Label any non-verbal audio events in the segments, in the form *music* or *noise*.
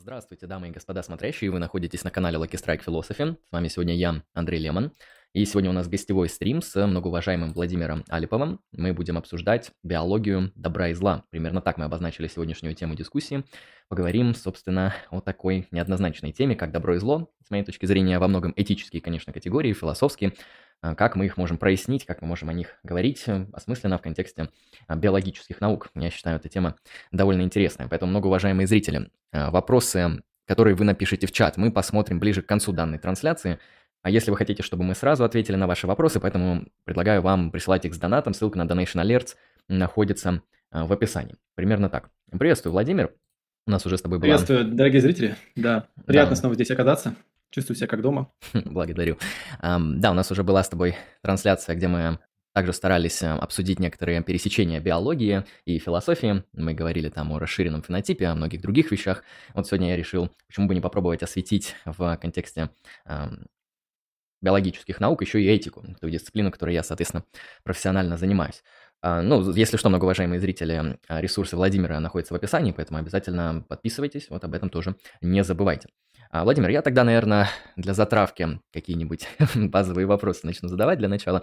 Здравствуйте, дамы и господа смотрящие, вы находитесь на канале Lucky Strike Philosophy. С вами сегодня я, Андрей Лемон. И сегодня у нас гостевой стрим с многоуважаемым Владимиром Алиповым. Мы будем обсуждать биологию добра и зла. Примерно так мы обозначили сегодняшнюю тему дискуссии. Поговорим, собственно, о такой неоднозначной теме, как добро и зло. С моей точки зрения, во многом этические, конечно, категории, философские. А, как мы их можем прояснить, как мы можем о них говорить э, осмысленно в контексте а, биологических наук. Я считаю, эта тема довольно интересная. Поэтому, многоуважаемые зрители, вопросы, которые вы напишите в чат, мы посмотрим ближе к концу данной трансляции. А если вы хотите, чтобы мы сразу ответили на ваши вопросы, поэтому предлагаю вам присылать их с донатом. Ссылка на Donation Alerts находится в описании. Примерно так. Приветствую, Владимир. У нас уже с тобой была... Приветствую, дорогие зрители. Да, приятно да. снова здесь оказаться. Чувствую себя как дома. *laughs* Благодарю. Да, у нас уже была с тобой трансляция, где мы также старались обсудить некоторые пересечения биологии и философии. Мы говорили там о расширенном фенотипе, о многих других вещах. Вот сегодня я решил, почему бы не попробовать осветить в контексте биологических наук еще и этику, ту дисциплину, которой я, соответственно, профессионально занимаюсь. А, ну, если что, многоуважаемые зрители, ресурсы Владимира находятся в описании, поэтому обязательно подписывайтесь, вот об этом тоже не забывайте. А, Владимир, я тогда, наверное, для затравки какие-нибудь *laughs* базовые вопросы начну задавать для начала.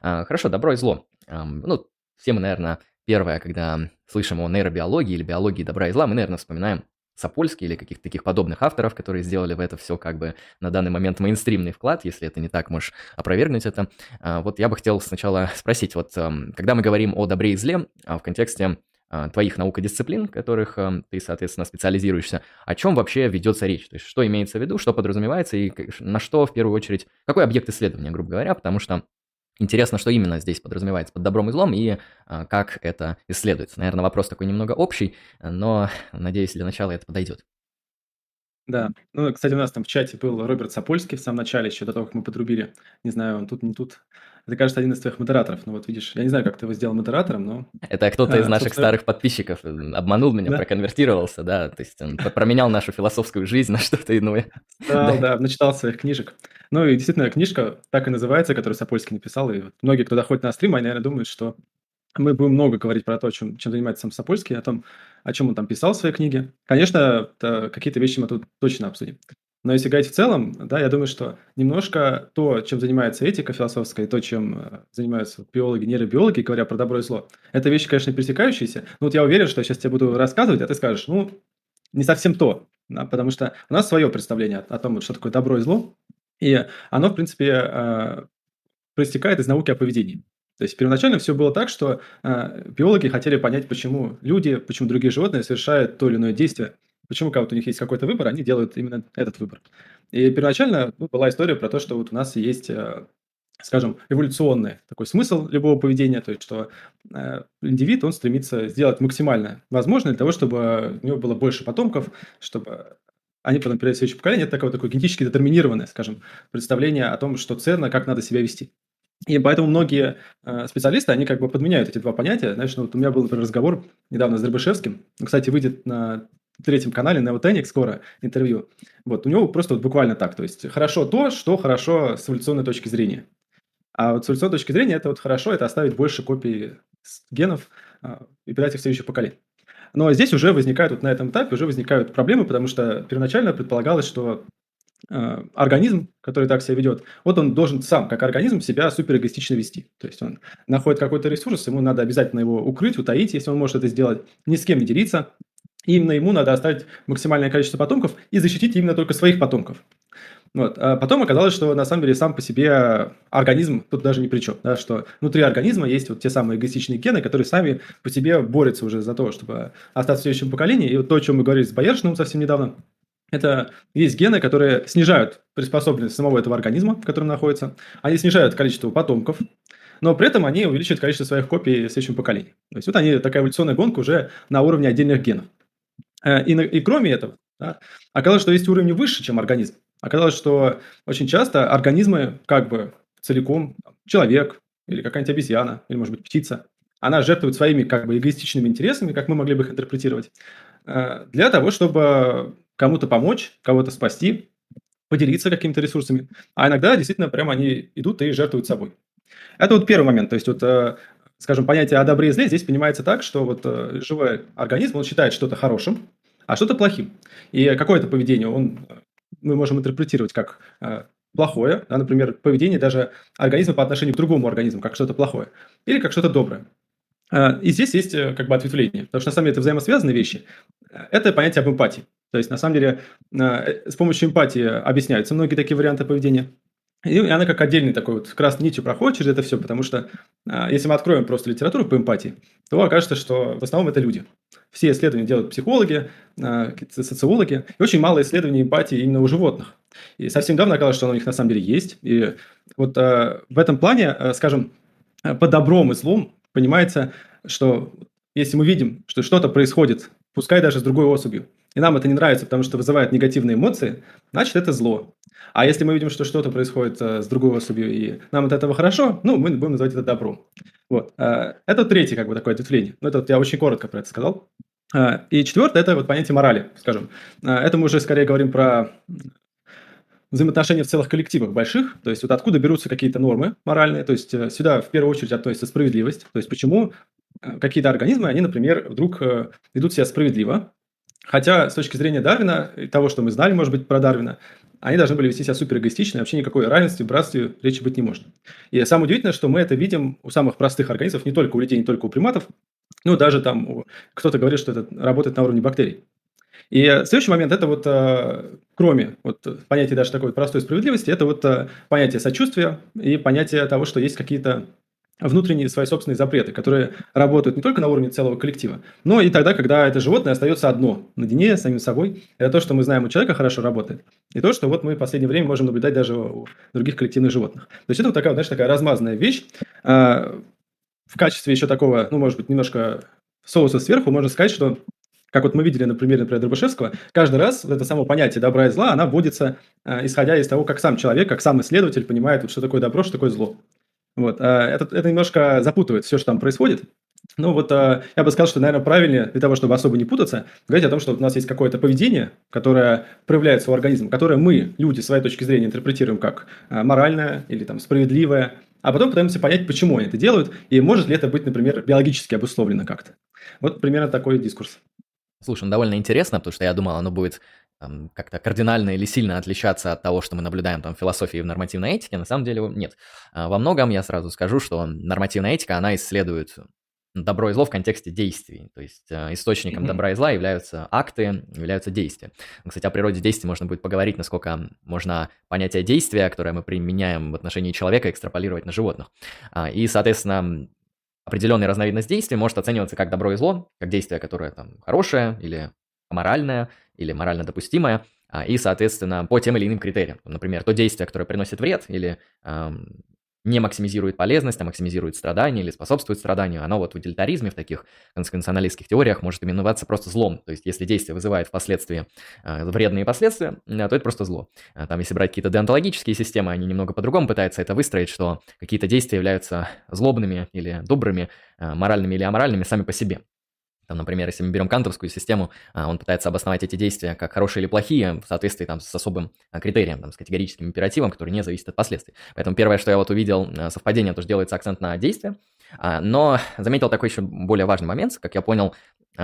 Хорошо, добро и зло. Ну, все мы, наверное, первое, когда слышим о нейробиологии или биологии добра и зла, мы, наверное, вспоминаем Сапольский или каких-то таких подобных авторов, которые сделали в это все как бы на данный момент мейнстримный вклад, если это не так, можешь опровергнуть это. А, вот я бы хотел сначала спросить, вот когда мы говорим о добре и зле а, в контексте а, твоих наукодисциплин, в которых ты, соответственно, специализируешься, о чем вообще ведется речь? То есть что имеется в виду, что подразумевается и на что в первую очередь, какой объект исследования, грубо говоря, потому что Интересно, что именно здесь подразумевается под добром и злом и а, как это исследуется. Наверное, вопрос такой немного общий, но, надеюсь, для начала это подойдет. Да. Ну, кстати, у нас там в чате был Роберт Сапольский в самом начале, еще до того, как мы подрубили. Не знаю, он тут, не тут. Это, кажется, один из твоих модераторов. Ну вот видишь, я не знаю, как ты его сделал модератором, но... Это кто-то а, из наших собственно... старых подписчиков обманул меня, да? проконвертировался, да, то есть он променял нашу философскую жизнь на что-то иное. Да, да, начитал своих книжек. Ну и действительно, книжка так и называется, которую Сапольский написал, и многие, кто доходит на стрим, они, наверное, думают, что мы будем много говорить про то, чем, чем занимается сам Сапольский, о том, о чем он там писал в своей книге. Конечно, какие-то вещи мы тут точно обсудим. Но если говорить в целом, да, я думаю, что немножко то, чем занимается этика философская, и то, чем э, занимаются биологи, нейробиологи, говоря про добро и зло, это вещи, конечно, пересекающиеся. Но вот я уверен, что я сейчас тебе буду рассказывать, а ты скажешь, ну, не совсем то. Да, потому что у нас свое представление о том, что такое добро и зло. И оно, в принципе, э, проистекает из науки о поведении. То есть первоначально все было так, что э, биологи хотели понять, почему люди, почему другие животные совершают то или иное действие, почему у у них есть какой-то выбор, они делают именно этот выбор. И первоначально ну, была история про то, что вот у нас есть, э, скажем, эволюционный такой смысл любого поведения, то есть что э, индивид, он стремится сделать максимально возможное для того, чтобы у него было больше потомков, чтобы они потом передают следующее поколение. Это такое, такое генетически детерминированное, скажем, представление о том, что ценно, как надо себя вести. И поэтому многие э, специалисты, они как бы подменяют эти два понятия. Знаешь, ну, вот у меня был, например, разговор недавно с Дербышевским. Кстати, выйдет на третьем канале на Neotenic скоро интервью. Вот, у него просто вот буквально так. То есть, хорошо то, что хорошо с эволюционной точки зрения. А вот с эволюционной точки зрения это вот хорошо, это оставить больше копий генов э, и передать их в следующее поколение. Но здесь уже возникают, вот на этом этапе уже возникают проблемы, потому что первоначально предполагалось, что э, организм, который так себя ведет, вот он должен сам, как организм, себя суперэгоистично вести. То есть он находит какой-то ресурс, ему надо обязательно его укрыть, утаить, если он может это сделать, ни с кем не делиться. И именно ему надо оставить максимальное количество потомков и защитить именно только своих потомков. Вот. А потом оказалось, что на самом деле сам по себе организм тут даже ни при чем. Да, что внутри организма есть вот те самые эгоистичные гены, которые сами по себе борются уже за то, чтобы остаться в следующем поколении. И вот то, о чем мы говорили с Бояршиным совсем недавно, это есть гены, которые снижают приспособленность самого этого организма, в котором находится. Они снижают количество потомков, но при этом они увеличивают количество своих копий в следующем поколении. То есть вот они, такая эволюционная гонка уже на уровне отдельных генов. Э, и, и кроме этого, да, оказалось, что есть уровень выше, чем организм. Оказалось, что очень часто организмы как бы целиком, человек или какая-нибудь обезьяна, или, может быть, птица, она жертвует своими как бы эгоистичными интересами, как мы могли бы их интерпретировать, э, для того, чтобы кому-то помочь, кого-то спасти, поделиться какими-то ресурсами. А иногда действительно прямо они идут и жертвуют собой. Это вот первый момент. То есть вот, э, скажем, понятие о добре и зле здесь понимается так, что вот живой организм, он считает что-то хорошим, а что-то плохим. И какое-то поведение он, мы можем интерпретировать как э, плохое, да, например, поведение даже организма по отношению к другому организму, как что-то плохое, или как что-то доброе. Э, и здесь есть э, как бы ответвление, потому что на самом деле это взаимосвязанные вещи. Это понятие об эмпатии. То есть на самом деле с помощью эмпатии объясняются многие такие варианты поведения. И она как отдельный такой вот красной нитью проходит через это все, потому что а, если мы откроем просто литературу по эмпатии, то окажется, что в основном это люди. Все исследования делают психологи, а, социологи, и очень мало исследований эмпатии именно у животных. И совсем недавно оказалось, что она у них на самом деле есть. И вот а, в этом плане, скажем, по добром и злом понимается, что если мы видим, что что-то происходит, пускай даже с другой особью, и нам это не нравится, потому что вызывает негативные эмоции, значит, это зло. А если мы видим, что что-то происходит э, с другой особью, и нам от этого хорошо, ну, мы будем называть это добром. Вот. Э, это третье, как бы, такое ответвление. Ну, это вот я очень коротко про это сказал. Э, и четвертое – это вот понятие морали, скажем. Это мы уже скорее говорим про взаимоотношения в целых коллективах больших, то есть вот откуда берутся какие-то нормы моральные, то есть сюда в первую очередь относится справедливость, то есть почему какие-то организмы, они, например, вдруг ведут себя справедливо, хотя с точки зрения Дарвина, и того, что мы знали, может быть, про Дарвина, они должны были вести себя супер эгоистично, и вообще никакой равенстве, братстве речи быть не может. И самое удивительное, что мы это видим у самых простых организмов, не только у людей, не только у приматов, ну, даже там кто-то говорит, что это работает на уровне бактерий. И следующий момент – это вот, э, кроме вот понятия даже такой простой справедливости, это вот э, понятие сочувствия и понятие того, что есть какие-то внутренние свои собственные запреты, которые работают не только на уровне целого коллектива, но и тогда, когда это животное остается одно, наедине с самим собой. Это то, что мы знаем у человека хорошо работает, и то, что вот мы в последнее время можем наблюдать даже у других коллективных животных. То есть это вот такая, знаешь, такая размазанная вещь. А, в качестве еще такого, ну, может быть, немножко соуса сверху, можно сказать, что как вот мы видели на примере, например, Дробышевского, каждый раз вот это само понятие добра и зла, она вводится, э, исходя из того, как сам человек, как сам исследователь понимает, вот, что такое добро, что такое зло. Вот. А, это, это немножко запутывает все, что там происходит. Ну вот а, я бы сказал, что, наверное, правильнее для того, чтобы особо не путаться, говорить о том, что у нас есть какое-то поведение, которое проявляется у организма, которое мы, люди, с своей точки зрения интерпретируем как а, моральное или там справедливое, а потом пытаемся понять, почему они это делают, и может ли это быть, например, биологически обусловлено как-то. Вот примерно такой дискурс. Слушай, ну довольно интересно, потому что я думал, оно будет как-то кардинально или сильно отличаться от того, что мы наблюдаем там в философии и в нормативной этике, на самом деле нет. А, во многом я сразу скажу, что нормативная этика, она исследует добро и зло в контексте действий. То есть э, источником mm-hmm. добра и зла являются акты, являются действия. Кстати, о природе действий можно будет поговорить, насколько можно понятие действия, которое мы применяем в отношении человека, экстраполировать на животных. А, и, соответственно, определенная разновидность действий может оцениваться как добро и зло, как действие, которое там хорошее или аморальное, или морально допустимое, а, и, соответственно, по тем или иным критериям. Например, то действие, которое приносит вред или эм, не максимизирует полезность, а максимизирует страдания или способствует страданию, оно вот в утилитаризме, в таких конституционалистских теориях может именоваться просто злом. То есть, если действие вызывает впоследствии э, вредные последствия, э, то это просто зло. А там, если брать какие-то деонтологические системы, они немного по-другому пытаются это выстроить, что какие-то действия являются злобными или добрыми, э, моральными или аморальными сами по себе. Там, например, если мы берем кантовскую систему, а, он пытается обосновать эти действия как хорошие или плохие в соответствии там, с особым а, критерием, там, с категорическим императивом, который не зависит от последствий. Поэтому первое, что я вот увидел, а, совпадение, то, что делается акцент на действие, но заметил такой еще более важный момент, как я понял,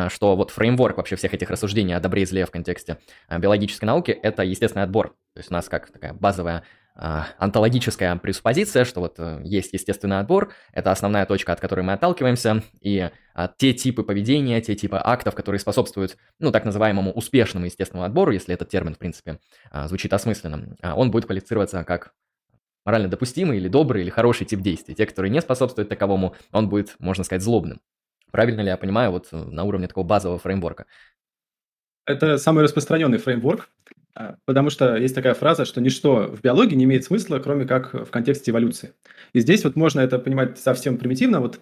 что вот фреймворк вообще всех этих рассуждений о добре и зле в контексте биологической науки – это естественный отбор. То есть у нас как такая базовая а, антологическая пресуппозиция, что вот э, есть естественный отбор, это основная точка, от которой мы отталкиваемся, и а, те типы поведения, те типы актов, которые способствуют, ну, так называемому успешному естественному отбору, если этот термин, в принципе, а, звучит осмысленно, он будет квалифицироваться как морально допустимый или добрый или хороший тип действий. Те, которые не способствуют таковому, он будет, можно сказать, злобным. Правильно ли я понимаю, вот э, на уровне такого базового фреймворка? Это самый распространенный фреймворк. А, потому что есть такая фраза, что ничто в биологии не имеет смысла, кроме как в контексте эволюции. И здесь вот можно это понимать совсем примитивно, вот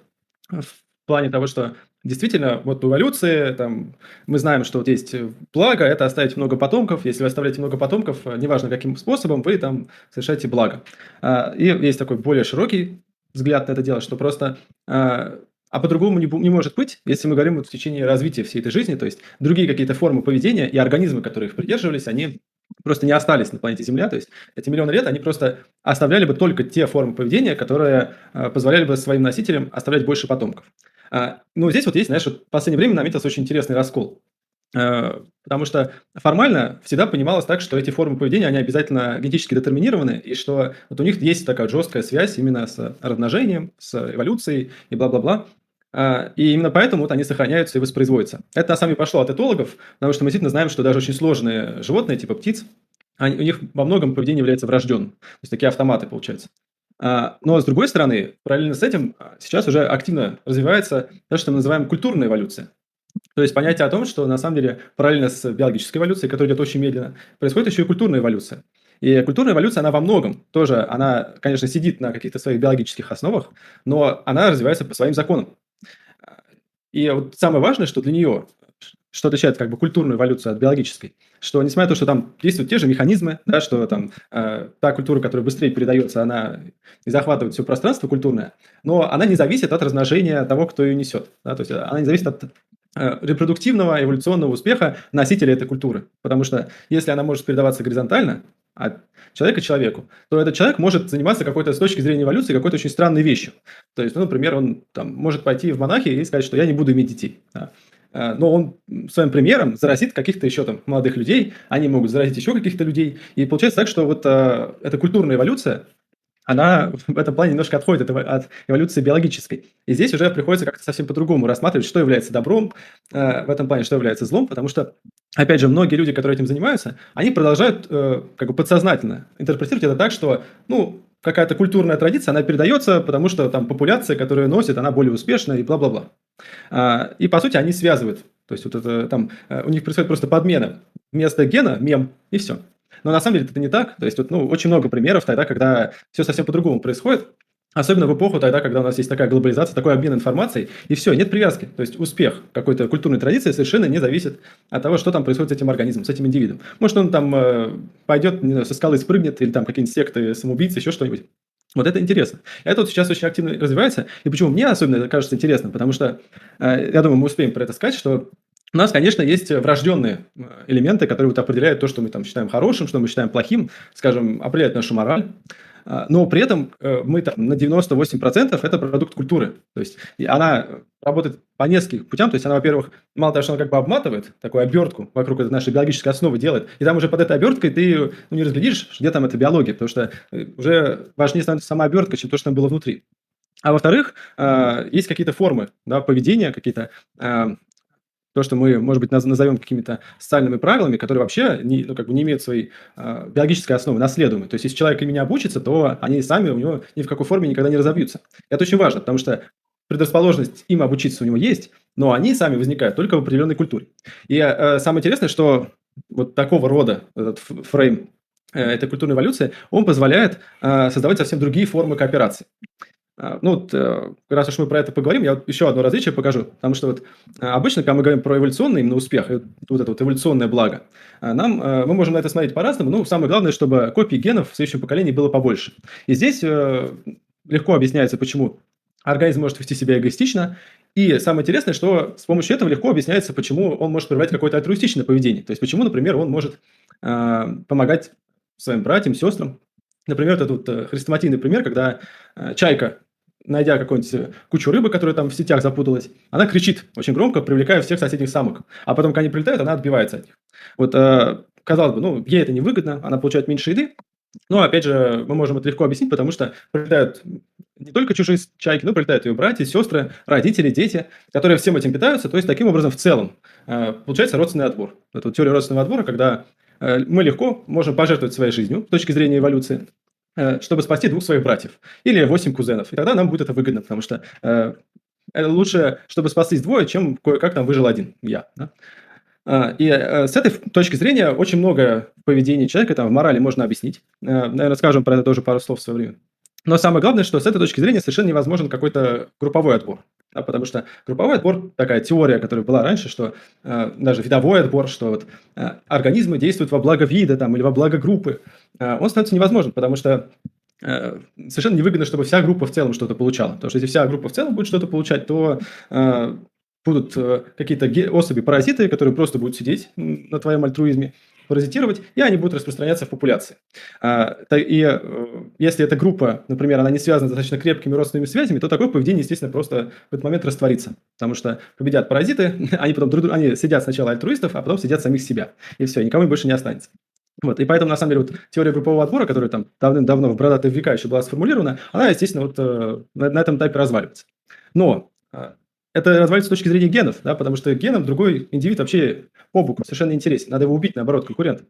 в плане того, что действительно вот в эволюции там, мы знаем, что вот есть благо, это оставить много потомков. Если вы оставляете много потомков, неважно каким способом, вы там совершаете благо. А, и есть такой более широкий взгляд на это дело, что просто а, а по-другому не, не может быть, если мы говорим вот в течение развития всей этой жизни, то есть другие какие-то формы поведения и организмы, которые их придерживались, они просто не остались на планете Земля. То есть эти миллионы лет они просто оставляли бы только те формы поведения, которые э, позволяли бы своим носителям оставлять больше потомков. А, ну, здесь вот есть, знаешь, вот в последнее время наметился очень интересный раскол. Э, потому что формально всегда понималось так, что эти формы поведения, они обязательно генетически детерминированы, и что вот у них есть такая жесткая связь именно с размножением, с эволюцией и бла-бла-бла. А, и именно поэтому вот они сохраняются и воспроизводятся. Это на самом деле пошло от этологов, потому что мы действительно знаем, что даже очень сложные животные, типа птиц, они, у них во многом поведение является врожденным. То есть такие автоматы получаются. А, но с другой стороны, параллельно с этим сейчас уже активно развивается то, что мы называем культурная эволюция. То есть понятие о том, что на самом деле параллельно с биологической эволюцией, которая идет очень медленно, происходит еще и культурная эволюция. И культурная эволюция, она во многом тоже, она, конечно, сидит на каких-то своих биологических основах, но она развивается по своим законам. И вот самое важное, что для нее, что отличает как бы культурную эволюцию от биологической, что несмотря на то, что там действуют те же механизмы, да, что там э, та культура, которая быстрее передается, она и захватывает все пространство культурное, но она не зависит от размножения того, кто ее несет. Да, то есть она не зависит от э, репродуктивного эволюционного успеха носителя этой культуры. Потому что если она может передаваться горизонтально, от человека к человеку, то этот человек может заниматься какой-то с точки зрения эволюции какой-то очень странной вещью. То есть, ну, например, он там, может пойти в монахи и сказать, что я не буду иметь детей. Да. А, но он своим примером заразит каких-то еще там молодых людей, они могут заразить еще каких-то людей. И получается так, что вот а, эта культурная эволюция, она в этом плане немножко отходит от, от эволюции биологической. И здесь уже приходится как-то совсем по-другому рассматривать, что является добром э, в этом плане, что является злом, потому что, опять же, многие люди, которые этим занимаются, они продолжают э, как бы подсознательно интерпретировать это так, что, ну, какая-то культурная традиция, она передается, потому что там популяция, которая носит, она более успешная и бла-бла-бла. А, и, по сути, они связывают. То есть, вот это там, э, у них происходит просто подмена. Вместо гена – мем, и все. Но на самом деле это не так. То есть, вот, ну, очень много примеров тогда, когда все совсем по-другому происходит. Особенно в эпоху тогда, когда у нас есть такая глобализация, такой обмен информацией, и все, нет привязки. То есть успех какой-то культурной традиции совершенно не зависит от того, что там происходит с этим организмом, с этим индивидом. Может, он там э, пойдет, не знаю, со скалы спрыгнет, или там какие-нибудь секты, самоубийцы, еще что-нибудь. Вот это интересно. Это вот сейчас очень активно развивается. И почему мне особенно это кажется интересным? Потому что, э, я думаю, мы успеем про это сказать, что у нас, конечно, есть врожденные э, элементы, которые вот определяют то, что мы там считаем хорошим, что мы считаем плохим, скажем, определяют нашу мораль. А, но при этом э, мы там на 98% это продукт культуры. То есть она работает по нескольким путям. То есть она, во-первых, мало того, что она как бы обматывает такую обертку вокруг этой нашей биологической основы делает, и там уже под этой оберткой ты ну, не разглядишь, где там эта биология, потому что э, уже важнее становится сама обертка, чем то, что там было внутри. А во-вторых, есть какие-то формы да, поведения, какие-то то, что мы, может быть, назовем какими-то социальными правилами, которые вообще не, ну, как бы не имеют своей э, биологической основы, наследуемой. То есть, если человек ими не обучится, то они сами у него ни в какой форме никогда не разобьются. Это очень важно, потому что предрасположенность им обучиться у него есть, но они сами возникают только в определенной культуре. И э, самое интересное, что вот такого рода этот фрейм э, этой культурной эволюции, он позволяет э, создавать совсем другие формы кооперации. А, ну, вот, э, раз уж мы про это поговорим, я вот еще одно различие покажу. Потому что вот э, обычно, когда мы говорим про эволюционный именно успех, вот это вот эволюционное благо, э, нам, мы можем на это смотреть по-разному. Ну, самое главное, чтобы копий генов в следующем поколении было побольше. И здесь легко объясняется, почему организм может вести себя эгоистично. И самое интересное, что с помощью этого легко объясняется, почему он может проявлять какое-то альтруистичное поведение. То есть, почему, например, он может помогать своим братьям, сестрам, Например, это тут э, хрестоматийный пример, когда э, чайка, найдя какую-нибудь э, кучу рыбы, которая там в сетях запуталась, она кричит очень громко, привлекая всех соседних самок. А потом, когда они прилетают, она отбивается от них. Вот, казалось бы, ну, ей это невыгодно, она получает меньше еды, но, опять же, мы можем это легко объяснить, потому что прилетают не только чужие чайки, но прилетают ее братья, сестры, родители, дети, которые всем этим питаются. То есть, таким образом, в целом, получается родственный отбор. Это вот теория родственного отбора, когда мы легко можем пожертвовать своей жизнью с точки зрения эволюции, э, чтобы спасти двух своих братьев или восемь кузенов. И тогда нам будет это выгодно, потому что э, лучше, чтобы спастись двое, чем кое-как там выжил один, я. Да? И с этой точки зрения очень много поведения человека там в морали можно объяснить. Наверное, скажем про это тоже пару слов в свое время. Но самое главное, что с этой точки зрения совершенно невозможен какой-то групповой отбор. Да, потому что групповой отбор, такая теория, которая была раньше, что э, даже видовой отбор, что вот, э, организмы действуют во благо вида там, или во благо группы, э, он становится невозможен, потому что э, совершенно невыгодно, чтобы вся группа в целом что-то получала. Потому что если вся группа в целом будет что-то получать, то э, будут э, какие-то особи-паразиты, которые просто будут сидеть на твоем альтруизме, паразитировать, и они будут распространяться в популяции. А, и э, если эта группа, например, она не связана достаточно крепкими родственными связями, то такое поведение, естественно, просто в этот момент растворится. Потому что победят паразиты, *laughs* они потом друг, они сидят сначала альтруистов, а потом сидят самих себя. И все, никому больше не останется. Вот, и поэтому, на самом деле, вот теория группового отбора, которая там давным-давно в бородатые века еще была сформулирована, она, естественно, вот э, на, на этом этапе разваливается. Но э, это разваливается с точки зрения генов, да, потому что геном другой индивид вообще по совершенно интересен. Надо его убить, наоборот, конкурент.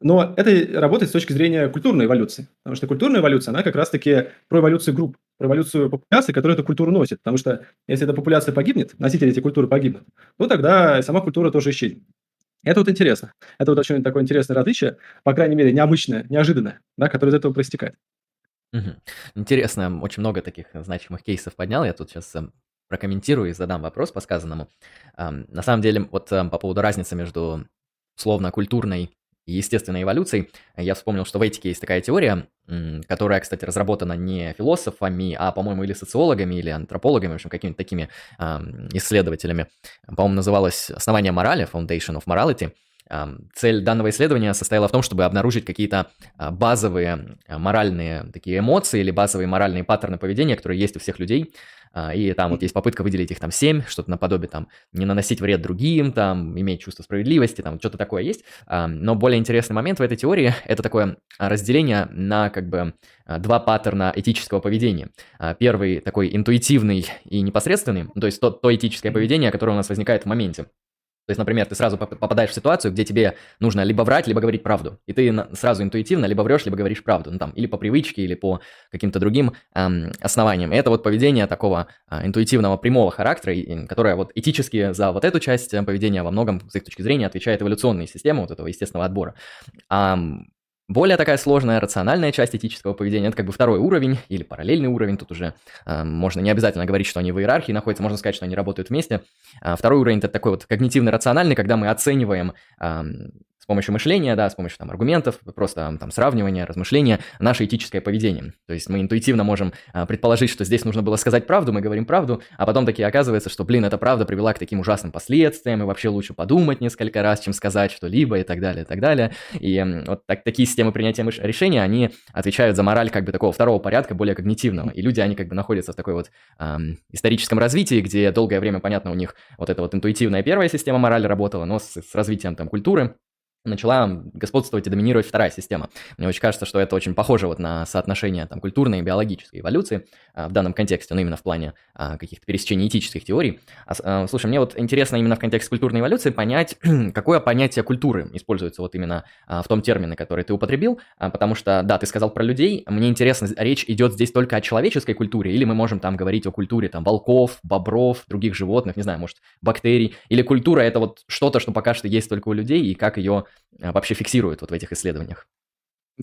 Но это работает с точки зрения культурной эволюции. Потому что культурная эволюция, она как раз-таки про эволюцию групп, про эволюцию популяции, которая эту культуру носит. Потому что если эта популяция погибнет, носители этой культуры погибнут, то тогда сама культура тоже исчезнет. Это вот интересно. Это вот очень такое интересное различие, по крайней мере, необычное, неожиданное, да, которое из этого проистекает. Интересно, очень много таких значимых кейсов поднял. Я тут сейчас эм, прокомментирую и задам вопрос по сказанному. На самом деле, вот по поводу разницы между условно-культурной и естественной эволюцией, я вспомнил, что в этике есть такая теория, которая, кстати, разработана не философами, а, по-моему, или социологами, или антропологами, в общем, какими-то такими исследователями. По-моему, называлась «Основание морали», Foundation of Morality – Цель данного исследования состояла в том, чтобы обнаружить какие-то а, базовые а, моральные такие эмоции или базовые моральные паттерны поведения, которые есть у всех людей. А, и там вот есть попытка выделить их там семь, что-то наподобие там не наносить вред другим, там иметь чувство справедливости, там что-то такое есть. Но более интересный момент в этой теории – это такое разделение на как бы два паттерна этического поведения. Первый такой интуитивный и непосредственный, то есть то, то этическое поведение, которое у нас возникает в моменте. То есть, например, ты сразу попадаешь в ситуацию, где тебе нужно либо врать, либо говорить правду. И ты сразу интуитивно либо врешь, либо говоришь правду. Ну там, или по привычке, или по каким-то другим эм, основаниям. И это вот поведение такого э, интуитивного прямого характера, и, которое вот этически за вот эту часть э, поведения во многом, с их точки зрения, отвечает эволюционные системы вот этого естественного отбора. Более такая сложная рациональная часть этического поведения, это как бы второй уровень или параллельный уровень, тут уже э, можно не обязательно говорить, что они в иерархии находятся, можно сказать, что они работают вместе. А второй уровень это такой вот когнитивно-рациональный, когда мы оцениваем э, помощью мышления, да, с помощью там аргументов, просто там сравнивания, размышления, наше этическое поведение. То есть мы интуитивно можем а, предположить, что здесь нужно было сказать правду, мы говорим правду, а потом таки оказывается, что, блин, эта правда привела к таким ужасным последствиям, и вообще лучше подумать несколько раз, чем сказать что-либо и так далее, и так далее. И вот так, такие системы принятия решения, они отвечают за мораль как бы такого второго порядка, более когнитивного. И люди, они как бы находятся в такой вот эм, историческом развитии, где долгое время, понятно, у них вот эта вот интуитивная первая система морали работала, но с, с развитием там культуры, начала господствовать и доминировать вторая система. Мне очень кажется, что это очень похоже вот на соотношение там, культурной и биологической эволюции а, в данном контексте, но именно в плане а, каких-то пересечений этических теорий. А, слушай, мне вот интересно именно в контексте культурной эволюции понять, *clears throat* какое понятие культуры используется вот именно в том термине, который ты употребил, потому что, да, ты сказал про людей, мне интересно, речь идет здесь только о человеческой культуре, или мы можем там говорить о культуре там волков, бобров, других животных, не знаю, может, бактерий, или культура это вот что-то, что пока что есть только у людей, и как ее вообще фиксируют вот в этих исследованиях.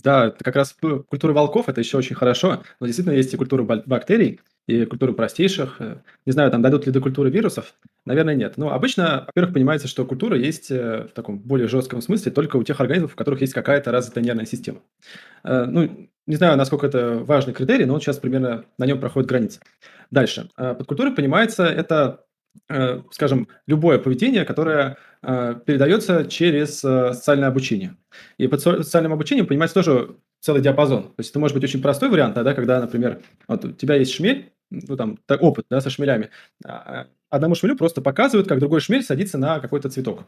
Да, как раз культура волков это еще очень хорошо, но действительно есть и культура бактерий, и культура простейших. Э, не знаю, там дойдут ли до культуры вирусов, наверное, нет. Но обычно, во-первых, понимается, что культура есть э, в таком более жестком смысле только у тех организмов, у которых есть какая-то развитая нервная система. Э, ну, не знаю, насколько это важный критерий, но он сейчас примерно на нем проходит граница. Дальше. Под культурой понимается это Э, скажем, любое поведение, которое э, передается через э, социальное обучение. И под социальным обучением понимается тоже целый диапазон. То есть это может быть очень простой вариант, да, когда, например, вот у тебя есть шмель, ну там опыт да, со шмелями. А, одному шмелю просто показывают, как другой шмель садится на какой-то цветок.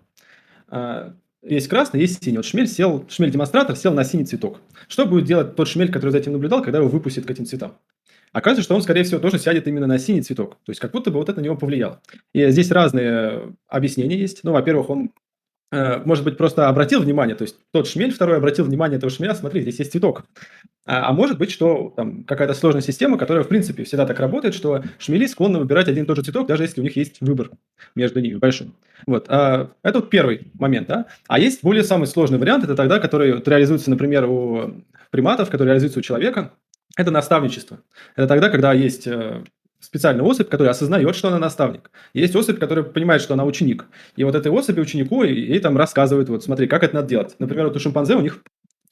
Есть красный, есть синий. Вот шмель сел, шмель-демонстратор сел на синий цветок. Что будет делать тот шмель, который за этим наблюдал, когда его выпустит к этим цветам? Оказывается, что он, скорее всего, тоже сядет именно на синий цветок. То есть, как будто бы вот это на него повлияло. И здесь разные объяснения есть. Ну, во-первых, он э, может быть, просто обратил внимание, то есть тот шмель второй обратил внимание этого шмеля, смотри, здесь есть цветок. А, а может быть, что там какая-то сложная система, которая, в принципе, всегда так работает, что шмели склонны выбирать один и тот же цветок, даже если у них есть выбор между ними большой. Вот. А, это вот первый момент, да. А есть более самый сложный вариант, это тогда, который вот реализуется, например, у приматов, который реализуется у человека, это наставничество. Это тогда, когда есть э, специальная особь, которая осознает, что она наставник. Есть особь, которая понимает, что она ученик. И вот этой особи ученику ей там рассказывают, вот смотри, как это надо делать. Например, вот у шимпанзе у них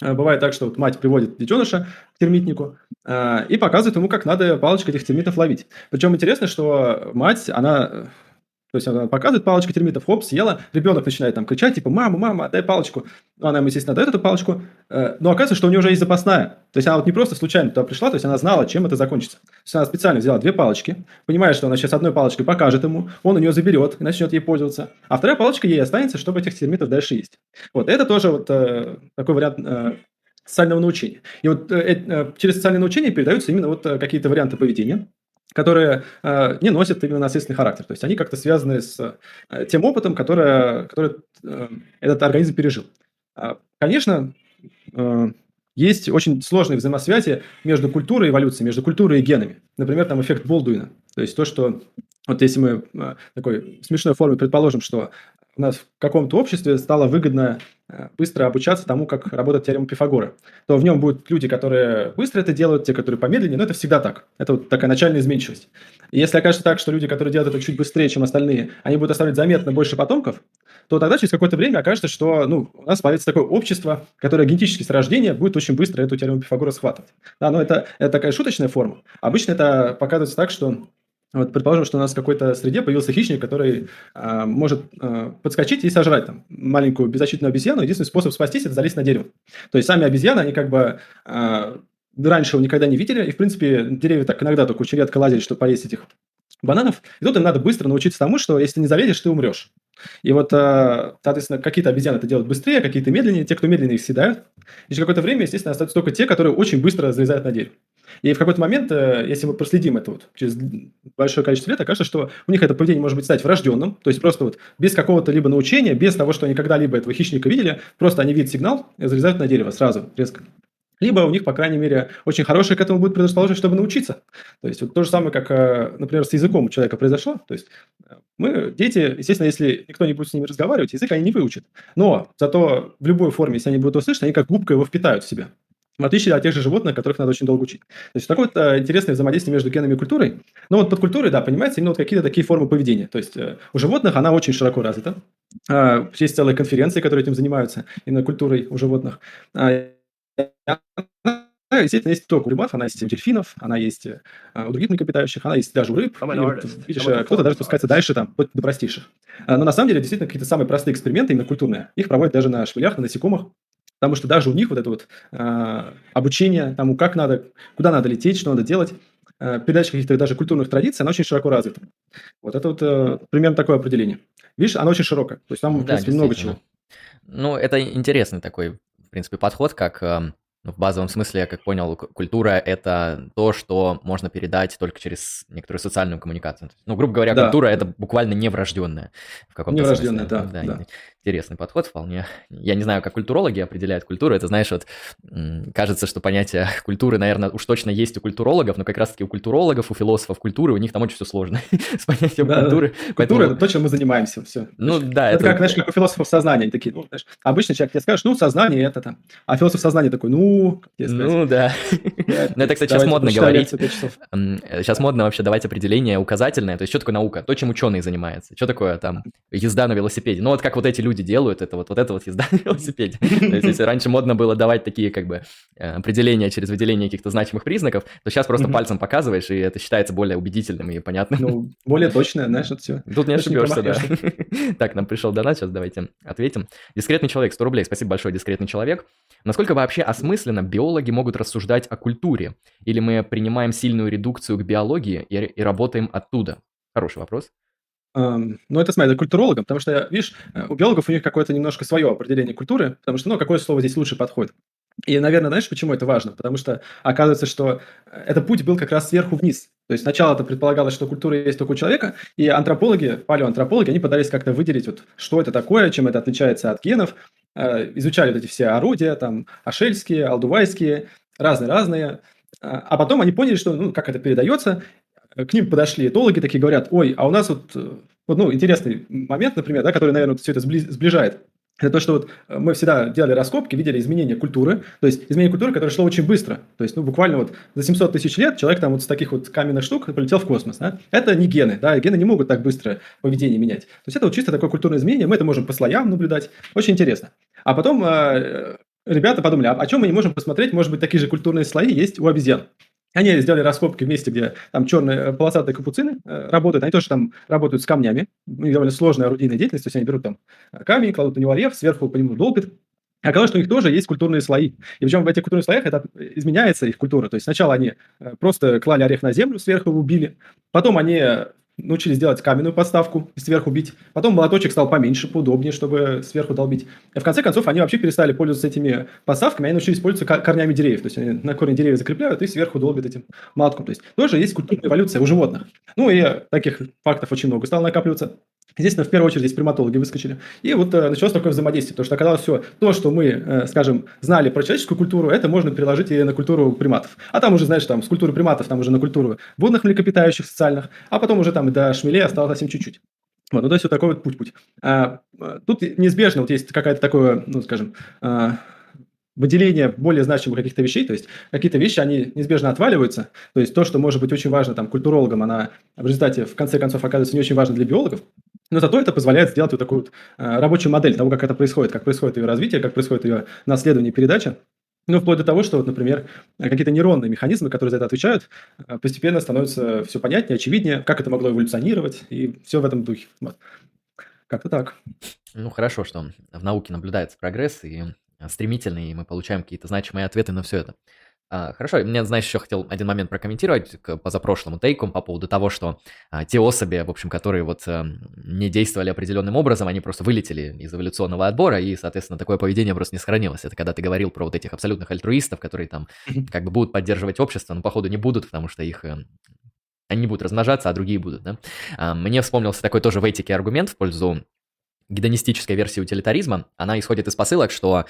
э, бывает так, что вот мать приводит детеныша к термитнику э, и показывает ему, как надо палочкой этих термитов ловить. Причем интересно, что мать, она То есть она показывает палочку термитов, хоп, съела, ребенок начинает там кричать, типа, мама, мама, отдай палочку. Она ему, естественно, дает эту палочку, э, но оказывается, что у нее уже есть запасная. То есть она вот не просто случайно туда пришла, то есть она знала, чем это закончится. То есть она специально взяла две палочки, понимая, что она сейчас одной палочкой покажет ему, он у нее заберет и начнет ей пользоваться, а вторая палочка ей останется, чтобы этих термитов дальше есть. Вот это тоже вот э, такой вариант э, социального научения. И вот э, э, через социальное научение передаются именно вот э, какие-то варианты поведения, которые э, не носят именно наследственный характер. То есть они как-то связаны с э, тем опытом, который, который э, этот организм пережил. А, конечно, э, есть очень сложные взаимосвязи между культурой и эволюцией, между культурой и генами. Например, там эффект Болдуина. То есть то, что вот если мы э, такой смешной форме предположим, что у нас в каком-то обществе стало выгодно быстро обучаться тому, как работает теорема Пифагора, то в нем будут люди, которые быстро это делают, те, которые помедленнее, но это всегда так. Это вот такая начальная изменчивость. И если окажется так, что люди, которые делают это чуть быстрее, чем остальные, они будут оставлять заметно больше потомков, то тогда через какое-то время окажется, что ну, у нас появится такое общество, которое генетически с рождения будет очень быстро эту теорему Пифагора схватывать. Да, но это, это такая шуточная форма. Обычно это показывается так, что вот предположим, что у нас в какой-то среде появился хищник, который а, может а, подскочить и сожрать там маленькую беззащитную обезьяну. Единственный способ спастись – это залезть на дерево. То есть сами обезьяны, они как бы а, раньше его никогда не видели, и, в принципе, деревья так иногда только очень редко лазили, чтобы поесть этих бананов. И тут им надо быстро научиться тому, что если ты не залезешь, ты умрешь. И вот, соответственно, какие-то обезьяны это делают быстрее, какие-то медленнее. Те, кто медленнее, их съедают. И через какое-то время, естественно, остаются только те, которые очень быстро залезают на дерево. И в какой-то момент, э, если мы проследим это вот через большое количество лет, окажется, что у них это поведение может быть стать врожденным, то есть просто вот без какого-то либо научения, без того, что они когда-либо этого хищника видели, просто они видят сигнал и залезают на дерево сразу, резко. Либо у них, по крайней мере, очень хорошее к этому будет предрасположенность, чтобы научиться. То есть вот то же самое, как, э, например, с языком у человека произошло. То есть э, мы, дети, естественно, если никто не будет с ними разговаривать, язык они не выучат. Но зато в любой форме, если они будут услышать, они как губка его впитают в себя в отличие от тех же животных, которых надо очень долго учить. То есть такое вот э, интересное взаимодействие между генами и культурой. Но вот под культурой, да, понимается именно вот какие-то такие формы поведения. То есть э, у животных она очень широко развита. Э, есть целые конференции, которые этим занимаются, именно культурой у животных. Э, она, естественно, есть только у рыбов, она есть у дельфинов, она есть у других млекопитающих, она есть даже у рыб. И видишь, кто-то даже спускается дальше, там, до простейших. Но на самом деле, действительно, какие-то самые простые эксперименты, именно культурные, их проводят даже на шпилях, на насекомых. Потому что даже у них вот это вот э, обучение тому, как надо, куда надо лететь, что надо делать, э, передача каких-то даже культурных традиций, она очень широко развита. Вот это вот э, примерно такое определение. Видишь, оно очень широкое. То есть там, да, в принципе, много чего. Ну, это интересный такой, в принципе, подход, как э, в базовом смысле, я как понял, культура – это то, что можно передать только через некоторую социальную коммуникацию. Ну, грубо говоря, да. культура – это буквально неврожденная в каком-то Неврожденная, да, да, да. Интересный подход вполне. Я не знаю, как культурологи определяют культуру. Это, знаешь, вот кажется, что понятие *laughs* культуры, наверное, уж точно есть у культурологов, но как раз-таки у культурологов, у философов культуры, у них там очень все сложно *laughs* с понятием да, культуры. Культура Поэтому... – это то, чем мы занимаемся, все. Ну, да. Это, это как, знаешь, как у философов сознания. Они такие, ну, знаешь, обычно человек тебе скажет, ну, сознание это там. А философ сознания такой, ну, Ну, *laughs* да. Ну, это, кстати, сейчас модно говорить. Сейчас модно вообще давать определение указательное. То есть, что такое наука? То, чем ученый занимается. Что такое там езда на велосипеде? Ну, вот как вот эти люди делают, это вот, вот это вот езда на велосипеде. То есть, если раньше модно было давать такие как бы э, определения через выделение каких-то значимых признаков, то сейчас просто пальцем показываешь, и это считается более убедительным и понятным. Ну, более точное, знаешь, это все. Тут не ошибешься, да. *laughs* Так, нам пришел донат, сейчас давайте ответим. Дискретный человек, 100 рублей. Спасибо большое, дискретный человек. Насколько вообще осмысленно биологи могут рассуждать о культуре? Или мы принимаем сильную редукцию к биологии и, и работаем оттуда? Хороший вопрос. Um, ну, это, смотри, это культурологам, потому что, видишь, у биологов у них какое-то немножко свое определение культуры, потому что, ну, какое слово здесь лучше подходит. И, наверное, знаешь, почему это важно? Потому что оказывается, что этот путь был как раз сверху вниз. То есть сначала это предполагалось, что культура есть только у человека, и антропологи, палеоантропологи, они пытались как-то выделить, вот, что это такое, чем это отличается от генов, э, изучали вот эти все орудия, там, ашельские, алдувайские, разные-разные. А, а потом они поняли, что, ну, как это передается, к ним подошли этологи, такие говорят, ой, а у нас вот, э, вот ну, интересный момент, например, да, который, наверное, вот все это сближает. Это то, что вот мы всегда делали раскопки, видели изменения культуры, то есть изменение культуры, которое шло очень быстро. То есть, ну, буквально вот за 700 тысяч лет человек там вот с таких вот каменных штук полетел в космос. Да? Это не гены, да, гены не могут так быстро поведение менять. То есть это вот чисто такое культурное изменение, мы это можем по слоям наблюдать, очень интересно. А потом э, ребята подумали, а о чем мы не можем посмотреть, может быть, такие же культурные слои есть у обезьян. Они сделали раскопки в месте, где там черные э, полосатые капуцины э, работают. Они тоже там работают с камнями. У них довольно сложная орудийная деятельность. То есть они берут там э, камень, кладут на него орех, сверху по нему долбят. Оказалось, что у них тоже есть культурные слои. И причем в этих культурных слоях это изменяется их культура. То есть сначала они просто клали орех на землю, сверху его убили. Потом они научились делать каменную подставку и сверху бить. Потом молоточек стал поменьше, поудобнее, чтобы сверху долбить. И в конце концов они вообще перестали пользоваться этими подставками, они научились пользоваться корнями деревьев. То есть они на корни деревьев закрепляют и сверху долбят этим молотком. То есть тоже есть культурная эволюция у животных. Ну и таких фактов очень много стало накапливаться. Естественно, в первую очередь здесь приматологи выскочили. И вот э, началось такое взаимодействие, потому что оказалось все, то, что мы, э, скажем, знали про человеческую культуру, это можно переложить и на культуру приматов. А там уже, знаешь, там с культуры приматов, там уже на культуру водных млекопитающих социальных, а потом уже там до шмелей осталось совсем чуть-чуть. Вот, ну, то есть вот такой вот путь-путь. А, э, тут неизбежно вот есть какая-то такое, ну, скажем, а, выделение более значимых каких-то вещей, то есть какие-то вещи, они неизбежно отваливаются, то есть то, что может быть очень важно там культурологам, она в результате в конце концов оказывается не очень важно для биологов, но зато это позволяет сделать вот такую вот э, рабочую модель того, как это происходит, как происходит ее развитие, как происходит ее наследование и передача. Ну, вплоть до того, что, вот, например, какие-то нейронные механизмы, которые за это отвечают, э, постепенно становятся все понятнее, очевиднее, как это могло эволюционировать, и все в этом духе. Вот. Как-то так. Ну, хорошо, что в науке наблюдается прогресс, и стремительный, и мы получаем какие-то значимые ответы на все это. А, хорошо, мне, знаешь, еще хотел один момент прокомментировать к позапрошлому тейку по поводу того, что а, те особи, в общем, которые вот а, не действовали определенным образом, они просто вылетели из эволюционного отбора, и, соответственно, такое поведение просто не сохранилось. Это когда ты говорил про вот этих абсолютных альтруистов, которые там как бы будут поддерживать общество, но, походу, не будут, потому что их э, они не будут размножаться, а другие будут, да? А, мне вспомнился такой тоже в этике аргумент в пользу гедонистической версии утилитаризма. Она исходит из посылок, что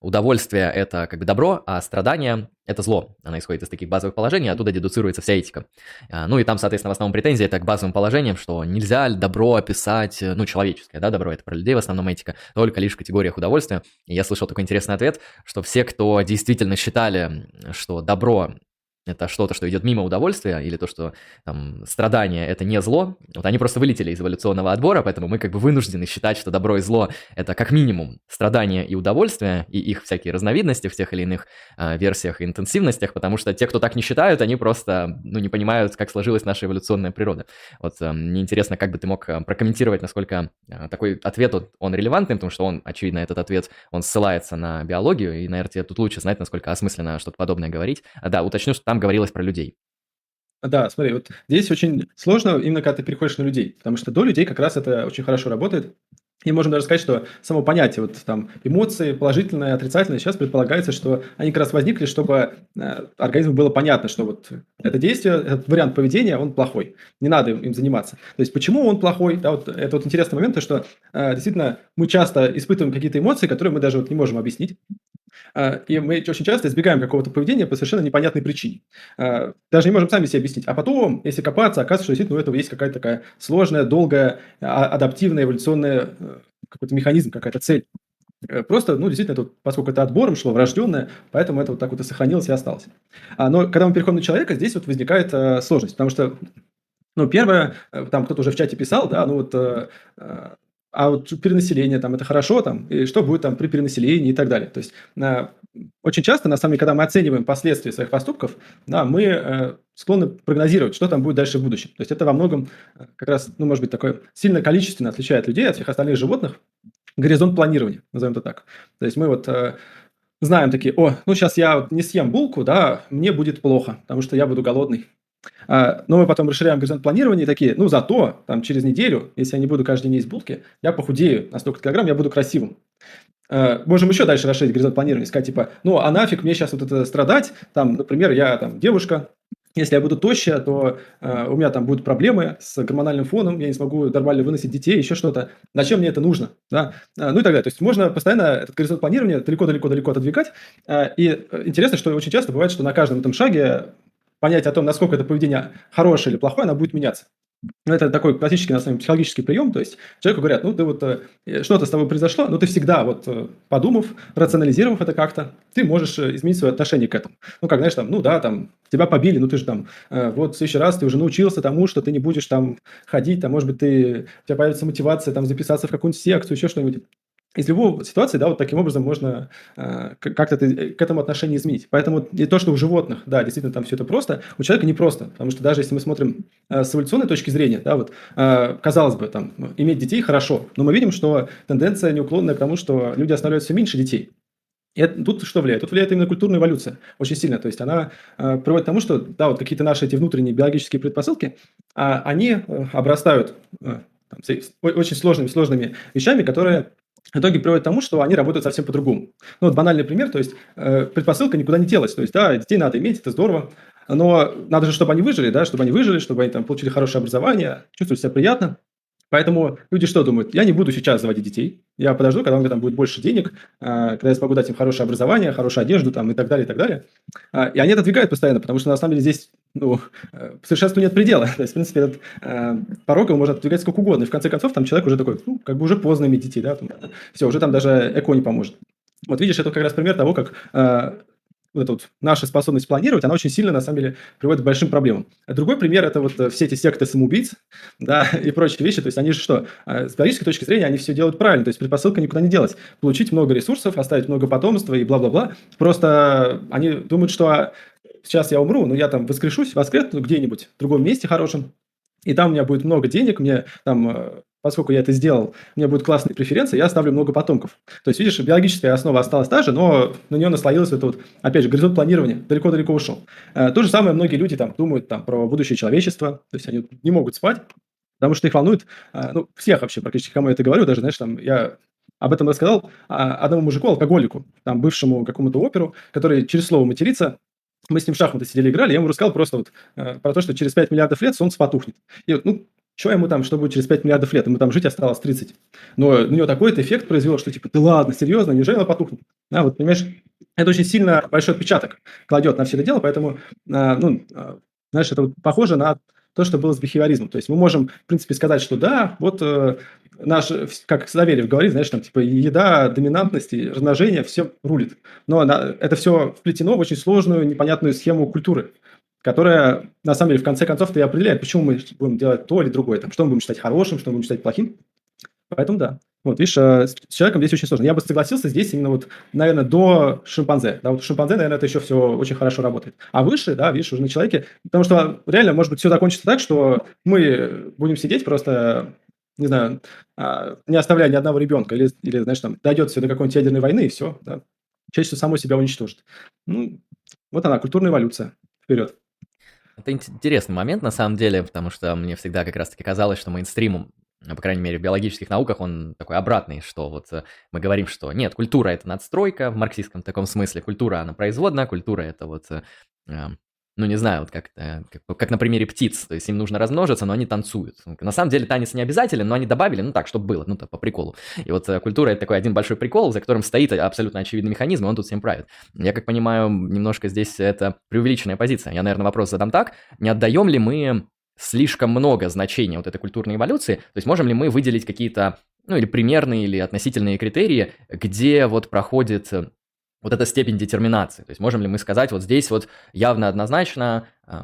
Удовольствие – это как бы добро, а страдание – это зло. Она исходит из таких базовых положений, оттуда дедуцируется вся этика. А, ну и там, соответственно, в основном претензия это к базовым положениям, что нельзя добро описать, ну, человеческое, да, добро – это про людей в основном этика, только лишь в категориях удовольствия. И я слышал такой интересный ответ, что все, кто действительно считали, что добро это что-то, что идет мимо удовольствия, или то, что там, страдание – это не зло, вот они просто вылетели из эволюционного отбора, поэтому мы как бы вынуждены считать, что добро и зло – это как минимум страдание и удовольствие, и их всякие разновидности в тех или иных э, версиях и интенсивностях, потому что те, кто так не считают, они просто ну, не понимают, как сложилась наша эволюционная природа. Вот э, мне интересно, как бы ты мог а, прокомментировать, насколько э, такой ответ, он релевантный, потому что он, очевидно, этот ответ, он ссылается на биологию, и, наверное, тебе тут лучше знать, насколько осмысленно что-то подобное говорить. А, да, уточню, что там говорилось про людей. Да, смотри, вот здесь очень сложно именно когда ты переходишь на людей, потому что до людей как раз это очень хорошо работает. И можем даже сказать, что само понятие вот там эмоции, положительное, отрицательное, сейчас предполагается, что они как раз возникли, чтобы э, организму было понятно, что вот это действие, этот вариант поведения, он плохой. Не надо им заниматься. То есть почему он плохой? Да, вот это вот интересный момент, то, что э, действительно мы часто испытываем какие-то эмоции, которые мы даже вот не можем объяснить. А, и мы очень часто избегаем какого-то поведения по совершенно непонятной причине. А, даже не можем сами себе объяснить. А потом, если копаться, оказывается, что действительно у этого есть какая-то такая сложная, долгая, а, адаптивная, эволюционная э, какой-то механизм, какая-то цель. Э, просто, ну, действительно, это, поскольку это отбором шло, врожденное, поэтому это вот так вот и сохранилось и осталось. Но когда мы переходим на человека, здесь вот возникает э, сложность, потому что, ну, первое, там кто-то уже в чате писал, да, ну вот а вот перенаселение там это хорошо там, и что будет там при перенаселении и так далее. То есть э, очень часто, на самом деле, когда мы оцениваем последствия своих поступков, да, мы э, склонны прогнозировать, что там будет дальше в будущем. То есть это во многом э, как раз, ну, может быть, такое сильно количественно отличает людей от всех остальных животных. Горизонт планирования, назовем это так. То есть мы вот э, знаем такие, о, ну сейчас я не съем булку, да, мне будет плохо, потому что я буду голодный. А, но мы потом расширяем горизонт планирования и такие, ну, зато там через неделю, если я не буду каждый день есть булки, я похудею на столько килограмм, я буду красивым. А, можем еще дальше расширить горизонт планирования, сказать, типа, ну, а нафиг мне сейчас вот это страдать, там, например, я там девушка, если я буду тощая, то э, у меня там будут проблемы с гормональным фоном, я не смогу нормально выносить детей, еще что-то. Зачем мне это нужно? Да? Ну и так далее. То есть можно постоянно этот горизонт планирования далеко-далеко-далеко отодвигать. И интересно, что очень часто бывает, что на каждом этом шаге понятие о том, насколько это поведение хорошее или плохое, оно будет меняться. Ну, это такой классический, на самом деле, психологический прием. То есть человеку говорят, ну, ты вот э, что-то с тобой произошло, но ты всегда вот э, подумав, рационализировав это как-то, ты можешь э, изменить свое отношение к этому. Ну, как, знаешь, там, ну, да, там, тебя побили, ну, ты же там, вот в следующий раз ты уже научился тому, что ты не будешь там ходить, там, может быть, ты, у тебя появится мотивация там записаться в какую-нибудь секцию, еще что-нибудь. Из любой ситуации, да, вот таким образом можно э, как-то к этому отношение изменить. Поэтому и то, что у животных, да, действительно там все это просто, у человека не просто, потому что даже если мы смотрим э, с эволюционной точки зрения, да, вот, э, казалось бы, там, иметь детей хорошо, но мы видим, что тенденция неуклонная к тому, что люди оставляют все меньше детей. И тут что влияет? Тут влияет именно культурная эволюция очень сильно. То есть она э, приводит к тому, что да, вот какие-то наши эти внутренние биологические предпосылки, а, они э, обрастают э, там, очень сложными, сложными вещами, которые в итоге приводит к тому, что они работают совсем по-другому. Ну, вот банальный пример, то есть э, предпосылка никуда не делась. То есть, да, детей надо иметь, это здорово, но надо же, чтобы они выжили, да, чтобы они выжили, чтобы они там получили хорошее образование, чувствовали себя приятно. Поэтому люди что думают? Я не буду сейчас заводить детей, я подожду, когда у меня там будет больше денег, а, когда я смогу дать им хорошее образование, хорошую одежду там, и так далее, и так далее. А, и они отодвигают постоянно, потому что на самом деле здесь ну, э, совершенству нет предела. *laughs* То есть, в принципе, этот э, порог его можно отодвигать сколько угодно. И в конце концов, там человек уже такой, ну, как бы уже поздно иметь детей, да, там, все, уже там даже эко не поможет. Вот видишь, это как раз пример того, как э, вот эта вот наша способность планировать, она очень сильно, на самом деле, приводит к большим проблемам. А другой пример – это вот э, все эти секты самоубийц *laughs* да, и прочие вещи. То есть они же что? А, с биологической точки зрения они все делают правильно. То есть предпосылка никуда не делать. Получить много ресурсов, оставить много потомства и бла-бла-бла. Просто они думают, что а, сейчас я умру, но я там воскрешусь, воскресну где-нибудь в другом месте хорошем, и там у меня будет много денег, мне там э, поскольку я это сделал, у меня будет классные преференции, я оставлю много потомков. То есть, видишь, биологическая основа осталась та же, но на нее наслоилось это вот, опять же, горизонт планирования, далеко-далеко ушел. Э, то же самое многие люди там думают там, про будущее человечества, то есть они не могут спать, потому что их волнует, э, ну, всех вообще практически, кому я это говорю, даже, знаешь, там, я об этом рассказал а, одному мужику, алкоголику, там, бывшему какому-то оперу, который через слово матерится, мы с ним в шахматы сидели, играли, я ему рассказал просто вот э, про то, что через 5 миллиардов лет солнце потухнет. И вот, ну, что ему там, что будет через 5 миллиардов лет? Ему там жить осталось 30. Но у него такой-то эффект произвел, что типа, ты ладно, серьезно, неужели она потухнет? Да, вот, понимаешь, это очень сильно большой отпечаток кладет на все это дело, поэтому, а, ну, а, знаешь, это вот похоже на то, что было с бихевиоризмом. То есть мы можем, в принципе, сказать, что да, вот э, наш, как Савельев говорит, знаешь, там, типа, еда, доминантность и размножение, все рулит. Но на, это все вплетено в очень сложную, непонятную схему культуры которая, на самом деле, в конце концов, и определяет, почему мы будем делать то или другое, там, что мы будем считать хорошим, что мы будем считать плохим. Поэтому да. Вот, видишь, э, с человеком здесь очень сложно. Я бы согласился здесь именно вот, наверное, до шимпанзе. Да, вот шимпанзе, наверное, это еще все очень хорошо работает. А выше, да, видишь, уже на человеке, потому что реально, может быть, все закончится так, что мы будем сидеть просто, не знаю, а, не оставляя ни одного ребенка, или, или знаешь, там, дойдет все до какой-нибудь ядерной войны, и все, да. Человечество само себя уничтожит. Ну, вот она, культурная эволюция. Вперед. Это интересный момент, на самом деле, потому что мне всегда как раз-таки казалось, что мейнстримом ну, по крайней мере, в биологических науках он такой обратный, что вот э, мы говорим, что нет, культура – это надстройка в марксистском таком смысле, культура, она производная, культура – это вот э, ну не знаю, вот как, как, как на примере птиц, то есть им нужно размножиться, но они танцуют. На самом деле танец не обязателен, но они добавили, ну так, чтобы было, ну так, по приколу. И вот э, культура это такой один большой прикол, за которым стоит абсолютно очевидный механизм, и он тут всем правит. Я как понимаю, немножко здесь это преувеличенная позиция. Я, наверное, вопрос задам так, не отдаем ли мы слишком много значения вот этой культурной эволюции, то есть можем ли мы выделить какие-то ну или примерные, или относительные критерии, где вот проходит э, вот эта степень детерминации. То есть можем ли мы сказать, вот здесь вот явно однозначно э,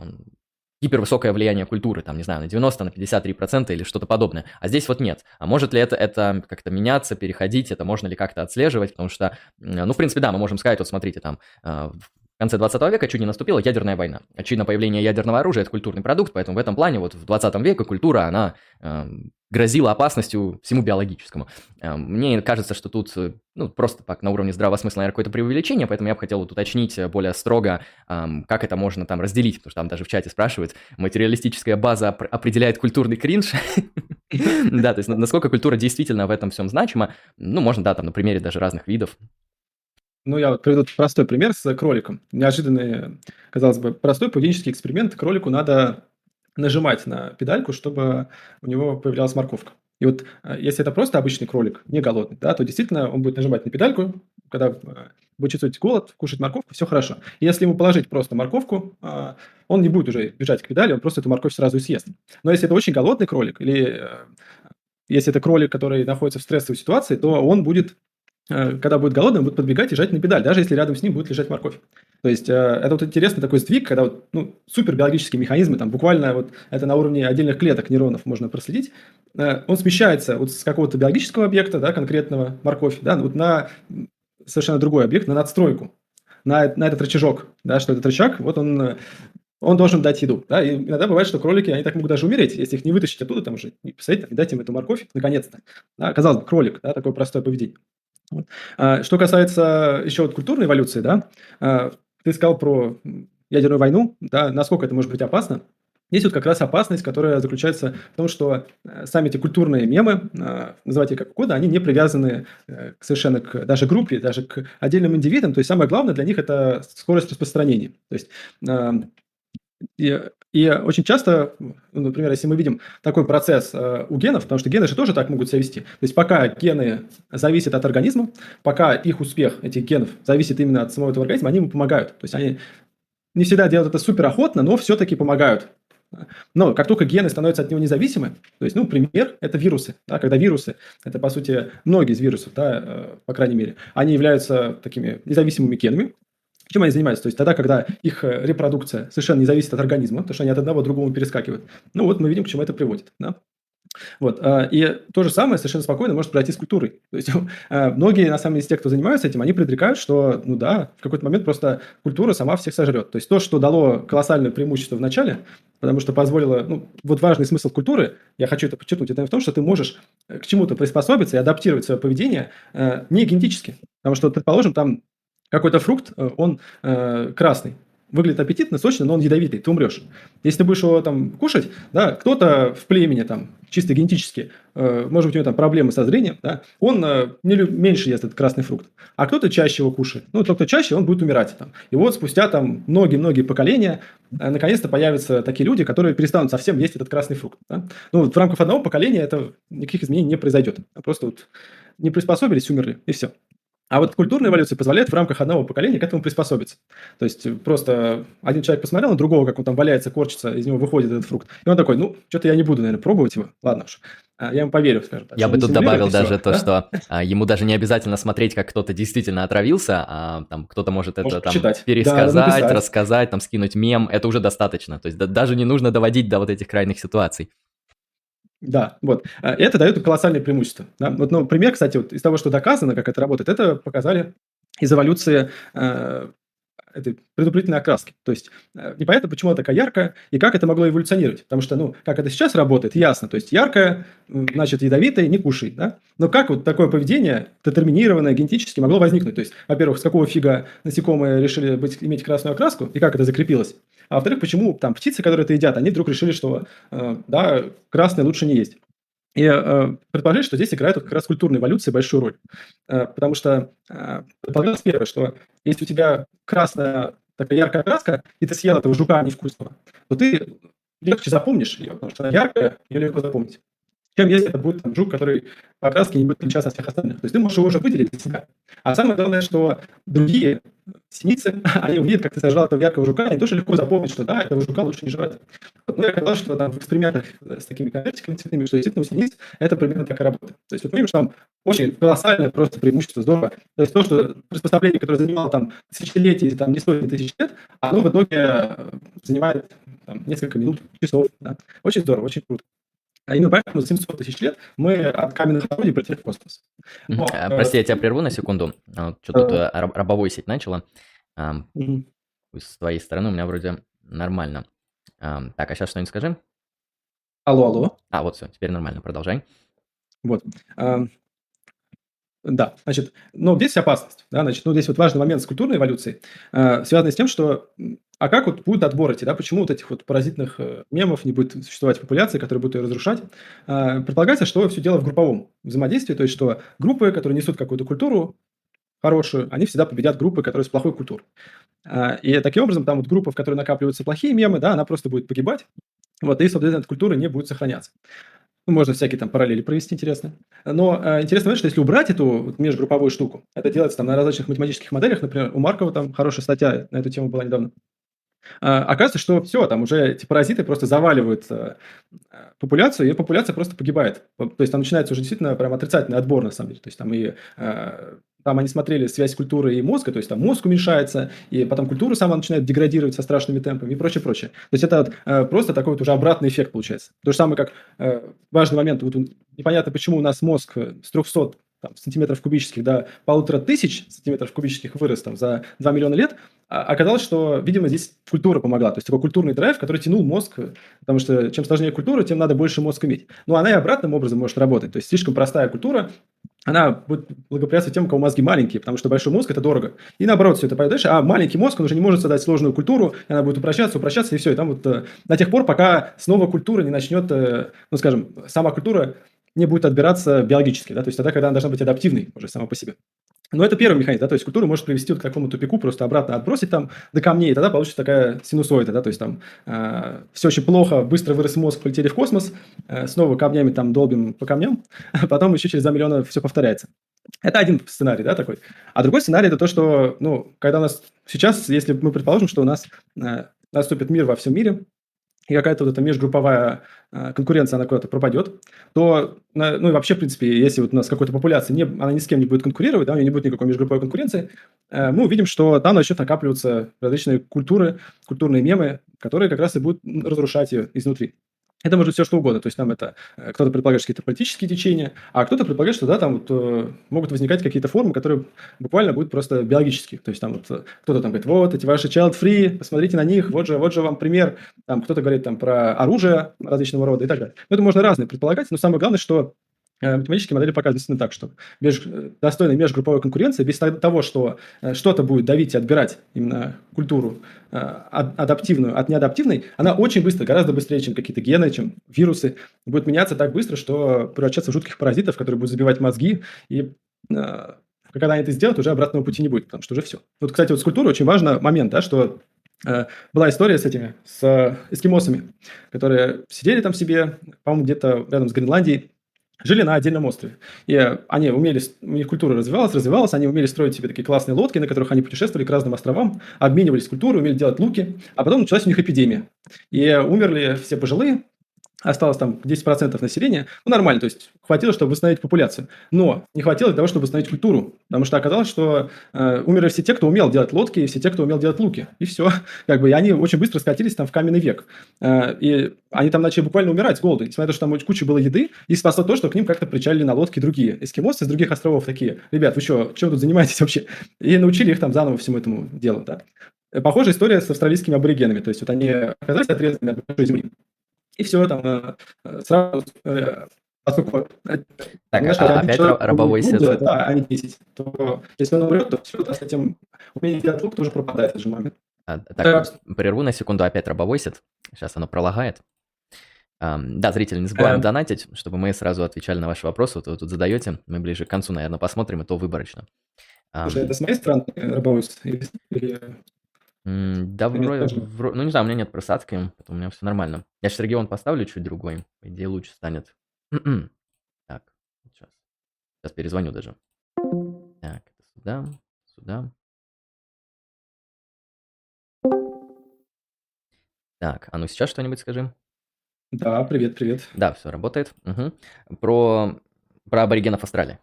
гипервысокое влияние культуры, там, не знаю, на 90, на 53% или что-то подобное, а здесь вот нет. А может ли это, это как-то меняться, переходить, это можно ли как-то отслеживать, потому что, ну, в принципе, да, мы можем сказать, вот смотрите, там, э, в конце 20 века чуть не наступила ядерная война. Очевидно, появление ядерного оружия – это культурный продукт, поэтому в этом плане вот в 20 веке культура, она э, грозила опасностью всему биологическому. Э, мне кажется, что тут э, ну, просто так на уровне здравого смысла, наверное, какое-то преувеличение, поэтому я бы хотел вот уточнить более строго, э, как это можно там разделить, потому что там даже в чате спрашивают, материалистическая база определяет культурный кринж. *laughs* Да, то есть насколько культура действительно в этом всем значима, ну, можно, да, там на примере даже разных видов ну, я вот приведу простой пример с кроликом. Неожиданный, казалось бы, простой поведенческий эксперимент. Кролику надо нажимать на педальку, чтобы у него появлялась морковка. И вот э, если это просто обычный кролик, не голодный, да, то действительно он будет нажимать на педальку, когда э, будет чувствовать голод, кушать морковку, все хорошо. И если ему положить просто морковку, э, он не будет уже бежать к педали, он просто эту морковь сразу и съест. Но если это очень голодный кролик, или если это кролик, который находится в стрессовой ситуации, то он будет когда будет голодным, будет подбегать и жать на педаль, даже если рядом с ним будет лежать морковь. То есть э, это вот интересный такой сдвиг, когда вот, ну, супербиологические механизмы, там буквально вот это на уровне отдельных клеток нейронов можно проследить, э, он смещается вот с какого-то биологического объекта, да, конкретного морковь, да, вот на совершенно другой объект, на надстройку, на, на этот рычажок, да, что этот рычаг, вот он он должен дать еду. Да? И иногда бывает, что кролики, они так могут даже умереть, если их не вытащить оттуда, там уже посадить, не дать им эту морковь, наконец-то. Да? Казалось бы, кролик, да, такое простое поведение. Вот. А, что касается еще вот культурной эволюции, да, а, ты сказал про ядерную войну, да, насколько это может быть опасно. Здесь вот как раз опасность, которая заключается в том, что э, сами эти культурные мемы, э, называйте как угодно, они не привязаны э, совершенно к даже группе, даже к отдельным индивидам. То есть самое главное для них это скорость распространения. То есть и очень часто, ну, например, если мы видим такой процесс э, у генов, потому что гены же тоже так могут себя вести. То есть пока гены зависят от организма, пока их успех этих генов зависит именно от самого этого организма, они ему помогают. То есть они не всегда делают это супер охотно, но все-таки помогают. Но как только гены становятся от него независимы, то есть, ну, пример – это вирусы. Да, когда вирусы, это, по сути, многие из вирусов, да, э, по крайней мере, они являются такими независимыми генами, чем они занимаются? То есть тогда, когда их э, репродукция совершенно не зависит от организма, потому что они от одного к другому перескакивают. Ну вот мы видим, к чему это приводит. Да? Вот. А, и то же самое совершенно спокойно может произойти с культурой. То есть *laughs* а, многие, на самом деле, из тех, кто занимаются этим, они предрекают, что, ну да, в какой-то момент просто культура сама всех сожрет. То есть то, что дало колоссальное преимущество в начале, потому что позволило, ну, вот важный смысл культуры, я хочу это подчеркнуть, это в том, что ты можешь к чему-то приспособиться и адаптировать свое поведение э, не генетически. Потому что, предположим, там какой-то фрукт, э, он э, красный, выглядит аппетитно, сочно, но он ядовитый, ты умрешь. Если ты будешь его там кушать, да, кто-то в племени там чисто генетически, э, может быть, у него там проблемы со зрением, да, он э, не меньше ест этот красный фрукт, а кто-то чаще его кушает. Ну, тот, кто чаще, он будет умирать там. И вот спустя там многие-многие поколения э, наконец-то появятся такие люди, которые перестанут совсем есть этот красный фрукт. Да? Ну, вот в рамках одного поколения это никаких изменений не произойдет. Просто вот не приспособились, умерли, и все. А вот культурная эволюция позволяет в рамках одного поколения к этому приспособиться. То есть просто один человек посмотрел на другого, как он там валяется, корчится, из него выходит этот фрукт. И он такой, ну, что-то я не буду, наверное, пробовать его. Ладно уж. А, я ему поверю, скажем так. Я бы тут добавил даже все, то, да? что а, ему даже не обязательно смотреть, как кто-то действительно отравился, а там кто-то может, может это там читать. пересказать, да, рассказать, там скинуть мем. Это уже достаточно. То есть да, даже не нужно доводить до вот этих крайних ситуаций. Да, вот. А, это дает колоссальное преимущество. Да? Вот, ну, пример, кстати, вот из того, что доказано, как это работает, это показали из эволюции э, этой предупредительной окраски. То есть э, непонятно, почему она такая яркая и как это могло эволюционировать. Потому что, ну, как это сейчас работает, ясно. То есть яркая, значит, ядовитая, не кушай. Да? Но как вот такое поведение, детерминированное генетически, могло возникнуть? То есть, во-первых, с какого фига насекомые решили быть, иметь красную окраску и как это закрепилось? А во-вторых, почему там птицы, которые это едят, они вдруг решили, что, э, да, красное лучше не есть. И э, предположить, что здесь играет как раз культурная эволюция большую роль. Э, потому что э, предполагалось первое, что если у тебя красная такая яркая краска, и ты съел этого жука невкусного, то ты легче запомнишь ее, потому что она яркая, ее легко запомнить. Чем если это будет там, жук, который по окраске не будет отличаться от всех остальных. То есть ты можешь его уже выделить для себя. А самое главное, что другие синицы, *laughs* они увидят, как ты сожрал этого яркого жука, они тоже легко запомнят, что да, этого жука лучше не жрать. Ну, я оказалось, что там в экспериментах с такими конвертиками цветными, что действительно у синиц это примерно так и работает. То есть вот мы видим, что там очень колоссальное просто преимущество, здорово. То есть то, что приспособление, которое занимало там тысячелетия, там не сотни тысяч лет, оно в итоге э, занимает там, несколько минут, часов. Да. Очень здорово, очень круто. А именно поэтому за 700 тысяч лет мы от каменных орудий полетели в космос. Но, а, Прости, я тебя прерву на секунду. А что тут э, рабовой сеть начала. С твоей стороны у меня вроде нормально. Так, а сейчас что-нибудь скажи. Алло, алло. А, вот все, теперь нормально, продолжай. Вот. Да, значит, ну, здесь опасность, да, значит, ну, здесь вот важный момент с культурной эволюцией, э, связанный с тем, что, а как вот будет отбор эти, да, почему вот этих вот паразитных э, мемов не будет существовать популяции, которые будут ее разрушать? Э, предполагается, что все дело в групповом взаимодействии, то есть, что группы, которые несут какую-то культуру хорошую, они всегда победят группы, которые с плохой культурой. Э, и таким образом, там вот группа, в которой накапливаются плохие мемы, да, она просто будет погибать, вот, и, соответственно, эта культура не будет сохраняться. Ну, можно всякие там параллели провести, интересно. Но э, интересно, что если убрать эту вот, межгрупповую штуку, это делается там на различных математических моделях, например, у Маркова там хорошая статья на эту тему была недавно. Э, оказывается, что все, там уже эти паразиты просто заваливают э, популяцию, и популяция просто погибает. То есть там начинается уже действительно прям отрицательный отбор, на самом деле. То есть там и э, там они смотрели связь культуры и мозга, то есть там мозг уменьшается, и потом культура сама начинает деградировать со страшными темпами и прочее, прочее. То есть это вот, э, просто такой вот уже обратный эффект получается. То же самое, как э, важный момент, вот непонятно, почему у нас мозг с 300 там, сантиметров кубических до полутора тысяч сантиметров кубических вырос там, за 2 миллиона лет, а оказалось, что, видимо, здесь культура помогла. То есть такой культурный драйв, который тянул мозг, потому что чем сложнее культура, тем надо больше мозг иметь. Но она и обратным образом может работать. То есть слишком простая культура, она будет благоприятствовать тем, у кого мозги маленькие, потому что большой мозг – это дорого. И наоборот, все это пойдет дальше, а маленький мозг, он уже не может создать сложную культуру, и она будет упрощаться, упрощаться, и все. И там вот э, до тех пор, пока снова культура не начнет, э, ну, скажем, сама культура не будет отбираться биологически, да, то есть тогда, когда она должна быть адаптивной уже сама по себе. Но это первый механизм, да, то есть культура может привести вот к такому тупику, просто обратно отбросить там до камней, и тогда получится такая синусоида, да, то есть там э, все очень плохо, быстро вырос мозг, полетели в космос, э, снова камнями там долбим по камням, *laughs* а потом еще через 2 миллиона все повторяется. Это один сценарий, да, такой. А другой сценарий – это то, что, ну, когда у нас сейчас, если мы предположим, что у нас э, наступит мир во всем мире, и какая-то вот эта межгрупповая э, конкуренция, она куда-то пропадет, то, ну и вообще, в принципе, если вот у нас какой-то популяция, не, она ни с кем не будет конкурировать, да, у нее не будет никакой межгрупповой конкуренции, э, мы увидим, что там начнут накапливаться различные культуры, культурные мемы, которые как раз и будут разрушать ее изнутри. Это может быть все что угодно. То есть там это э, кто-то предполагает какие-то политические течения, а кто-то предполагает, что да, там вот, э, могут возникать какие-то формы, которые буквально будут просто биологические. То есть там вот э, кто-то там говорит, вот эти ваши child-free, посмотрите на них, вот же, вот же вам пример. Там кто-то говорит там про оружие различного рода и так далее. Но это можно разное предполагать, но самое главное, что математические модели действительно так, что меж, э, достойная межгрупповая конкуренция, без того, что э, что-то будет давить и отбирать именно культуру адаптивную от неадаптивной, она очень быстро, гораздо быстрее, чем какие-то гены, чем вирусы, будет меняться так быстро, что превращаться в жутких паразитов, которые будут забивать мозги, и когда они это сделают, уже обратного пути не будет, потому что уже все. Вот, кстати, вот с культурой очень важный момент, да, что была история с этими, с эскимосами, которые сидели там себе, по-моему, где-то рядом с Гренландией, жили на отдельном острове. И они умели, у них культура развивалась, развивалась, они умели строить себе такие классные лодки, на которых они путешествовали к разным островам, обменивались культурой, умели делать луки, а потом началась у них эпидемия. И умерли все пожилые, осталось там 10% населения, ну, нормально, то есть хватило, чтобы восстановить популяцию. Но не хватило для того, чтобы восстановить культуру, потому что оказалось, что э, умерли все те, кто умел делать лодки, и все те, кто умел делать луки. И все. *laughs* Как бы, и они очень быстро скатились там в каменный век. Э, и они там начали буквально умирать с голоду. Несмотря на то, что там куча было еды, и спасло то, что к ним как-то причалили на лодке другие эскимосы с других островов такие. Ребят, вы что, чем тут занимаетесь вообще? И научили их там заново всему этому делу, да. Похожая история с австралийскими аборигенами. То есть вот они оказались отрезанными от большой земли и все, там э, э, сразу э, поскольку так, знаешь, а, опять человек, рабовой сет. Да, а не 10. То если он умрет, то все, да, с этим умение делать лук тоже пропадает в этот же момент. А, так, да. прерву на секунду, опять рабовой сет. Сейчас оно пролагает. Um, да, зрители, не забываем а... донатить, чтобы мы сразу отвечали на ваши вопросы. Вот вы тут задаете, мы ближе к концу, наверное, посмотрим, и то выборочно. Um... Слушай, это с моей стороны рабовой сет? Или... Да, вроде, вро... ну не знаю, у меня нет просадки, у меня все нормально. Я сейчас регион поставлю чуть другой, по идее лучше станет. так, сейчас. Сейчас перезвоню даже. Так, это сюда, сюда. Так, а ну сейчас что-нибудь скажи. Да, привет, привет. Да, все работает. Угу. Про, про аборигенов Австралии.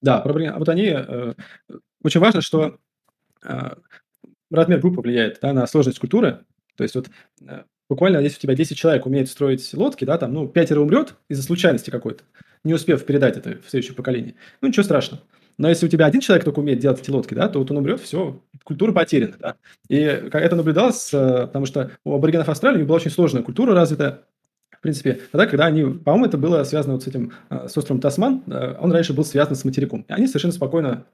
Да, про аборигенов. Вот они... Э, очень важно, что э, размер группы влияет да, на сложность культуры. То есть вот э, буквально, если у тебя 10 человек умеет строить лодки, да, там, ну, пятеро умрет из-за случайности какой-то, не успев передать это в следующее поколение. Ну, ничего страшного. Но если у тебя один человек только умеет делать эти лодки, да, то вот он умрет, все, культура потеряна, да. И это наблюдалось, э, потому что у аборигенов Австралии была очень сложная культура развита, в принципе, тогда, когда они, по-моему, это было связано вот с этим, э, с островом Тасман, он раньше был связан с материком. И они совершенно спокойно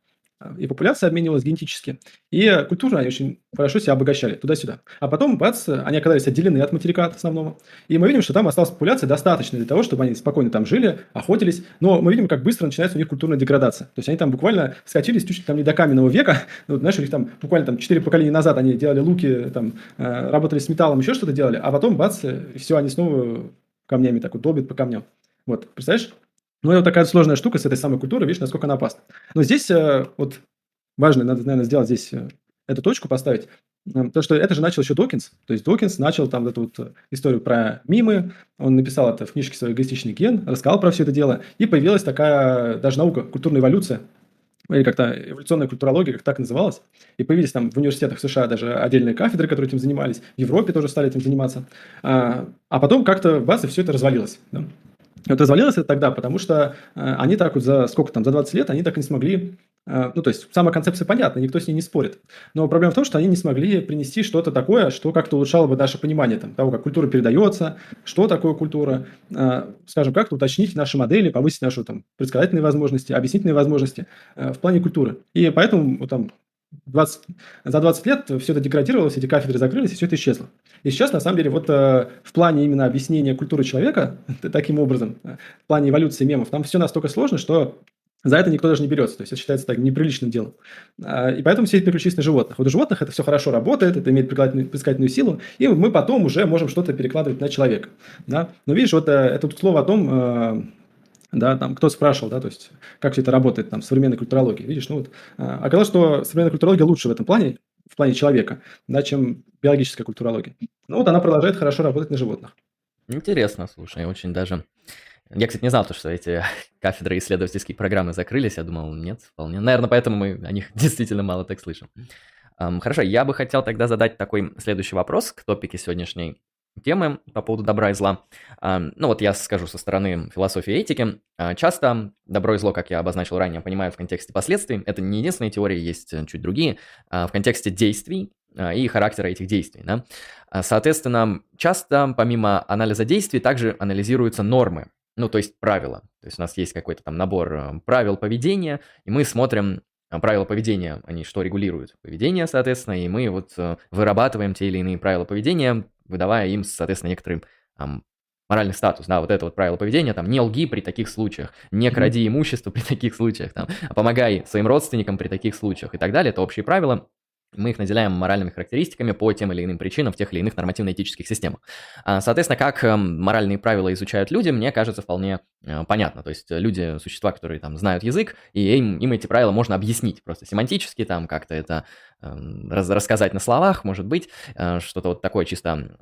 и популяция обменивалась генетически, и культурно они очень хорошо себя обогащали туда-сюда. А потом, бац, они оказались отделены от материка от основного. И мы видим, что там осталась популяция достаточно для того, чтобы они спокойно там жили, охотились. Но мы видим, как быстро начинается у них культурная деградация. То есть они там буквально скатились чуть-чуть там не до каменного века. *laughs* Ну, знаешь, у них там буквально там 4 поколения назад они делали луки, там, э, работали с металлом, еще что-то делали, а потом, бац, все, они снова камнями так вот долбят по камням. Вот, представляешь? Ну, это такая сложная штука с этой самой культурой, видишь, насколько она опасна. Но здесь э, вот важно, надо, наверное, сделать здесь э, эту точку поставить. Э, то, что это же начал еще Докинс. То есть Докинс начал там эту вот историю про мимы, он написал это в книжке свой «Эгоистичный ген», рассказал про все это дело, и появилась такая даже наука, культурная эволюция, или как-то эволюционная культурология, как так называлась, и появились там в университетах США даже отдельные кафедры, которые этим занимались, в Европе тоже стали этим заниматься, а, а потом как-то базы все это развалилось. Да? Вот развалилось это тогда, потому что э, они так вот за сколько там, за 20 лет, они так и не смогли э, ну, то есть, сама концепция понятна, никто с ней не спорит. Но проблема в том, что они не смогли принести что-то такое, что как-то улучшало бы наше понимание там, того, как культура передается, что такое культура, э, скажем, как-то уточнить наши модели, повысить наши там, предсказательные возможности, объяснительные возможности в плане культуры. И поэтому вот, там, 20, за 20 лет все это деградировалось, эти кафедры закрылись, и все это исчезло. И сейчас, на самом деле, вот э, в плане именно объяснения культуры человека, *laughs* таким образом, э, в плане эволюции мемов, там все настолько сложно, что за это никто даже не берется. То есть это считается так неприличным делом. А, и поэтому все это переключились на животных. Вот у животных это все хорошо работает, это имеет предсказательную силу, и мы потом уже можем что-то перекладывать на человека. Да? Но видишь, вот э, это вот слово о том, да, там кто спрашивал, да, то есть как все это работает там в современной культурологии, видишь, ну вот, а, оказалось, что современная культурология лучше в этом плане, в плане человека, да, чем биологическая культурология. Ну вот она продолжает хорошо работать на животных. Интересно, слушай, очень даже... Я, кстати, не знал, то, что эти *laughs* кафедры исследовательские программы закрылись. Я думал, нет, вполне. Наверное, поэтому мы о них *laughs* действительно мало так слышим. Хорошо, я бы хотел тогда задать такой следующий вопрос к топике сегодняшней темы по поводу добра и зла. Ну вот я скажу со стороны философии и этики. А, часто добро и зло, как я обозначил ранее, понимаю в контексте последствий. Это не единственная теория, есть э, чуть другие. А, в контексте действий а, и характера этих действий. Да? Соответственно, часто помимо анализа действий также анализируются нормы, ну то есть правила. То есть у нас есть какой-то там набор э, правил поведения, и мы смотрим правила поведения, они что регулируют? Поведение, соответственно, и мы вот э, вырабатываем те или иные правила поведения, выдавая им, соответственно, некоторый там, моральный статус, да, вот это вот правило поведения, там, не лги при таких случаях, не кради имущество при таких случаях, там, а помогай своим родственникам при таких случаях и так далее, это общие правила, мы их наделяем моральными характеристиками по тем или иным причинам в тех или иных нормативно-этических системах. А, соответственно, как эм, моральные правила изучают люди, мне кажется вполне э, понятно. То есть люди, существа, которые там знают язык, и им, им эти правила можно объяснить просто семантически, там как-то это эм, рассказать на словах, может быть, э, что-то вот такое чисто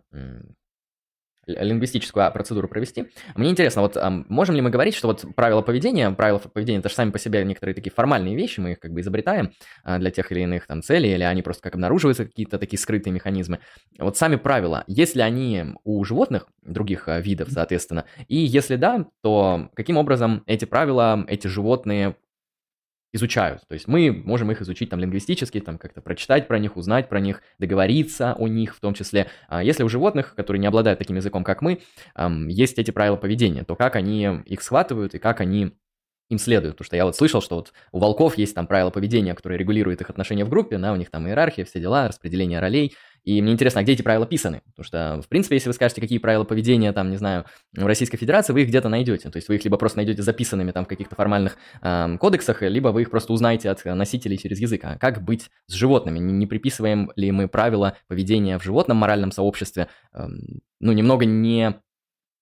лингвистическую а, процедуру провести. Мне интересно, вот можем ли мы говорить, что вот правила поведения, правила поведения, это же сами по себе некоторые такие формальные вещи, мы их как бы изобретаем а, для тех или иных там целей, или они просто как обнаруживаются, какие-то такие скрытые механизмы. Вот сами правила, если они у животных, других а, видов, соответственно, и если да, то каким образом эти правила, эти животные изучают. То есть мы можем их изучить там лингвистически, там как-то прочитать про них, узнать про них, договориться о них в том числе. А если у животных, которые не обладают таким языком, как мы, есть эти правила поведения, то как они их схватывают и как они им следуют. Потому что я вот слышал, что вот у волков есть там правила поведения, которые регулируют их отношения в группе, да, у них там иерархия, все дела, распределение ролей. И мне интересно, а где эти правила писаны? Потому что, в принципе, если вы скажете, какие правила поведения, там, не знаю, в Российской Федерации, вы их где-то найдете. То есть вы их либо просто найдете записанными там в каких-то формальных э, кодексах, либо вы их просто узнаете от носителей через язык. А как быть с животными? Не, не приписываем ли мы правила поведения в животном моральном сообществе, э, ну, немного не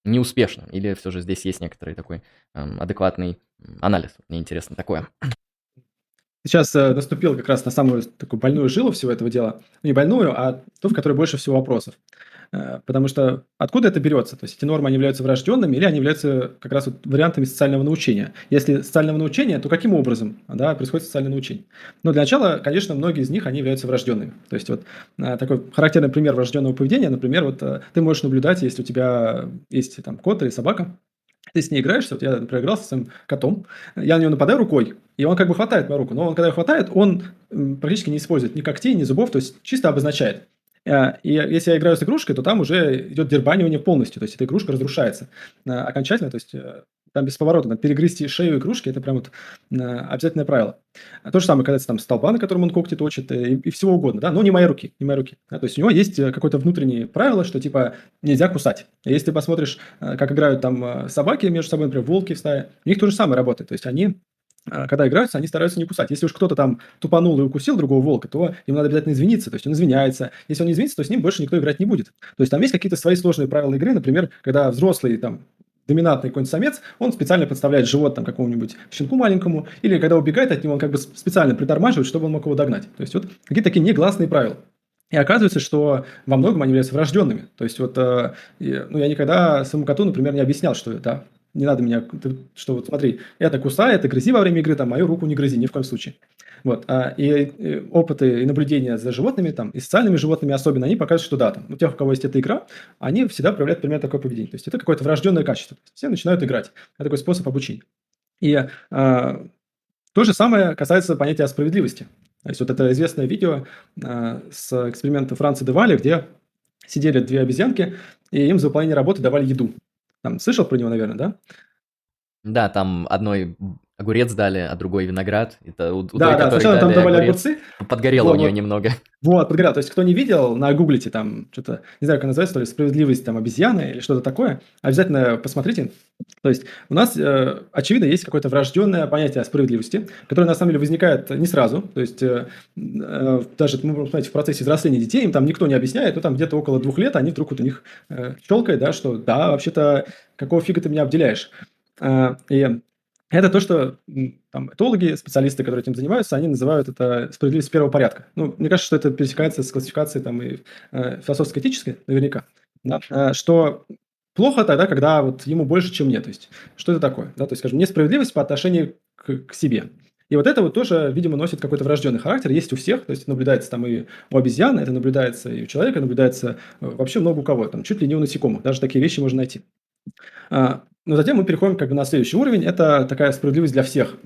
неуспешно? Или все же здесь есть некоторый такой э, адекватный анализ? Мне интересно такое сейчас э, наступил как раз на самую такую больную жилу всего этого дела. Ну, не больную, а ту, в которой больше всего вопросов. Э, потому что откуда это берется? То есть эти нормы, они являются врожденными или они являются как раз вот вариантами социального научения? Если социального научения, то каким образом да, происходит социальное научение? Ну, для начала, конечно, многие из них, они являются врожденными. То есть вот э, такой характерный пример врожденного поведения, например, вот ты можешь наблюдать, если у тебя есть там кот или собака, ты с ней играешься, вот я, играл с своим котом, я на него нападаю рукой, и он как бы хватает мою руку, но он, когда хватает, он практически не использует ни когтей, ни зубов, то есть чисто обозначает. Э, и если я играю с игрушкой, то там уже идет дербанивание полностью, то есть эта игрушка разрушается э, окончательно, то есть э, там без поворота, надо перегрызти шею игрушки, это прям вот обязательное правило. А то же самое касается там столба, на котором он когти точит, и, и всего угодно, да, но не мои руки, не мои руки. Да? То есть у него есть какое-то внутреннее правило, что типа нельзя кусать. Если ты посмотришь, как играют там собаки между собой, например, волки в стае, у них то же самое работает. То есть они когда играются, они стараются не кусать. Если уж кто-то там тупанул и укусил другого волка, то ему надо обязательно извиниться. То есть он извиняется. Если он не извинится, то с ним больше никто играть не будет. То есть там есть какие-то свои сложные правила игры. Например, когда взрослый там доминантный какой-нибудь самец, он специально подставляет живот там какому-нибудь щенку маленькому, или когда убегает от него, он как бы специально притормаживает, чтобы он мог его догнать. То есть вот какие-то такие негласные правила. И оказывается, что во многом они являются врожденными. То есть вот, э, ну, я никогда своему коту, например, не объяснял, что это не надо меня, что вот смотри, это кусай, это грызи во время игры, там, мою руку не грызи, ни в коем случае. Вот. А, и, и опыты и наблюдения за животными, там, и социальными животными особенно, они показывают, что да, там, у тех, у кого есть эта игра, они всегда проявляют примерно такое поведение. То есть это какое-то врожденное качество. Все начинают играть. Это такой способ обучения. И а, то же самое касается понятия справедливости. То есть вот это известное видео а, с эксперимента Франца Девали, где сидели две обезьянки, и им за выполнение работы давали еду. Там, слышал про него, наверное, да? Да, там одной огурец дали, а другой виноград. Это у, у да, той, да, сначала там давали огурец, огурцы. Подгорело вот, у нее немного. Вот, подгорело. То есть, кто не видел, на гуглите там что-то, не знаю, как называется, то ли справедливость там обезьяны или что-то такое, обязательно посмотрите. То есть, у нас, э, очевидно, есть какое-то врожденное понятие справедливости, которое на самом деле возникает не сразу. То есть, э, э, даже мы можем посмотреть в процессе взросления детей, им там никто не объясняет, но там где-то около двух лет они вдруг вот у них э, щелкает, да, что да, вообще-то, какого фига ты меня обделяешь? Э, и это то, что там, этологи, специалисты, которые этим занимаются, они называют это справедливость первого порядка. Ну, мне кажется, что это пересекается с классификацией там, и э, философско-этической, наверняка. Да? Э, что плохо тогда, когда вот ему больше, чем мне. То есть, что это такое? Да? То есть, скажем, несправедливость по отношению к, к себе. И вот это вот тоже, видимо, носит какой-то врожденный характер, есть у всех, то есть наблюдается там и у обезьяны, это наблюдается и у человека, наблюдается э, вообще много у кого, там чуть ли не у насекомых, даже такие вещи можно найти. А, но затем мы переходим как бы на следующий уровень. Это такая справедливость для всех.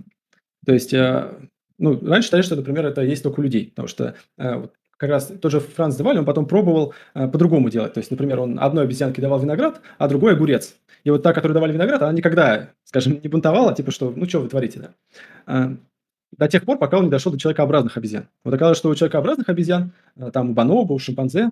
То есть, э, ну, раньше считали, что, например, это есть только у людей, потому что э, вот как раз тот же Франц Деваль, он потом пробовал э, по-другому делать. То есть, например, он одной обезьянке давал виноград, а другой огурец. И вот та, которой давали виноград, она никогда, скажем, не бунтовала, типа, что, ну, что вы творите, да? До тех пор, пока он не дошел до человекообразных обезьян. Вот оказалось, что у человекообразных обезьян, там у бонобо, у шимпанзе,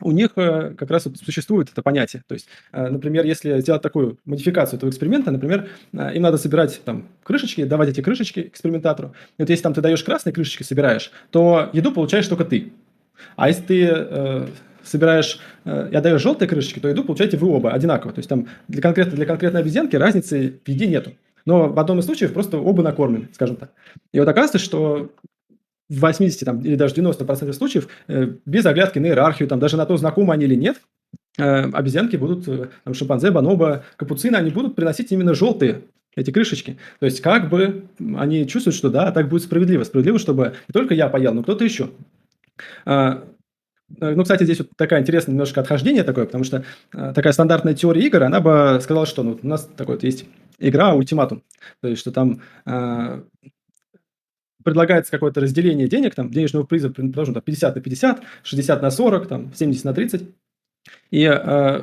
у них э, как раз вот существует это понятие. То есть, э, например, если сделать такую модификацию этого эксперимента, например, э, им надо собирать там крышечки, давать эти крышечки экспериментатору. И вот если там ты даешь красные крышечки, собираешь, то еду получаешь только ты. А если ты э, собираешь э, и отдаешь желтые крышечки, то еду получаете вы оба одинаково. То есть там для, конкретно, для конкретной обезьянки разницы в еде нету. Но в одном из случаев просто оба накормлены, скажем так. И вот оказывается, что в 80 там, или даже 90% случаев э, без оглядки на иерархию, там, даже на то, знакомы они или нет, э, обезьянки будут, э, там, шимпанзе, бонобо, капуцины, они будут приносить именно желтые эти крышечки. То есть как бы они чувствуют, что да, так будет справедливо. Справедливо, чтобы не только я поел, но кто-то еще. А, ну, кстати, здесь вот такая интересная немножко отхождение такое, потому что такая стандартная теория игр, она бы сказала, что ну, у нас такой вот есть игра ультиматум. То есть, что там предлагается какое-то разделение денег, там, денежного приза, предположим, там, 50 на 50, 60 на 40, там, 70 на 30. И, э,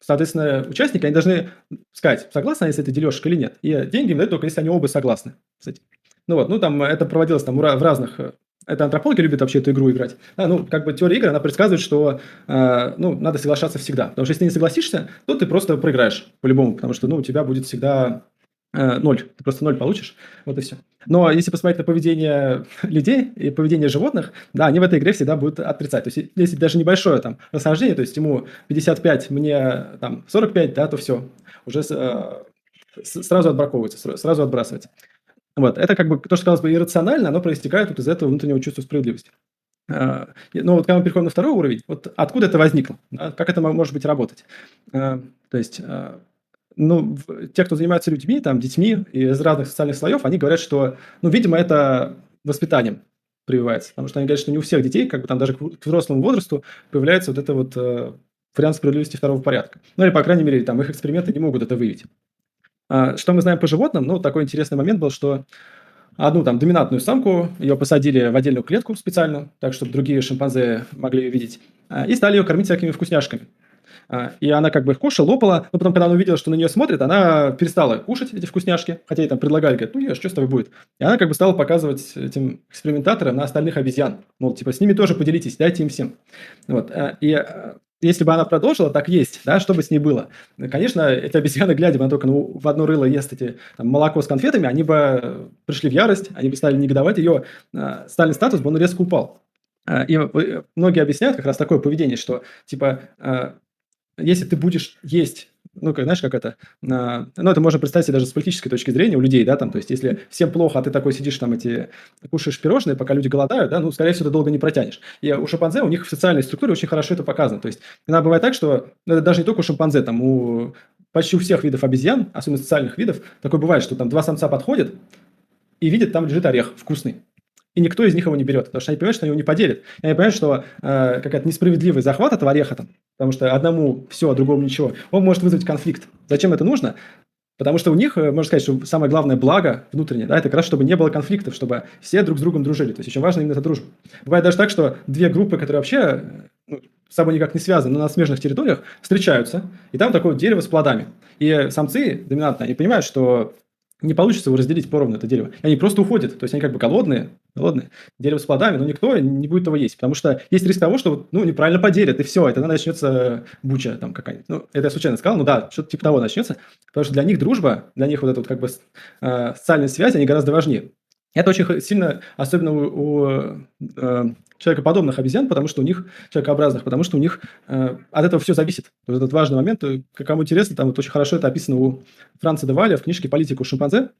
соответственно, участники, они должны сказать, согласны они с этой дележкой или нет. И деньги им дают только если они оба согласны с этим. Ну вот, ну там это проводилось там в разных э, это антропологи любят вообще эту игру играть. Да, ну, как бы теория игр, она предсказывает, что э, ну, надо соглашаться всегда. Потому что если ты не согласишься, то ты просто проиграешь по-любому, потому что ну, у тебя будет всегда Э, ноль. Ты просто ноль получишь. Вот и все. Но если посмотреть на поведение *laughs* людей и поведение животных, да, они в этой игре всегда будут отрицать. То есть, если даже небольшое там расхождение, то есть ему 55, мне там 45, да, то все. Уже э, сразу отбраковывается, сразу отбрасывается. Вот. Это как бы то, что казалось бы иррационально, оно проистекает вот из этого внутреннего чувства справедливости. Э, но вот когда мы переходим на второй уровень, вот откуда это возникло? Как это может быть работать? Э, то есть ну, те, кто занимается людьми, там, детьми из разных социальных слоев, они говорят, что, ну, видимо, это воспитанием прививается. Потому что они говорят, что не у всех детей, как бы там даже к взрослому возрасту, появляется вот это вот э, вариант справедливости второго порядка. Ну, или, по крайней мере, там их эксперименты не могут это выявить. А, что мы знаем по животным? Ну, такой интересный момент был, что одну там доминантную самку, ее посадили в отдельную клетку специально, так, чтобы другие шимпанзе могли ее видеть, а, и стали ее кормить всякими вкусняшками. А, и она как бы их кушала, лопала, но потом, когда она увидела, что на нее смотрят, она перестала кушать эти вкусняшки, хотя ей там предлагали, говорят, ну ешь, что с тобой будет. И она как бы стала показывать этим экспериментаторам на остальных обезьян. Мол, типа, с ними тоже поделитесь, дайте им всем. Вот. А, и а, если бы она продолжила так есть, да, что бы с ней было? Конечно, эти обезьяны, глядя бы, она только ну, в одно рыло ест эти там, молоко с конфетами, они бы пришли в ярость, они бы стали негодовать, ее стальный статус бы он резко упал. И многие объясняют как раз такое поведение, что типа если ты будешь есть ну, как, знаешь, как это, а, ну, это можно представить себе даже с политической точки зрения у людей, да, там, то есть, если всем плохо, а ты такой сидишь там эти, кушаешь пирожные, пока люди голодают, да, ну, скорее всего, ты долго не протянешь. И у шимпанзе, у них в социальной структуре очень хорошо это показано, то есть, иногда бывает так, что, ну, это даже не только у шимпанзе, там, у почти у всех видов обезьян, особенно социальных видов, такое бывает, что там два самца подходят и видят, там лежит орех вкусный. И никто из них его не берет, потому что они понимают, что они его не поделят. И они понимают, что э, какая-то несправедливый захват этого ореха там, потому что одному все, а другому ничего, он может вызвать конфликт. Зачем это нужно? Потому что у них, э, можно сказать, что самое главное благо внутреннее, да, это как раз, чтобы не было конфликтов, чтобы все друг с другом дружили. То есть очень важно именно эта дружба. Бывает даже так, что две группы, которые вообще ну, с собой никак не связаны, но на смежных территориях, встречаются, и там такое дерево с плодами. И самцы доминантные, они понимают, что не получится его разделить поровну, это дерево. И они просто уходят. То есть они как бы голодные, голодные, дерево с плодами, но никто не будет его есть. Потому что есть риск того, что ну, неправильно поделят, и все, и тогда начнется буча там какая-нибудь. Ну, это я случайно сказал, ну да, что-то типа того начнется. Потому что для них дружба, для них вот эта вот как бы э, социальная связь, они гораздо важнее. Это очень сильно, особенно у, у э, человекоподобных обезьян, потому что у них, человекообразных, потому что у них э, от этого все зависит. Вот этот важный момент, э, кому интересно, там вот очень хорошо это описано у Франца Деваля в книжке «Политику шимпанзе»,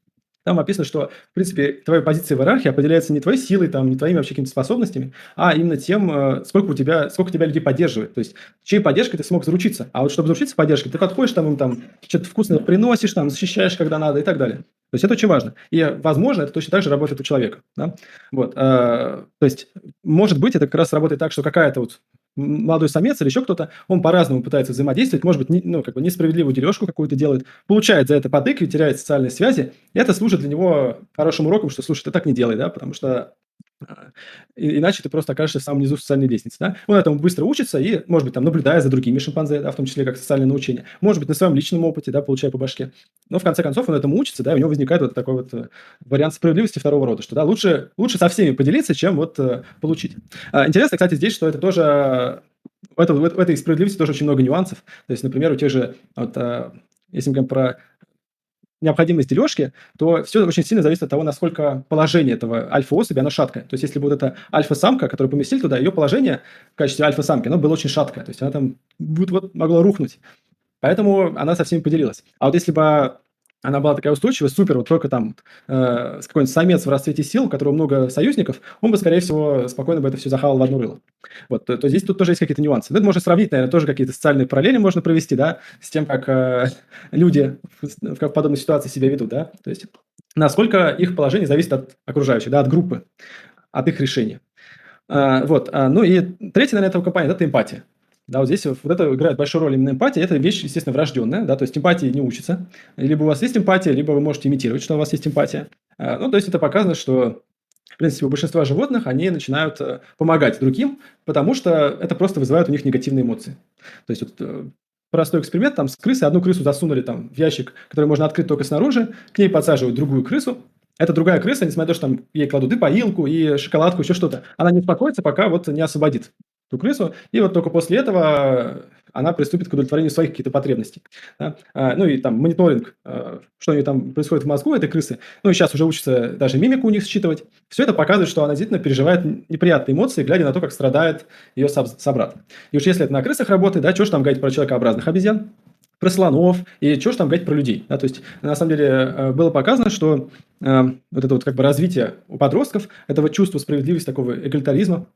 там описано, что, в принципе, твоя позиция в иерархии определяется не твоей силой, там, не твоими вообще какими-то способностями, а именно тем, э, сколько у тебя, сколько тебя людей поддерживает. То есть, чьей поддержкой ты смог заручиться. А вот чтобы заручиться поддержкой, ты подходишь там им там, что-то вкусное приносишь, там, защищаешь, когда надо и так далее. То есть это очень важно. И, возможно, это точно так же работает у человека. Да? Вот, э, то есть, может быть, это как раз работает так, что какая-то вот молодой самец или еще кто-то, он по-разному пытается взаимодействовать, может быть, не, ну, как бы несправедливую дележку какую-то делает, получает за это подык, теряет социальные связи, и это служит для него хорошим уроком, что, слушай, ты так не делай, да, потому что Иначе ты просто окажешься в самом низу социальной лестницы. Да? Он этому быстро учится и, может быть, там, наблюдая за другими шимпанзе, да, в том числе как социальное научение, может быть, на своем личном опыте, да, получая по башке. Но в конце концов он этому учится, да, и у него возникает вот такой вот э, вариант справедливости второго рода, что да, лучше, лучше со всеми поделиться, чем вот э, получить. А, интересно, кстати, здесь, что это тоже в, это, в этой справедливости тоже очень много нюансов. То есть, например, у тех же, вот, э, если мы говорим про необходимость дележки, то все очень сильно зависит от того, насколько положение этого альфа-особи, оно шаткое. То есть, если бы вот эта альфа-самка, которую поместили туда, ее положение в качестве альфа-самки, оно было очень шаткое. То есть, она там вот, вот могла рухнуть. Поэтому она со всеми поделилась. А вот если бы она была такая устойчивая, супер, вот только там э, какой-нибудь самец в расцвете сил, у которого много союзников, он бы, скорее всего, спокойно бы это все захавал в одно рыло. Вот, то, то здесь тут тоже есть какие-то нюансы. Ну, это можно сравнить, наверное, тоже какие-то социальные параллели можно провести, да, с тем, как э, *laughs* люди в, в подобной ситуации себя ведут, да, то есть насколько их положение зависит от окружающих, да, от группы, от их решения. Э, вот, э, ну и третья, наверное, этого компания – это эмпатия. Да, вот здесь вот это играет большую роль именно эмпатия. Это вещь, естественно, врожденная, да, то есть эмпатия не учится. Либо у вас есть эмпатия, либо вы можете имитировать, что у вас есть эмпатия. А, ну, то есть это показано, что в принципе, у большинства животных они начинают э, помогать другим, потому что это просто вызывает у них негативные эмоции. То есть вот э, простой эксперимент, там с крысой одну крысу засунули там в ящик, который можно открыть только снаружи, к ней подсаживают другую крысу, эта другая крыса, несмотря на то, что там ей кладут и поилку, и шоколадку, еще что-то, она не успокоится, пока вот не освободит ту крысу, и вот только после этого она приступит к удовлетворению своих каких-то потребностей. Да? А, ну и там мониторинг, а, что у нее там происходит в мозгу этой крысы, ну и сейчас уже учится даже мимику у них считывать. Все это показывает, что она действительно переживает неприятные эмоции, глядя на то, как страдает ее собрат. И уж если это на крысах работает, да, что ж там говорить про человекообразных обезьян, про слонов, и что ж там говорить про людей. Да? То есть, на самом деле, э, было показано, что э, вот это вот как бы развитие у подростков, этого чувства справедливости, такого эгалитаризма,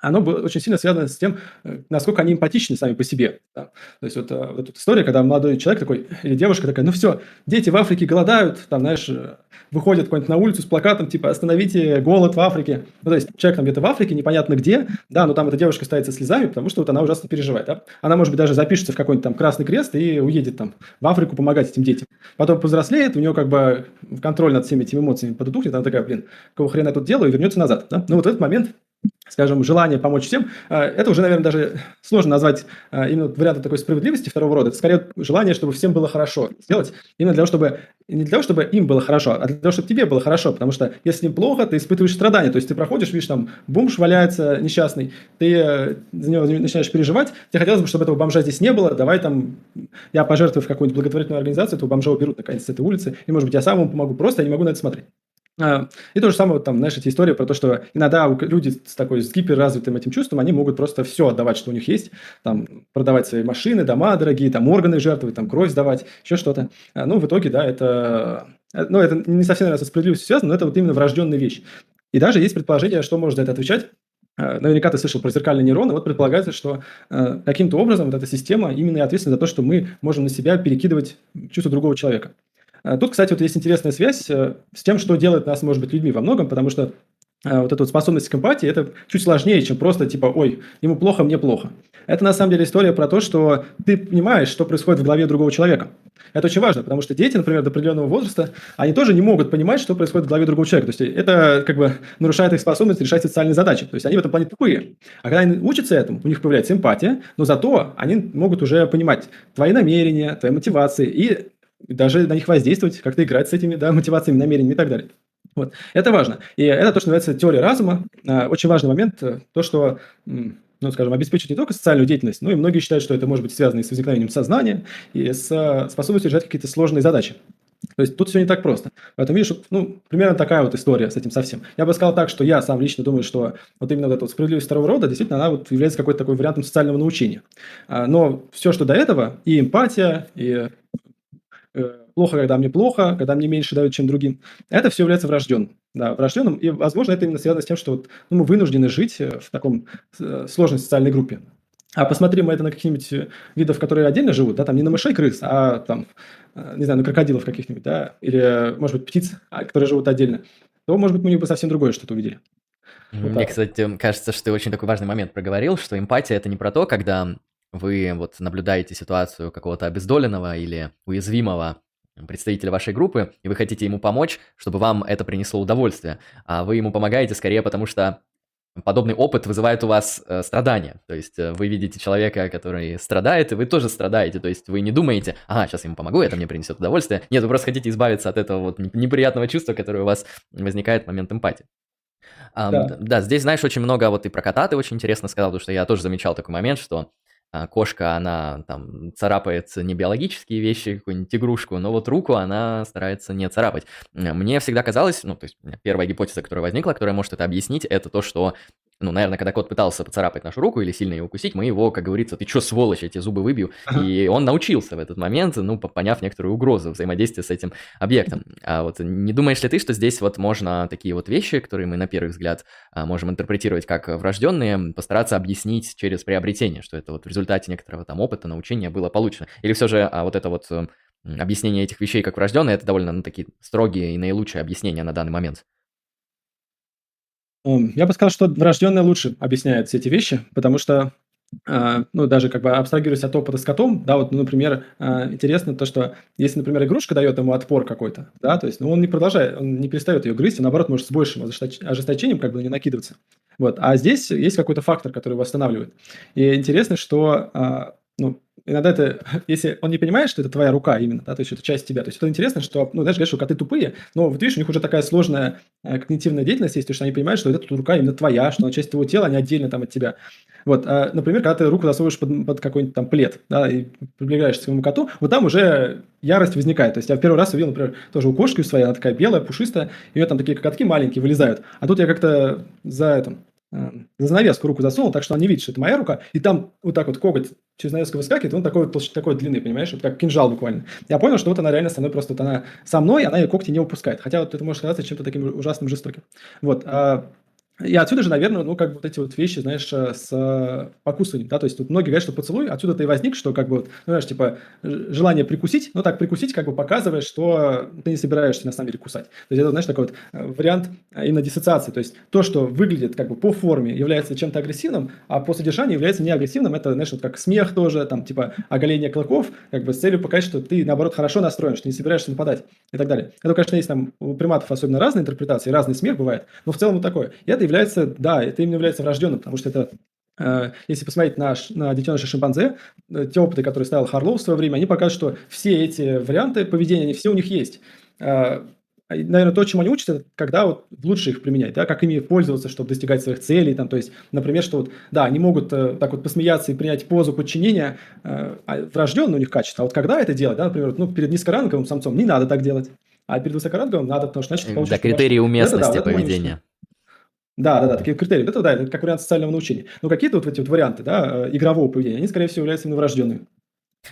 оно было очень сильно связано с тем, э, насколько они эмпатичны сами по себе. Да. То есть вот, э, вот эта история, когда молодой человек такой, или девушка такая, ну все, дети в Африке голодают, там, знаешь, э, выходят куда-нибудь на улицу с плакатом, типа, остановите голод в Африке. Ну, то есть человек там где-то в Африке, непонятно где, да, но там эта девушка стоит со слезами, потому что вот она ужасно переживает. Да. Она, может быть, даже запишется в какой-нибудь там Красный Крест и уедет там в Африку помогать этим детям. Потом повзрослеет, у нее как бы контроль над всеми этими эмоциями подутухнет, она такая, блин, какого хрена я тут делаю, и вернется назад. Да. Ну, вот этот момент скажем, желание помочь всем, э, это уже, наверное, даже сложно назвать э, именно вариантом такой справедливости второго рода. Это скорее желание, чтобы всем было хорошо сделать. Именно для того, чтобы не для того, чтобы им было хорошо, а для того, чтобы тебе было хорошо. Потому что если им плохо, ты испытываешь страдания. То есть ты проходишь, видишь, там бомж валяется несчастный, ты э, за него начинаешь переживать. Тебе хотелось бы, чтобы этого бомжа здесь не было. Давай там я пожертвую в какую-нибудь благотворительную организацию, этого бомжа уберут наконец с этой улицы. И, может быть, я сам ему помогу. Просто я не могу на это смотреть. А, и то же самое, там, знаешь, эти истории про то, что иногда люди с такой с гиперразвитым этим чувством, они могут просто все отдавать, что у них есть, там, продавать свои машины, дома дорогие, там, органы жертвовать, там, кровь сдавать, еще что-то. А, ну, в итоге, да, это, э, ну, это не совсем, наверное, со справедливостью связано, но это вот именно врожденная вещь. И даже есть предположение, что может за это отвечать. э, наверняка ты слышал про зеркальные нейроны, вот предполагается, что э, каким-то образом вот эта система именно и ответственна за то, что мы можем на себя перекидывать чувство другого человека. Тут, кстати, вот есть интересная связь с тем, что делает нас, может быть, людьми во многом, потому что вот эта вот способность к эмпатии, это чуть сложнее, чем просто типа, ой, ему плохо, мне плохо. Это на самом деле история про то, что ты понимаешь, что происходит в голове другого человека. Это очень важно, потому что дети, например, до определенного возраста, они тоже не могут понимать, что происходит в голове другого человека. То есть это как бы нарушает их способность решать социальные задачи. То есть они в этом плане тупые. А когда они учатся этому, у них появляется эмпатия, но зато они могут уже понимать твои намерения, твои мотивации и даже на них воздействовать, как-то играть с этими да, мотивациями, намерениями и так далее. Вот. Это важно. И это то, что называется теория разума. А, очень важный момент, э, то, что ну, скажем, обеспечить не только социальную деятельность, но и многие считают, что это может быть связано и с возникновением сознания, и с э, способностью решать какие-то сложные задачи. То есть тут все не так просто. Поэтому, видишь, ну, примерно такая вот история с этим совсем. Я бы сказал так, что я сам лично думаю, что вот именно вот эта вот справедливость второго рода, действительно, она вот является какой-то такой вариантом социального научения. А, но все, что до этого, и эмпатия, и плохо, когда мне плохо, когда мне меньше дают, чем другим, это все является врожденным да, врожденным, и, возможно, это именно связано с тем, что вот, ну, мы вынуждены жить э, в таком э, сложной социальной группе. А посмотрим мы это на каких-нибудь э, видов, которые отдельно живут, да, там не на мышей крыс, а там, не знаю, на крокодилов каких-нибудь, да, или, может быть, птиц, а, которые живут отдельно, то, может быть, мы бы совсем другое что-то увидели. Вот Мне, кстати, кажется, что ты очень такой важный момент проговорил, что эмпатия – это не про то, когда вы вот наблюдаете ситуацию какого-то обездоленного или уязвимого представителя вашей группы, и вы хотите ему помочь, чтобы вам это принесло удовольствие, а вы ему помогаете скорее потому, что подобный опыт вызывает у вас э, страдания. То есть э, вы видите человека, который страдает, и вы тоже страдаете. То есть вы не думаете, ага, сейчас ему помогу, это мне принесет удовольствие. Нет, вы просто хотите избавиться от этого вот неприятного чувства, которое у вас возникает в момент эмпатии. Um, да. да, здесь, знаешь, очень много, вот и про кота ты очень интересно сказал, потому что я тоже замечал такой момент, что кошка, она там царапает не биологические вещи, какую-нибудь игрушку, но вот руку она старается не царапать. Мне всегда казалось, ну, то есть первая гипотеза, которая возникла, которая может это объяснить, это то, что ну, наверное, когда кот пытался поцарапать нашу руку или сильно ее укусить, мы его, как говорится, ты чё, сволочь, я тебе зубы выбью. И он научился в этот момент, ну, поняв некоторую угрозу взаимодействия с этим объектом. А вот не думаешь ли ты, что здесь вот можно такие вот вещи, которые мы на первый взгляд а, можем интерпретировать как врожденные, постараться объяснить через приобретение, что это вот в результате некоторого там опыта, научения было получено? Или все же а, вот это вот объяснение этих вещей как врожденные, это довольно ну, такие строгие и наилучшие объяснения на данный момент? Я бы сказал, что врожденное лучше объясняет все эти вещи, потому что а, ну, даже как бы абстрагируясь от опыта с котом, да, вот, ну, например, а, интересно то, что если, например, игрушка дает ему отпор какой-то, да, то есть, ну, он не продолжает, он не перестает ее грызть, а наоборот, может с большим ожесточением как бы не накидываться. Вот, а здесь есть какой-то фактор, который его останавливает. И интересно, что, а, ну, иногда это, *laughs* если он не понимает, что это твоя рука именно, да, то есть это часть тебя, то есть это интересно, что, ну, знаешь, говорят, что коты тупые, но вот видишь, у них уже такая сложная э, когнитивная деятельность есть, то что они понимают, что эта рука именно твоя, что она часть твоего тела, а не отдельно там от тебя. Вот, а, например, когда ты руку засовываешь под, под какой-нибудь там плед, да, и приближаешься к своему коту, вот там уже ярость возникает. То есть я в первый раз увидел, например, тоже у кошки своей, она такая белая, пушистая, и у нее там такие коготки маленькие вылезают. А тут я как-то за это, за занавеску руку засунул, так что он не видит, что это моя рука, и там вот так вот коготь через занавеску выскакивает, он такой вот такой длинный, понимаешь, вот как кинжал буквально. Я понял, что вот она реально со мной просто, вот она со мной, она ее когти не упускает, хотя вот это может казаться чем-то таким ужасным, жестоким. Вот, а и отсюда же, наверное, ну, как бы вот эти вот вещи, знаешь, э, с э, покусыванием, да, то есть тут многие говорят, что поцелуй, отсюда-то и возник, что как бы, вот, ну, знаешь, типа, желание прикусить, ну, так прикусить как бы показывает, что ты не собираешься на самом деле кусать. То есть это, знаешь, такой вот э, вариант именно диссоциации, то есть то, что выглядит как бы по форме, является чем-то агрессивным, а по содержанию является не агрессивным, это, знаешь, вот как смех тоже, там, типа, оголение клыков, как бы с целью показать, что ты, наоборот, хорошо настроен, что не собираешься нападать и так далее. Это, конечно, есть там у приматов особенно разные интерпретации, разный смех бывает, но в целом вот такое. И это является, да, это именно является врожденным, потому что это э, если посмотреть на, на детеныша шимпанзе, э, те опыты, которые ставил Харлоу в свое время, они показывают, что все эти варианты поведения, они все у них есть. Э, наверное, то, чему они учатся, когда вот лучше их применять, да, как ими пользоваться, чтобы достигать своих целей, там, то есть, например, что вот, да, они могут так вот посмеяться и принять позу подчинения, а врожденное у них качество, а вот когда это делать, да, например, ну, перед низкоранговым самцом не надо так делать, а перед высокоранговым надо, потому что значит... Да, критерии уместности это, да, поведения. Да, да, да, такие критерии. Это, да, это как вариант социального научения. Но какие-то вот эти вот варианты, да, э, игрового поведения, они, скорее всего, являются именно врожденными.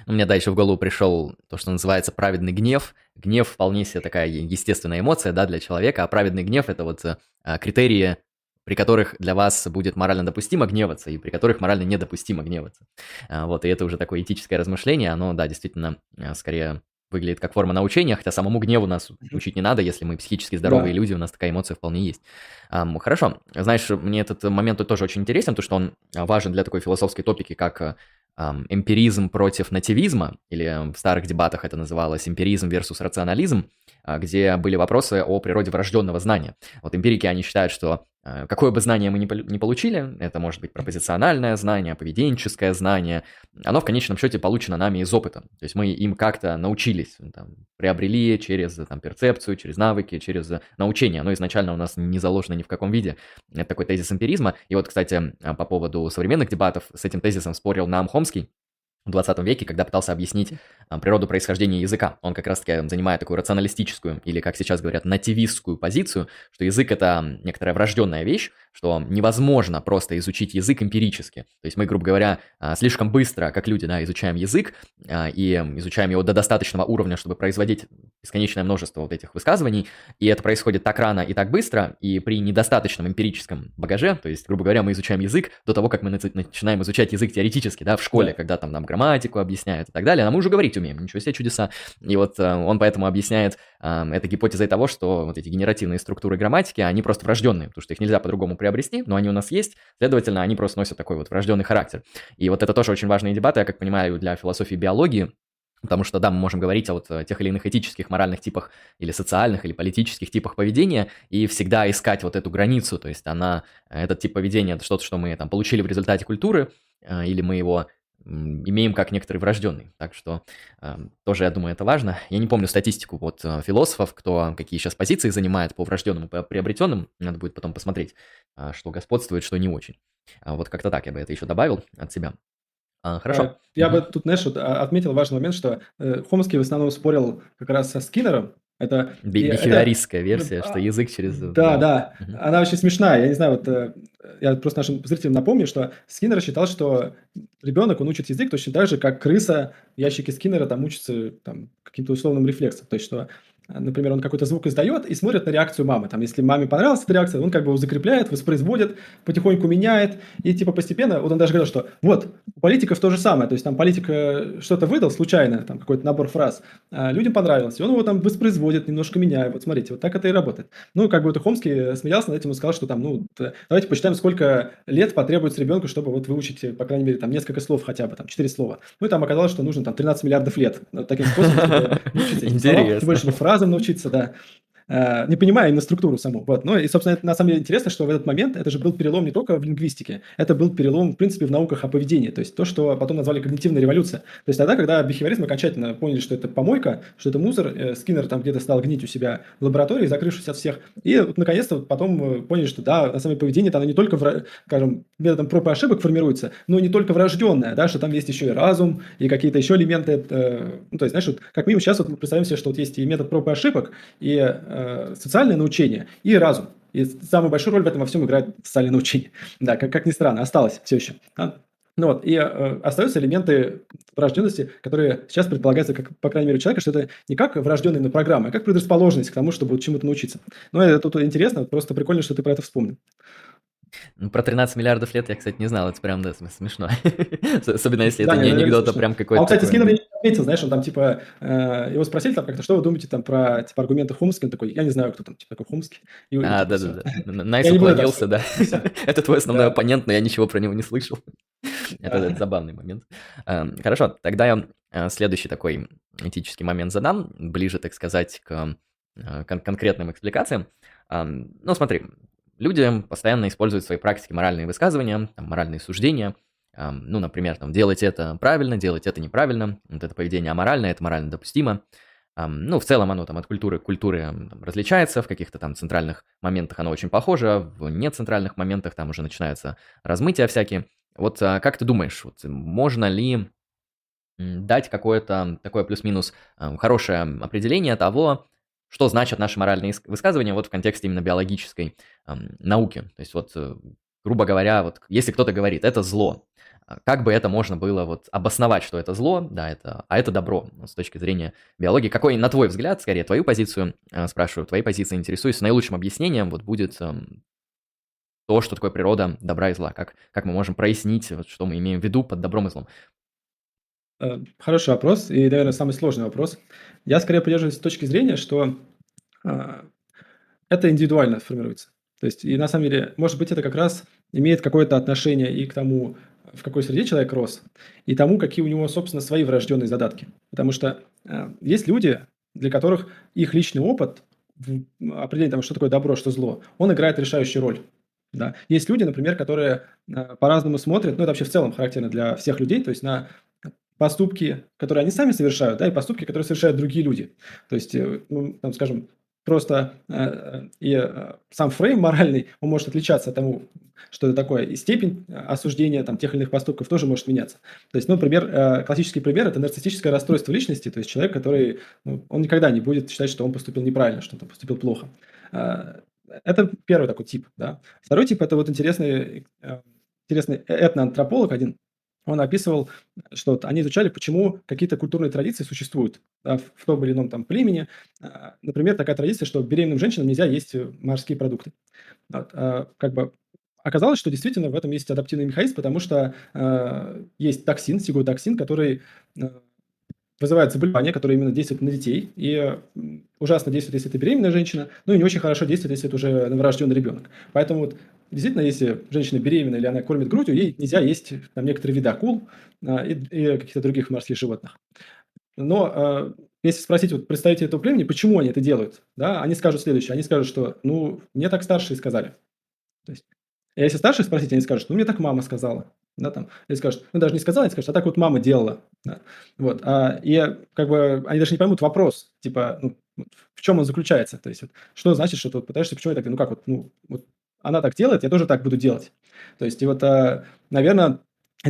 У меня дальше в голову пришел то, что называется праведный гнев. Гнев вполне себе такая естественная эмоция, да, для человека, а праведный гнев – это вот а, критерии при которых для вас будет морально допустимо гневаться, и при которых морально недопустимо гневаться. А, вот, и это уже такое этическое размышление, оно, да, действительно, а, скорее выглядит как форма научения, хотя самому гневу нас учить не надо, если мы психически здоровые да. люди, у нас такая эмоция вполне есть. Um, хорошо, знаешь, мне этот момент тоже очень интересен, то что он важен для такой философской топики, как um, эмпиризм против нативизма, или в старых дебатах это называлось эмпиризм versus рационализм, где были вопросы о природе врожденного знания. Вот эмпирики, они считают, что Э, какое бы знание мы ни получили, это может быть пропозициональное знание, поведенческое знание, оно в конечном счете получено нами из опыта. То есть мы им как-то научились, там, приобрели через там, перцепцию, через навыки, через научение. Оно изначально у нас не заложено ни в каком виде. Это такой тезис эмпиризма. И вот, кстати, по поводу современных дебатов с этим тезисом спорил Наам Хомский, в 20 веке, когда пытался объяснить а, природу происхождения языка. Он как раз-таки занимает такую рационалистическую, или, как сейчас говорят, нативистскую позицию, что язык — это некоторая врожденная вещь, что невозможно просто изучить язык эмпирически. То есть мы, грубо говоря, а, слишком быстро, как люди, да, изучаем язык а, и изучаем его до достаточного уровня, чтобы производить бесконечное множество вот этих высказываний, и это происходит так рано и так быстро, и при недостаточном эмпирическом багаже, то есть, грубо говоря, мы изучаем язык до того, как мы начинаем изучать язык теоретически, да, в школе, когда там нам грамматику объясняют и так далее, а мы уже говорить умеем, ничего себе чудеса. И вот э, он поэтому объясняет э, это гипотезой того, что вот эти генеративные структуры грамматики, они просто врожденные, потому что их нельзя по-другому приобрести, но они у нас есть, следовательно, они просто носят такой вот врожденный характер. И вот это тоже очень важные дебаты, я как понимаю, для философии биологии, Потому что, да, мы можем говорить о вот э, тех или иных этических, моральных типах или социальных, или политических типах поведения, и всегда искать вот эту границу, то есть она, этот тип поведения, это что-то, что мы там получили в результате культуры, или мы его имеем как некоторый врожденный. Так что э, тоже, я думаю, это важно. Я не помню статистику вот э, философов, кто какие сейчас позиции занимает по врожденным и по приобретенным. Надо будет потом посмотреть, э, что господствует, что не очень. А вот как-то так я бы это еще добавил от себя. А, хорошо. Э, я бы тут, знаешь, вот а, отметил важный момент, что э, Хомский в основном спорил как раз со Скиннером, это бихевиористская версия, что язык через... Да, да, она очень смешная. Я не знаю, вот э, я просто нашим зрителям напомню, что Скиннер считал, что ребенок, он учит язык точно так же, как крыса в ящике Скиннера там учится там, каким-то условным рефлексом. То есть, что Например, он какой-то звук издает и смотрит на реакцию мамы. Там, если маме понравилась эта реакция, он как бы его закрепляет, воспроизводит, потихоньку меняет. И типа постепенно, вот он даже говорил, что вот, у политиков то же самое. То есть там политика что-то выдал случайно, там какой-то набор фраз, а людям понравилось. И он его там воспроизводит, немножко меняет. Вот смотрите, вот так это и работает. Ну, как бы вот Хомский смеялся над этим и сказал, что там, ну, давайте посчитаем, сколько лет потребуется ребенку, чтобы вот выучить, по крайней мере, там несколько слов хотя бы, там, четыре слова. Ну, и там оказалось, что нужно там 13 миллиардов лет. Вот таким способом, чтобы *laughs* больше фраз фразам научиться, да. Э, не понимая именно структуру саму. Вот. Ну и, собственно, это на самом деле интересно, что в этот момент это же был перелом не только в лингвистике, это был перелом, в принципе, в науках о поведении, то есть то, что потом назвали когнитивная революция. То есть тогда, когда бихевиоризм окончательно поняли, что это помойка, что это мусор, э, Скиннер там где-то стал гнить у себя в лаборатории, закрывшись от всех, и вот, наконец-то вот потом э, поняли, что да, на самом деле поведение оно не только, в, скажем, методом проб и ошибок формируется, но не только врожденное, да, что там есть еще и разум, и какие-то еще элементы, э, ну, то есть, знаешь, вот, как минимум сейчас вот мы представим себе, что вот есть и метод проб и ошибок, и э, социальное научение и разум. И самую большую роль в этом во всем играет социальное научение. *laughs* Да, как, как ни странно, осталось все еще. Да? Ну вот, и э, остаются элементы врожденности, которые сейчас предполагаются, как, по крайней мере, у человека, что это не как врожденная именно программа, а как предрасположенность к тому, чтобы чему-то научиться. Но это тут интересно, просто прикольно, что ты про это вспомнил. Ну, про 13 миллиардов лет я, кстати, не знал, это прям, да, смешно. *laughs* Особенно, если да, это не анекдот, а прям какой-то... А он, кстати, Скиннер не ответил, знаешь, он там, типа, э, его спросили там как-то, что вы думаете там про, типа, аргументы Хумски? Он такой, я не знаю, кто там, типа, такой Хумский. а, да-да-да, *laughs* nice уклонился, да. *laughs* Это твой основной оппонент, но я ничего про него не слышал. Это забавный момент. Эм, хорошо, тогда я э, следующий такой этический момент задам, ближе, так сказать, к э, конкретным экспликациям. Ну, смотри, Люди постоянно используют в своей практике моральные высказывания, там, моральные суждения. Ну, например, там, делать это правильно, делать это неправильно. Вот это поведение аморальное, это морально допустимо. Ну, в целом оно там от культуры к культуре там, различается, в каких-то там центральных моментах оно очень похоже, в нецентральных моментах там уже начинаются размытия всякие. Вот а, как ты думаешь, вот, можно ли дать какое-то такое плюс-минус хорошее определение того, что значат наши моральные высказывания вот в контексте именно биологической эм, науки. То есть вот, э, грубо говоря, вот если кто-то говорит, это зло, а как бы это можно было вот обосновать, что это зло, да, это, а это добро с точки зрения биологии. Какой, на твой взгляд, скорее, твою позицию, э, спрашиваю, твоей позиции интересуюсь, наилучшим объяснением вот будет э, то, что такое природа добра и зла, как, как мы можем прояснить, вот, что мы имеем в виду под добром и злом. Э, хороший вопрос и, наверное, самый сложный вопрос. Я скорее придерживаюсь точки зрения, что э, это индивидуально формируется. То есть, и на самом деле, может быть, это как раз имеет какое-то отношение и к тому, в какой среде человек рос, и тому, какие у него, собственно, свои врожденные задатки. Потому что э, есть люди, для которых их личный опыт в определении того, что такое добро, что зло, он играет решающую роль. Да. Есть люди, например, которые э, по-разному смотрят, ну это вообще в целом характерно для всех людей, то есть на поступки, которые они сами совершают, да, и поступки, которые совершают другие люди. То есть, э, ну, там, скажем, просто э, и э, сам фрейм моральный, он может отличаться от тому, что это такое, и степень осуждения там, тех или иных поступков тоже может меняться. То есть, ну, например, э, классический пример – это нарциссическое расстройство личности, то есть человек, который, ну, он никогда не будет считать, что он поступил неправильно, что он поступил плохо. Э, это первый такой тип, да. Второй тип – это вот интересный, э, интересный этноантрополог один, он описывал, что они изучали, почему какие-то культурные традиции существуют да, в, том или ином там племени. А, например, такая традиция, что беременным женщинам нельзя есть э, морские продукты. Вот, а, как бы оказалось, что действительно в этом есть адаптивный механизм, потому что э, есть токсин, сиготоксин, который э, вызывает заболевание, которое именно действует на детей, и ужасно действует, если это беременная женщина, ну и не очень хорошо действует, если это уже новорожденный ребенок. Поэтому вот действительно, если женщина беременна или она кормит грудью, ей нельзя есть там некоторые виды акул а, и, и каких-то других морских животных. Но а, если спросить вот представителей этого племени, почему они это делают, да, они скажут следующее. Они скажут, что, ну, мне так старшие сказали. То есть, если старших спросить, они скажут, ну, мне так мама сказала да, там, или скажут, ну, даже не сказала, они скажут, а так вот мама делала, да, вот, а, и как бы они даже не поймут вопрос, типа, ну, в чем он заключается, то есть, вот, что значит, что ты вот пытаешься, почему я так, ну, как вот, ну, вот она так делает, я тоже так буду делать, то есть, и вот, а, наверное,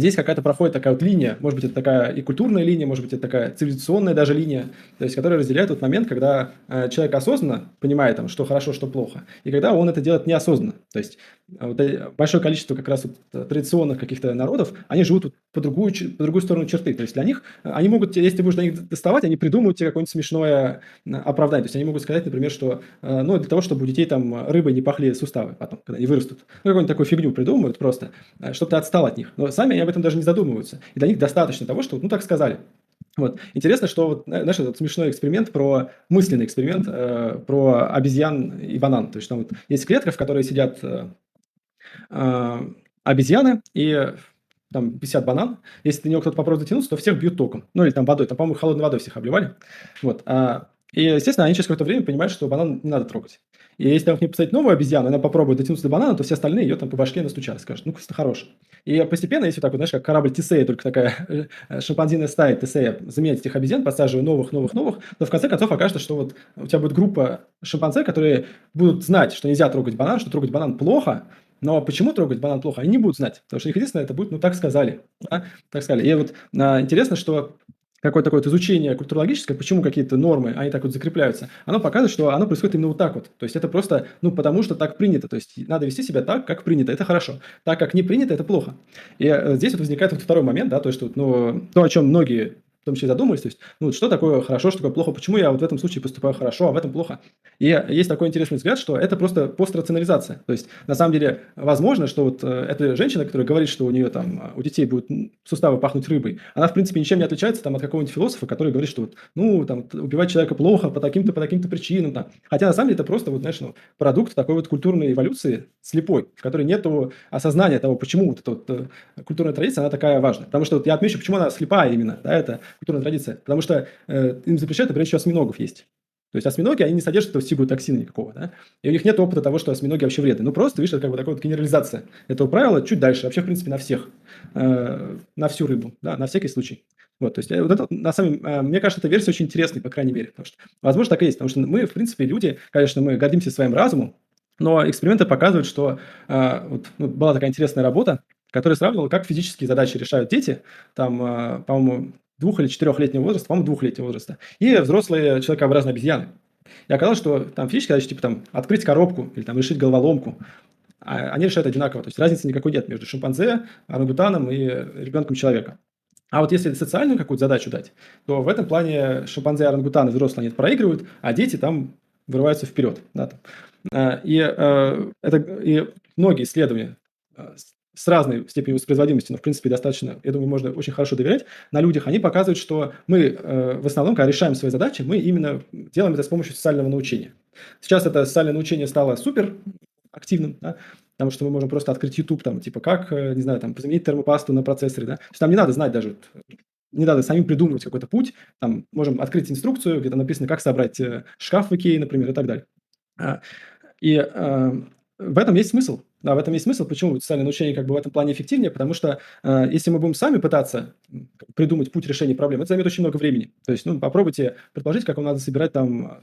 здесь какая-то проходит такая вот линия, может быть, это такая и культурная линия, может быть, это такая цивилизационная даже линия, то есть, которая разделяет тот момент, когда э, человек осознанно понимает, там, что хорошо, что плохо, и когда он это делает неосознанно. То есть, э, вот, э, большое количество как раз вот, э, традиционных каких-то народов, они живут по, другую, по другую сторону черты. То есть, для них, они могут, если ты будешь до них доставать, они придумают тебе какое-нибудь смешное оправдание. То есть, они могут сказать, например, что, ну, для того, чтобы у детей там рыбой не пахли суставы потом, когда они вырастут. Ну, какую-нибудь такую фигню придумывают просто, чтобы ты отстал от них. Но сами они об этом даже не задумываются. И для них достаточно того, что, ну, так сказали. Вот. Интересно, что вот, знаешь, этот смешной эксперимент про мысленный эксперимент э, про обезьян и банан. То есть там вот есть клетка, в которой сидят э, э, обезьяны и там 50 банан. Если до него кто-то попробует дотянуться, то всех бьют током. Ну или там водой. Там, по-моему, холодной водой всех обливали. Вот. А, и, естественно, они через какое-то время понимают, что банан не надо трогать. И если там к ней поставить новую обезьяну, она попробует дотянуться до банана, то все остальные ее там по башке настучат, скажут, ну, конечно, хорош. И постепенно, если так вот, знаешь, как корабль Тесея, только такая э, шимпанзиная стая Тесея, заменять этих обезьян, подсаживая новых, новых, новых, то в конце концов окажется, что вот у тебя будет группа шимпанзе, которые будут знать, что нельзя трогать банан, что трогать банан плохо, но почему трогать банан плохо, они не будут знать, потому что их единственное это будет, ну, так сказали, да? так сказали. И вот а, интересно, что какое-то такое вот изучение культурологическое, почему какие-то нормы, они так вот закрепляются, оно показывает, что оно происходит именно вот так вот. То есть это просто, ну, потому что так принято. То есть надо вести себя так, как принято, это хорошо. Так, как не принято, это плохо. И э, здесь вот возникает вот второй момент, да, то, есть, ну, то, о чем многие том числе задумались, то есть, ну, что такое хорошо, что такое плохо, почему я вот в этом случае поступаю хорошо, а в этом плохо. И есть такой интересный взгляд, что это просто пострационализация. То есть, на самом деле, возможно, что вот э, эта женщина, которая говорит, что у нее там, у детей будут суставы пахнуть рыбой, она, в принципе, ничем не отличается там от какого-нибудь философа, который говорит, что вот, ну, там, убивать человека плохо по таким-то, по таким-то причинам. Там. Хотя, на самом деле, это просто, вот, знаешь, ну, продукт такой вот культурной эволюции слепой, в которой нет осознания того, почему вот эта вот э, культурная традиция, она такая важная. Потому что вот я отмечу, почему она слепая именно, да, это культурная традиция. Потому что э, им запрещают, например, еще осьминогов есть. То есть осьминоги, они не содержат этого сигутоксина никакого, да? И у них нет опыта того, что осьминоги вообще вредны. Ну, просто, видишь, это как бы такая вот генерализация этого правила чуть дальше, вообще, в принципе, на всех, э, на всю рыбу, да, на всякий случай. Вот, то есть, э, вот это, на самом э, мне кажется, эта версия очень интересная, по крайней мере, потому что, возможно, так и есть, потому что мы, в принципе, люди, конечно, мы гордимся своим разумом, но эксперименты показывают, что э, вот, ну, была такая интересная работа, которая сравнивала, как физические задачи решают дети, там, э, по-моему, двух- или четырехлетнего возраста, по-моему, двухлетнего возраста, и взрослые человекообразные обезьяны. И оказалось, что там физически, задачи, типа там открыть коробку или там решить головоломку, а они решают одинаково. То есть разницы никакой нет между шимпанзе, орангутаном и ребенком человека. А вот если социальную какую-то задачу дать, то в этом плане шимпанзе, орангутаны, взрослые они проигрывают, а дети там вырываются вперед. Да, там. А, и, э, это, и многие исследования э, с разной степенью воспроизводимости, но в принципе достаточно, я думаю, можно очень хорошо доверять, на людях, они показывают, что мы э, в основном, когда решаем свои задачи, мы именно делаем это с помощью социального научения. Сейчас это социальное научение стало супер активным, да, потому что мы можем просто открыть YouTube, там, типа, как, э, не знаю, там, заменить термопасту на процессоре, да, то есть нам не надо знать даже, не надо самим придумывать какой-то путь, там, можем открыть инструкцию, где-то написано, как собрать э, шкаф в Икее, например, и так далее. А, и э, в этом есть смысл. Да, в этом есть смысл. Почему социальное научение как бы в этом плане эффективнее? Потому что э, если мы будем сами пытаться придумать путь решения проблемы, это займет очень много времени. То есть, ну, попробуйте предположить, как вам надо собирать там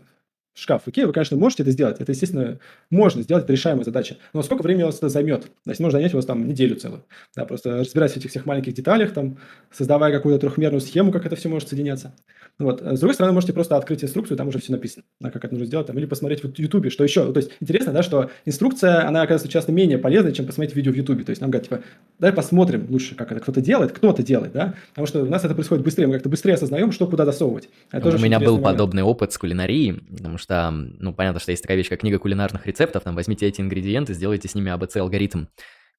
шкаф Икее, вы, конечно, можете это сделать. Это, естественно, можно сделать, это решаемая задача. Но сколько времени у вас это займет? То есть, может занять у вас там неделю целую. Да, просто разбираясь в этих всех маленьких деталях, там, создавая какую-то трехмерную схему, как это все может соединяться. Вот. С другой стороны, можете просто открыть инструкцию, там уже все написано, да, как это нужно сделать, там, или посмотреть в Ютубе, что еще. То есть, интересно, да, что инструкция, она, оказывается, часто менее полезна, чем посмотреть видео в Ютубе. То есть, нам говорят, типа, давай посмотрим лучше, как это кто-то делает, кто-то делает, да, потому что у нас это происходит быстрее, мы как-то быстрее осознаем, что куда засовывать. Это тоже у меня был момент. подобный опыт с кулинарией, потому что, ну, понятно, что есть такая вещь, как книга кулинарных рецептов, там, возьмите эти ингредиенты, сделайте с ними ABC-алгоритм.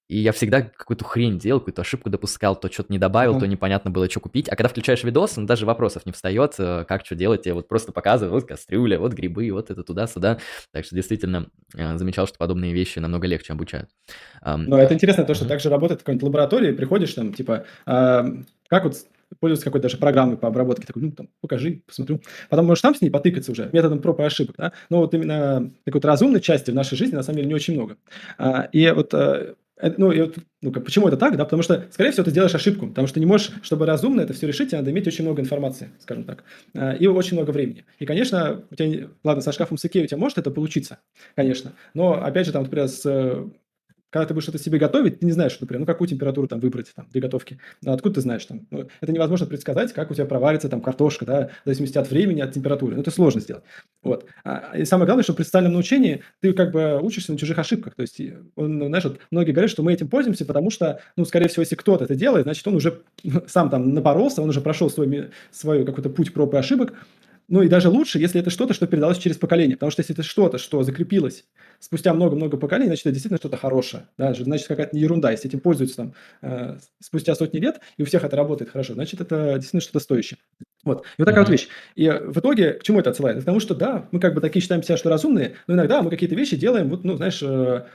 И я всегда какую-то хрень делал, какую-то ошибку допускал, то что-то не добавил, mm-hmm. то непонятно было, что купить. А когда включаешь видос, ну, даже вопросов не встает, э, как что делать, я вот просто показываю, вот кастрюля, вот грибы, вот это туда-сюда. Так что действительно э, замечал, что подобные вещи намного легче обучают. Ну, это интересно, то, что mm-hmm. также работает в какой-нибудь лаборатории, приходишь там, типа, э, как вот пользоваться какой-то даже программой по обработке, такой, ну, там, покажи, посмотрю. Потом можешь там с ней потыкаться уже методом проб и ошибок, да? Но вот именно такой вот разумной части в нашей жизни, на самом деле, не очень много. А, и вот ну, и вот, ну почему это так, да? Потому что, скорее всего, ты сделаешь ошибку, потому что не можешь, чтобы разумно это все решить, тебе надо иметь очень много информации, скажем так, а, и очень много времени. И, конечно, у тебя, ладно, со шкафом с Икеей у тебя может это получиться, конечно, но, опять же, там, например, с когда ты будешь что-то себе готовить, ты не знаешь, например, ну, какую температуру там выбрать там, для готовки. Ну, откуда ты знаешь там? Ну, это невозможно предсказать, как у тебя проварится там картошка, да, в зависимости от времени, от температуры. Ну, это сложно сделать. Вот. А, и самое главное, что при социальном научении ты как бы учишься на чужих ошибках. То есть, он, ну, знаешь, вот многие говорят, что мы этим пользуемся, потому что, ну, скорее всего, если кто-то это делает, значит, он уже *laughs* сам там напоролся, он уже прошел свой, свой какой-то путь проб и ошибок, ну и даже лучше, если это что-то, что передалось через поколение. Потому что если это что-то, что закрепилось спустя много-много поколений, значит, это действительно что-то хорошее. Да? Значит, какая-то не ерунда. Если этим пользуются там, э, спустя сотни лет, и у всех это работает хорошо, значит, это действительно что-то стоящее. Вот. И вот такая mm-hmm. вот вещь. И в итоге к чему это отсылает? К тому, что да, мы как бы такие считаем себя, что разумные, но иногда мы какие-то вещи делаем, вот, ну, знаешь, э,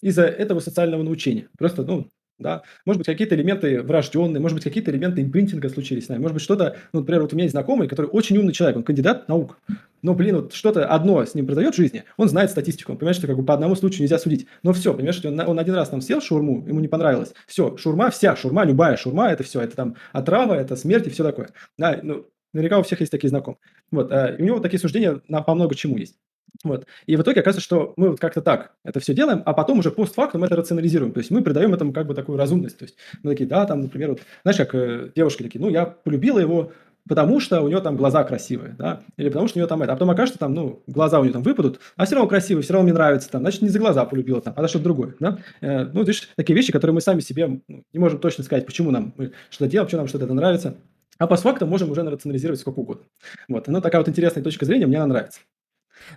из-за этого социального научения. Просто, ну, да, может быть, какие-то элементы врожденные, может быть, какие-то элементы импринтинга случились с нами, может быть, что-то, ну, например, вот у меня есть знакомый, который очень умный человек, он кандидат наук, но, блин, вот что-то одно с ним произойдет в жизни, он знает статистику, он понимает, что как бы по одному случаю нельзя судить, но все, понимаешь, что он, он один раз там съел шурму, ему не понравилось, все, шурма, вся шурма, любая шурма, это все, это там отрава, это смерть и все такое, да, ну, наверняка у всех есть такие знакомые, вот, а, и у него такие суждения на, по много чему есть. Вот. И в итоге оказывается, что мы вот как-то так это все делаем, а потом уже постфактум это рационализируем. То есть мы придаем этому как бы такую разумность. То есть мы такие, да, там, например, вот, знаешь, как э, девушки такие, ну, я полюбила его, потому что у нее там глаза красивые, да, или потому что у нее там это, а потом окажется там, ну, глаза у нее там выпадут, а все равно красивый, все равно мне нравится там, значит, не за глаза полюбила там, а за что-то другое, да. Э, ну, видишь, такие вещи, которые мы сами себе ну, не можем точно сказать, почему нам что-то делаем, почему нам что-то это нравится, а по факту можем уже рационализировать сколько угодно. Вот, ну, такая вот интересная точка зрения, мне она нравится.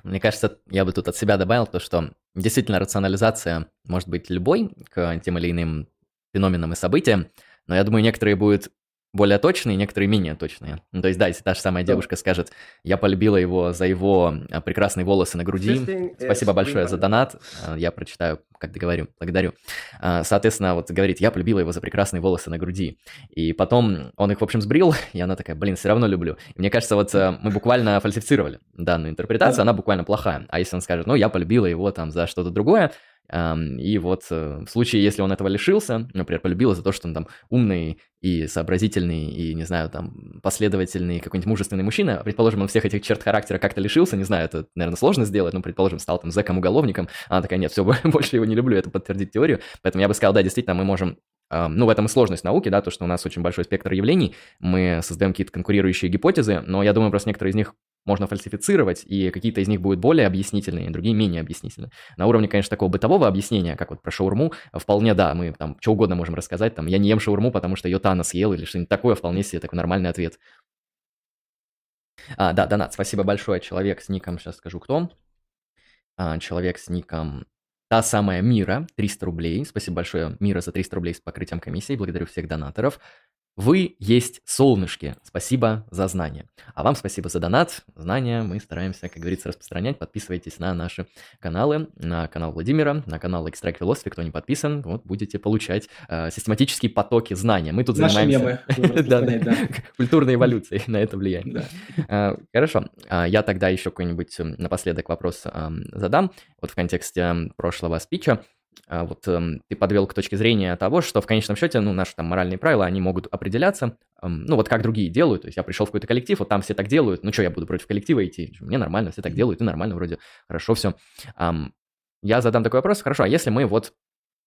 Мне кажется, я бы тут от себя добавил то, что действительно рационализация может быть любой к тем или иным феноменам и событиям, но я думаю, некоторые будут более точные, некоторые менее точные. Ну, то есть, да, если та же самая девушка скажет, я полюбила его за его а, прекрасные волосы на груди, спасибо большое за донат, а, я прочитаю, как договорю, благодарю. А, соответственно, вот говорит, я полюбила его за прекрасные волосы на груди. И потом он их, в общем, сбрил, *laughs* и она такая, блин, все равно люблю. И мне кажется, вот мы буквально фальсифицировали данную интерпретацию, она буквально плохая. А если он скажет, ну, я полюбила его там за что-то другое, и вот э, в случае, если он этого лишился, например, полюбил за то, что он там умный и сообразительный, и, не знаю, там, последовательный какой-нибудь мужественный мужчина, предположим, он всех этих черт характера как-то лишился, не знаю, это, наверное, сложно сделать, но, предположим, стал там зэком-уголовником, она такая, нет, все, *laughs* больше его не люблю, это подтвердит теорию, поэтому я бы сказал, да, действительно, мы можем ну, в этом и сложность науки, да, то, что у нас очень большой спектр явлений, мы создаем какие-то конкурирующие гипотезы, но я думаю, просто некоторые из них можно фальсифицировать, и какие-то из них будут более объяснительные, другие менее объяснительные. На уровне, конечно, такого бытового объяснения, как вот про шаурму, вполне да, мы там что угодно можем рассказать, там, я не ем шаурму, потому что ее Тана съел, или что-нибудь такое, вполне себе такой нормальный ответ. А, да, донат, спасибо большое, человек с ником, сейчас скажу кто. А, человек с ником та самая Мира, 300 рублей. Спасибо большое, Мира, за 300 рублей с покрытием комиссии. Благодарю всех донаторов. Вы есть солнышки. Спасибо за знания. А вам спасибо за донат. Знания мы стараемся, как говорится, распространять. Подписывайтесь на наши каналы, на канал Владимира, на канал Extract Philosophy. Кто не подписан, вот будете получать э, систематические потоки знания. Мы тут Наши занимаемся... мемы. *laughs* Да, да. *laughs* Культурной эволюцией на это влияет. Да. А, Хорошо, А, я тогда еще какой-нибудь напоследок вопрос ам, задам. Вот в контексте прошлого спича. А, Вот эм, ты подвел к точке зрения того, что в конечном счете, ну, наши там моральные правила, они могут определяться, эм, ну, вот как другие делают. То есть я пришел в какой-то коллектив, вот там все так делают, ну, что я буду против коллектива идти? Мне нормально, все так делают, и нормально вроде, хорошо все. Я задам такой вопрос, хорошо, а если мы вот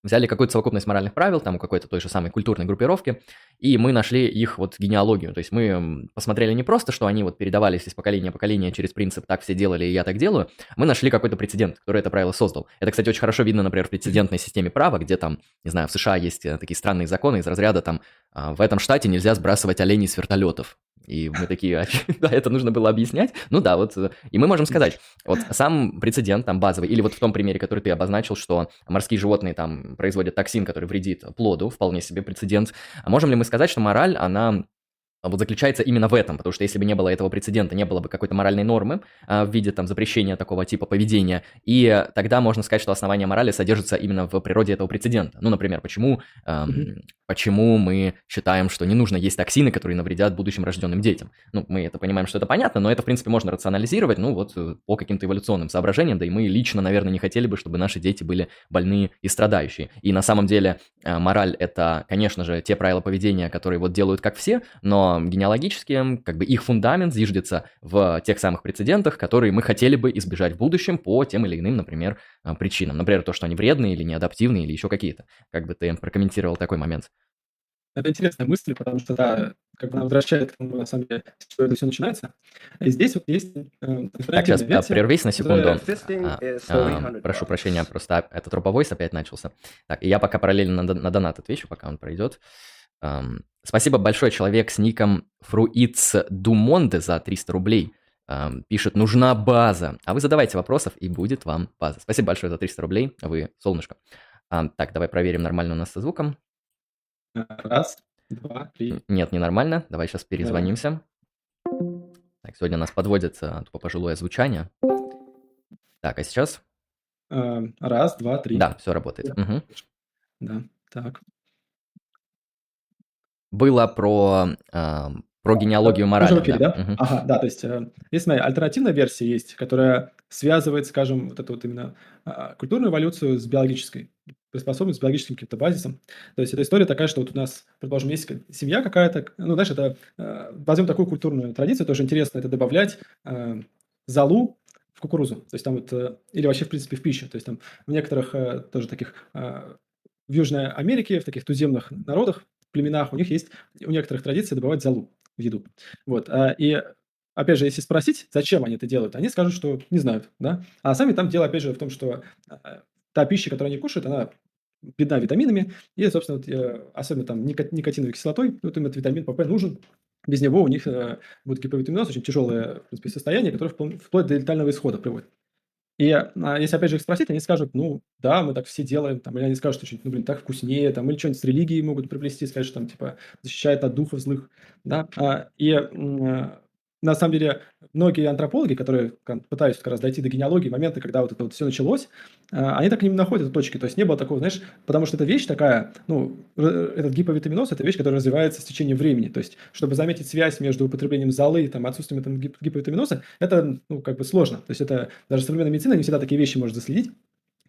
взяли какую-то совокупность моральных правил, там у какой-то той же самой культурной группировки, и мы нашли их вот генеалогию. То есть мы посмотрели не просто, что они вот передавались из поколения в поколение через принцип «так все делали, и я так делаю», мы нашли какой-то прецедент, который это правило создал. Это, кстати, очень хорошо видно, например, в прецедентной системе права, где там, не знаю, в США есть э, такие странные законы из разряда там а, в этом штате нельзя сбрасывать оленей с вертолетов. И мы такие, «А, *laughs* да, это нужно было объяснять. Ну да, вот. э, И мы можем сказать, вот сам прецедент там базовый, или вот в том примере, который ты обозначил, что морские животные там производят токсин, который вредит плоду, вполне себе прецедент. А можем ли мы сказать, что мораль, она вот заключается именно в этом, потому что если бы не было этого прецедента, не было бы какой-то моральной нормы а, в виде там запрещения такого типа поведения, и тогда можно сказать, что основание морали содержится именно в природе этого прецедента. Ну, например, почему, эм, Мгм. почему мы считаем, что не нужно есть токсины, которые навредят будущим рожденным детям. Ну, мы это понимаем, что это понятно, но это, в принципе, можно рационализировать, ну, вот э, по каким-то эволюционным соображениям, да и мы лично, наверное, не хотели бы, чтобы наши дети были больные и страдающие. И на самом деле э, мораль – это, конечно же, те правила поведения, которые вот делают как все, но генеалогически, как бы их фундамент зиждется в тех самых прецедентах, которые мы хотели бы избежать в будущем по тем или иным, например, э, причинам. Например, то, что они вредные или неадаптивные, или еще какие-то. Как бы ты прокомментировал такой момент? Это интересная мысль, потому что, да, как бы она возвращает к тому, на самом деле, с чего это все начинается. И здесь вот есть э, Так, сейчас версия. прервись на секунду. А, а, 300 прошу прощения, просто этот робовойс опять начался. Так, и я пока параллельно на, на донат отвечу, пока он пройдет. Спасибо большое, человек с ником Фруиц Думонде за 300 рублей. Ам, пишет, нужна база. А вы задавайте вопросов, и будет вам база. Спасибо большое за 300 рублей, вы солнышко. Ам, так, давай проверим, нормально у нас со звуком. Раз, два, три. Нет, ненормально. Давай сейчас перезвонимся. Так, сегодня нас подводит а, тупо пожилое звучание. Так, а сейчас? Э, Раз, два, три. Да, все работает. Мгм. Да, так. Было про, ам, про генеалогию морали. эфире, да? Мгм. Ага, да, то есть, э, есть, смотри, альтернативная версия есть, которая связывает, скажем, вот эту вот именно а, культурную эволюцию с биологической, приспособленностью, с биологическим каким-то базисом. То есть, эта история такая, что вот у нас, предположим, есть семья какая-то, ну, знаешь, это, э, возьмем такую культурную традицию, тоже интересно, это добавлять э, золу в кукурузу, то есть там вот, э, или вообще, в принципе, в пищу, то есть там в некоторых э, тоже таких, э, в Южной Америке, в таких туземных народах, племенах, у них есть, у некоторых традиция добавать золу в еду. Вот. а, И опять же, если спросить, зачем они это делают, они скажут, что не знают, да. А сами там дело, опять же, в том, что а, та пища, которую они кушают, она бедна витаминами, и, собственно, вот, э, особенно там никотиновой кислотой, вот им этот витамин ПП нужен, без него у них э, будет гиповитаминоз, очень тяжелое, в принципе, состояние, которое вплоть до летального исхода приводит. И а, если опять же их спросить, они скажут, ну, да, мы так все делаем, там, или они скажут, что что-нибудь, ну, блин, так вкуснее, там, или что-нибудь с религией могут приплести, сказать, что там, типа, защищает от духов злых, да, А, и э, на самом деле многие антропологи, которые пытаются как раз дойти до генеалогии, моменты, когда вот это вот все началось, а, они так и не находят точки, то есть не было такого, знаешь, потому что эта вещь такая, ну, этот гиповитаминоз, это вещь, которая развивается с течением времени, то есть чтобы заметить связь между употреблением золы и там, отсутствием гип- гиповитаминоза, это, ну, как бы сложно, то есть это даже современная медицина не всегда такие вещи может заследить,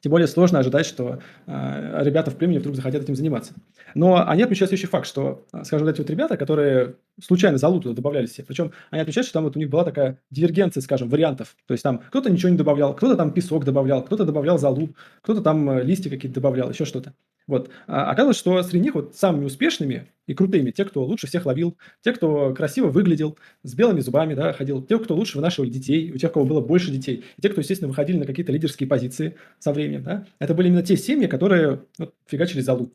тем более сложно ожидать, что э, ребята в племени вдруг захотят этим заниматься. Но они отмечают следующий факт, что, э, скажем, вот эти вот ребята, которые случайно залу туда добавляли все, причем они отмечают, что там вот у них была такая дивергенция, скажем, вариантов. То есть там кто-то ничего не добавлял, кто-то там песок добавлял, кто-то добавлял залу, кто-то там э, листья какие-то добавлял, еще что-то. Вот. А оказалось, что среди них вот самыми успешными и крутыми, те, кто лучше всех ловил, те, кто красиво выглядел, с белыми зубами, да, ходил, те, кто лучше вынашивали детей, у тех, у кого было больше детей, и те, кто, естественно, выходили на какие-то лидерские позиции со временем, да, это были именно те семьи, которые вот, фигачили залу.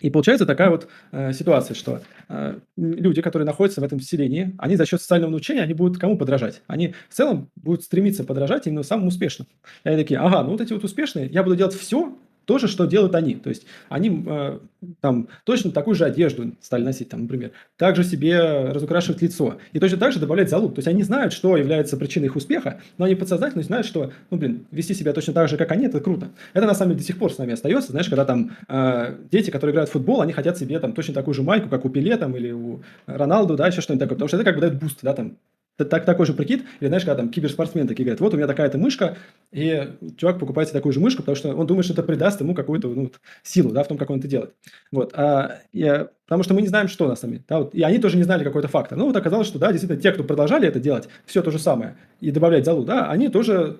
И получается такая вот э, ситуация, что э, люди, которые находятся в этом селении, они за счет социального научения, они будут кому подражать? Они в целом будут стремиться подражать именно самым успешным. И они такие, ага, ну вот эти вот успешные, я буду делать все, то же, что делают они. То есть они э, там точно такую же одежду стали носить, там, например, также себе разукрашивать лицо и точно так же добавлять залуп. То есть они знают, что является причиной их успеха, но они подсознательно знают, что, ну, блин, вести себя точно так же, как они, это круто. Это на самом деле до сих пор с нами остается. Знаешь, когда там э, дети, которые играют в футбол, они хотят себе там точно такую же майку, как у Пеле там или у Роналду, да, еще что-нибудь такое, потому что это как бы дает буст, да, там, так, такой же прикид, или знаешь, когда там киберспортсмен такие говорят, вот у меня такая-то мышка, и чувак покупает себе такую же мышку, потому что он думает, что это придаст ему какую-то ну, силу, да, в том, как он это делает. Вот. А, и, потому что мы не знаем, что на самом деле. Да, вот, и они тоже не знали какой-то фактор. Ну, вот оказалось, что, да, действительно, те, кто продолжали это делать, все то же самое, и добавлять золу, да, они тоже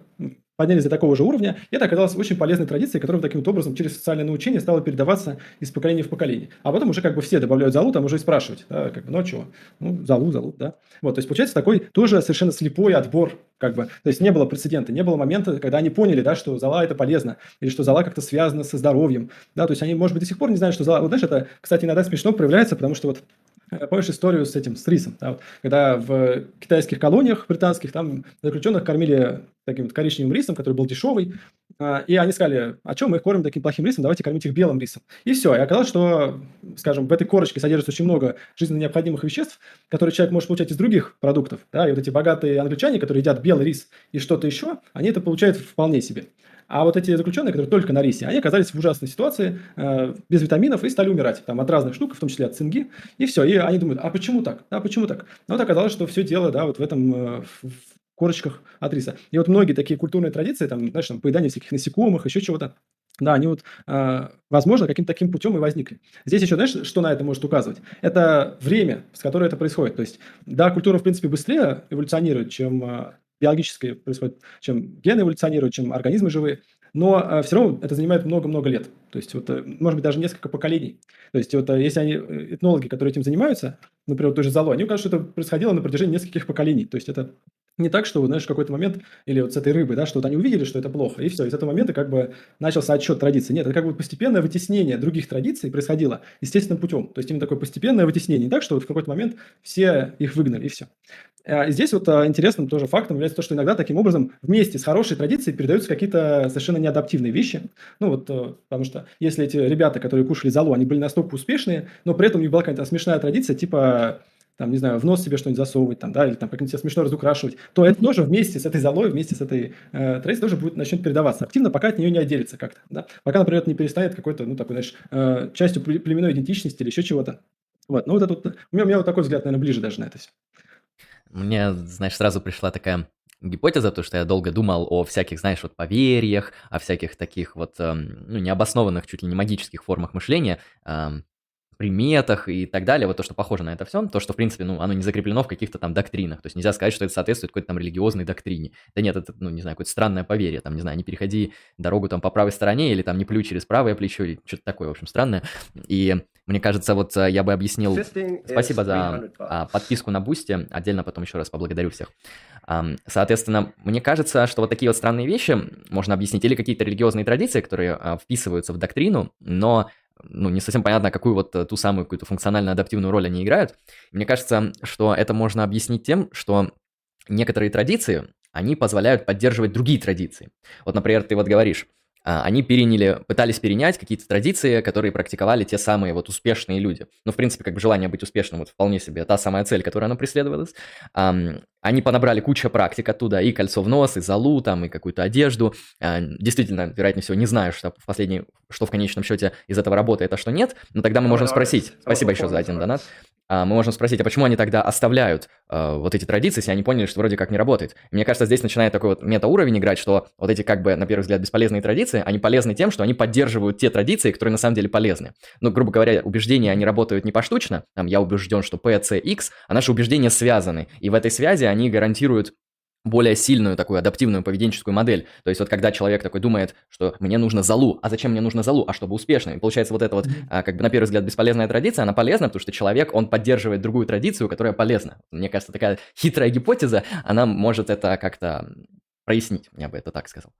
поднялись до такого же уровня, это оказалось очень полезной традицией, которая таким вот образом через социальное научение стала передаваться из поколения в поколение. А потом уже как бы все добавляют залу, там уже и спрашивать, да, как бы, ну а чего? Ну, залу, залу, да. Вот, то есть получается такой тоже совершенно слепой отбор, как бы, то есть не было прецедента, не было момента, когда они поняли, да, что зала это полезно, или что зала как-то связана со здоровьем, да, то есть они, может быть, до сих пор не знают, что зала, вот знаешь, это, кстати, иногда смешно проявляется, потому что вот Помнишь историю с этим, с рисом? Да, вот, когда в китайских колониях британских там заключенных кормили таким вот коричневым рисом, который был дешевый. А, и они сказали, а чем мы их кормим таким плохим рисом, давайте кормить их белым рисом. И все. И оказалось, что, скажем, в этой корочке содержится очень много жизненно необходимых веществ, которые человек может получать из других продуктов. Да? И вот эти богатые англичане, которые едят белый рис и что-то еще, они это получают вполне себе. А вот эти заключенные, которые только на рисе, они оказались в ужасной ситуации, э, без витаминов, и стали умирать там, от разных штук, в том числе от цинги. И все. И они думают, а почему так? А почему так? Но вот оказалось, что все дело да, вот в этом, э, в корочках от риса. И вот многие такие культурные традиции, там, знаешь, там, поедание всяких насекомых, еще чего-то, да, они вот, э, возможно, каким-то таким путем и возникли. Здесь еще, знаешь, что на это может указывать? Это время, с которой это происходит. То есть, да, культура, в принципе, быстрее эволюционирует, чем э, биологически происходит, чем гены эволюционируют, чем организмы живые, но э, все равно это занимает много-много лет. То есть, вот, э, может быть, даже несколько поколений. То есть, вот, э, если они, э, этнологи, которые этим занимаются, например, той же Зало, они укажут, что это происходило на протяжении нескольких поколений. То есть, это не так, что, знаешь, в какой-то момент, или вот с этой рыбой, да, что вот они увидели, что это плохо, и все, из этого момента как бы начался отчет традиций. Нет, это как бы постепенное вытеснение других традиций происходило естественным путем. То есть именно такое постепенное вытеснение, не так, что вот в какой-то момент все их выгнали, и все. А здесь вот а, интересным тоже фактом является то, что иногда таким образом вместе с хорошей традицией передаются какие-то совершенно неадаптивные вещи. Ну вот, э, потому что если эти ребята, которые кушали залу, они были настолько успешные, но при этом у них была какая-то смешная традиция, типа там, не знаю, в нос себе что-нибудь засовывать, там, да, или там как-нибудь себя смешно разукрашивать, то это тоже вместе с этой залой, вместе с этой э, традицией тоже будет начнет передаваться активно, пока от нее не отделится как-то, да. Пока, например, это не перестанет какой-то, ну, такой, знаешь, э, частью племенной идентичности или еще чего-то. Вот, ну, вот это вот, у меня, у меня вот такой взгляд, наверное, ближе даже на это все. Мне, знаешь, сразу пришла такая гипотеза, то, что я долго думал о всяких, знаешь, вот поверьях, о всяких таких вот, эм, ну, необоснованных, чуть ли не магических формах мышления, эм, приметах и так далее, вот то, что похоже на это все, то, что, в принципе, ну, оно не закреплено в каких-то там доктринах, то есть нельзя сказать, что это соответствует какой-то там религиозной доктрине. Да нет, это, ну, не знаю, какое-то странное поверье, там, не знаю, не переходи дорогу там по правой стороне или там не плюй через правое плечо или что-то такое, в общем, странное. И мне кажется, вот э, я бы объяснил... Спасибо за а, подписку на Бусти, отдельно потом еще раз поблагодарю всех. Соответственно, мне кажется, что вот такие вот странные вещи можно объяснить или какие-то религиозные традиции, которые а, вписываются в доктрину, но ну, не совсем понятно, какую вот э, ту самую какую-то функционально адаптивную роль они играют. Мне кажется, что это можно объяснить тем, что некоторые традиции, они позволяют поддерживать другие традиции. Вот, например, ты вот говоришь, они переняли, пытались перенять какие-то традиции, которые практиковали те самые вот успешные люди. Ну, в принципе, как бы желание быть успешным, вот вполне себе та самая цель, которая она преследовалась. Они понабрали кучу практик оттуда, и кольцо в нос, и залу, там, и какую-то одежду. А, действительно, вероятнее всего, не знаю, что в последней, что в конечном счете из этого работает, а что нет, но тогда мы можем спросить, спасибо еще за один донат, а, мы можем спросить, а почему они тогда оставляют э, вот эти традиции, если они поняли, что вроде как не работает. мне кажется, здесь начинает такой вот метауровень играть, что вот эти как бы, на первый взгляд, бесполезные традиции, они полезны тем, что они поддерживают те традиции, которые на самом деле полезны. Ну, грубо говоря, убеждения, они работают не поштучно, там, я убежден, что P, C, X, а наши убеждения связаны, и в этой связи они гарантируют более сильную такую адаптивную поведенческую модель. То есть вот когда человек такой думает, что мне нужно залу, а зачем мне нужно залу, а чтобы успешно. И получается вот эта вот, а, как бы на первый взгляд, бесполезная традиция, она полезна, потому что человек, он поддерживает другую традицию, которая полезна. Мне кажется, такая хитрая гипотеза, она может это как-то прояснить, я бы это так сказал.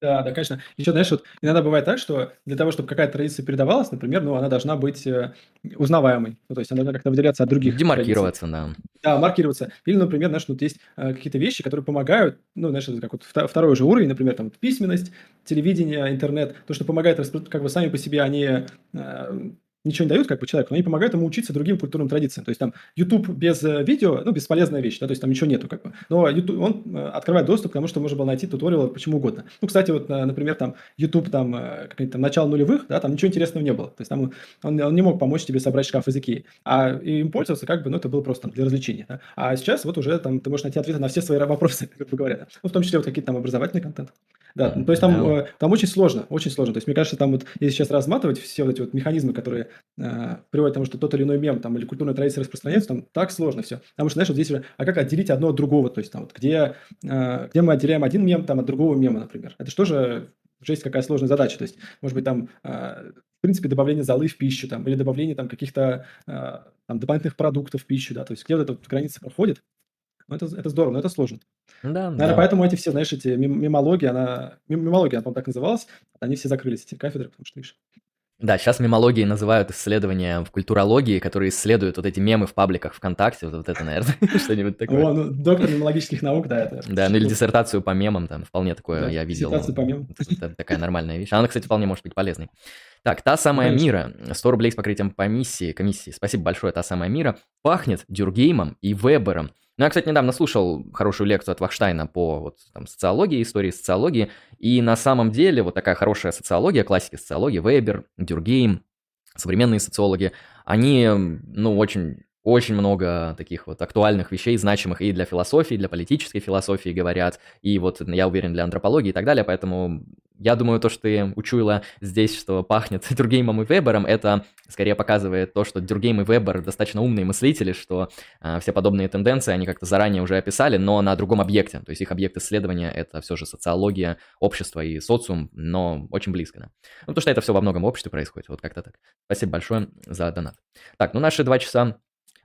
Да, да, конечно. Еще, знаешь, вот иногда бывает так, что для того, чтобы какая-то традиция передавалась, например, ну, она должна быть э, узнаваемой. Ну, то есть она должна как-то выделяться от других традиций. Демаркироваться, да. Да, маркироваться. Или, например, знаешь, вот есть э, какие-то вещи, которые помогают, ну, знаешь, это как вот второй уже уровень, например, там письменность, телевидение, интернет, то, что помогает, как бы сами по себе они э, ничего не дают как бы человеку, но они помогают ему учиться другим культурным традициям. То есть там YouTube без э, видео, ну, бесполезная вещь, да, то есть там ничего нету как бы. Но YouTube, он э, открывает доступ к тому, что можно было найти туториалы почему угодно. Ну, кстати, вот, э, например, там YouTube там, там начало нулевых, да, там ничего интересного не было. То есть там он, он не мог помочь тебе собрать шкаф из Икеи. А им пользоваться как бы, ну, это было просто там, для развлечения. Да? А сейчас вот уже там ты можешь найти ответы на все свои вопросы, *laughs* как бы говоря. Да? Ну, в том числе вот какие-то там образовательный контент. Да, то есть там, yeah. там очень сложно, очень сложно. То есть мне кажется, там вот, если сейчас разматывать все вот эти вот механизмы, которые э, приводит к тому, что тот или иной мем там, или культурная традиция распространяется, там так сложно все. Потому что, знаешь, вот здесь уже, а как отделить одно от другого? То есть там вот где, э, где мы отделяем один мем там, от другого мема, например? Это что же жесть какая сложная задача. То есть, может быть, там, э, в принципе, добавление золы в пищу там, или добавление там каких-то э, там, дополнительных продуктов в пищу, да, то есть где вот эта вот граница проходит, ну, это, это здорово, но это сложно. Да, Наверное, да. поэтому эти все, знаешь, эти мемологии, она, мемология, она, по-моему, так называлась, они все закрылись, эти кафедры, потому что, видишь, да, сейчас мемологии называют исследования в культурологии, которые исследуют вот эти мемы в пабликах ВКонтакте, вот, вот это, наверное, *laughs* что-нибудь такое. О, ну, доктор мемологических наук, да, это. Да, ну или диссертацию по мемам, там, вполне такое Да, я видел. диссертацию по мемам. Это такая нормальная вещь. Она, кстати, вполне может быть полезной. Так, та самая Конечно. Мира, 100 рублей с покрытием комиссии, комиссии. Спасибо большое, та самая Мира. Пахнет Дюргеймом и Вебером. Ну, я, кстати, недавно слушал хорошую лекцию от Вахштайна по вот, там, социологии, истории социологии, и на самом деле вот такая хорошая социология, классики социологии, Вебер, Дюргейм, современные социологи, они, ну, очень очень много таких вот актуальных вещей, значимых и для философии, и для политической философии говорят, и вот, я уверен, для антропологии и так далее, поэтому я думаю, то, что ты учуяла здесь, что пахнет *laughs* Дюргеймом и Вебером, это скорее показывает то, что Дюргейм и Вебер достаточно умные мыслители, что э, все подобные тенденции они как-то заранее уже описали, но на другом объекте. То есть их объект исследования — это все же социология, общество и социум, но очень близко. Да? Ну, потому что это все во многом обществе происходит, вот как-то так. Спасибо большое за донат. Так, ну наши два часа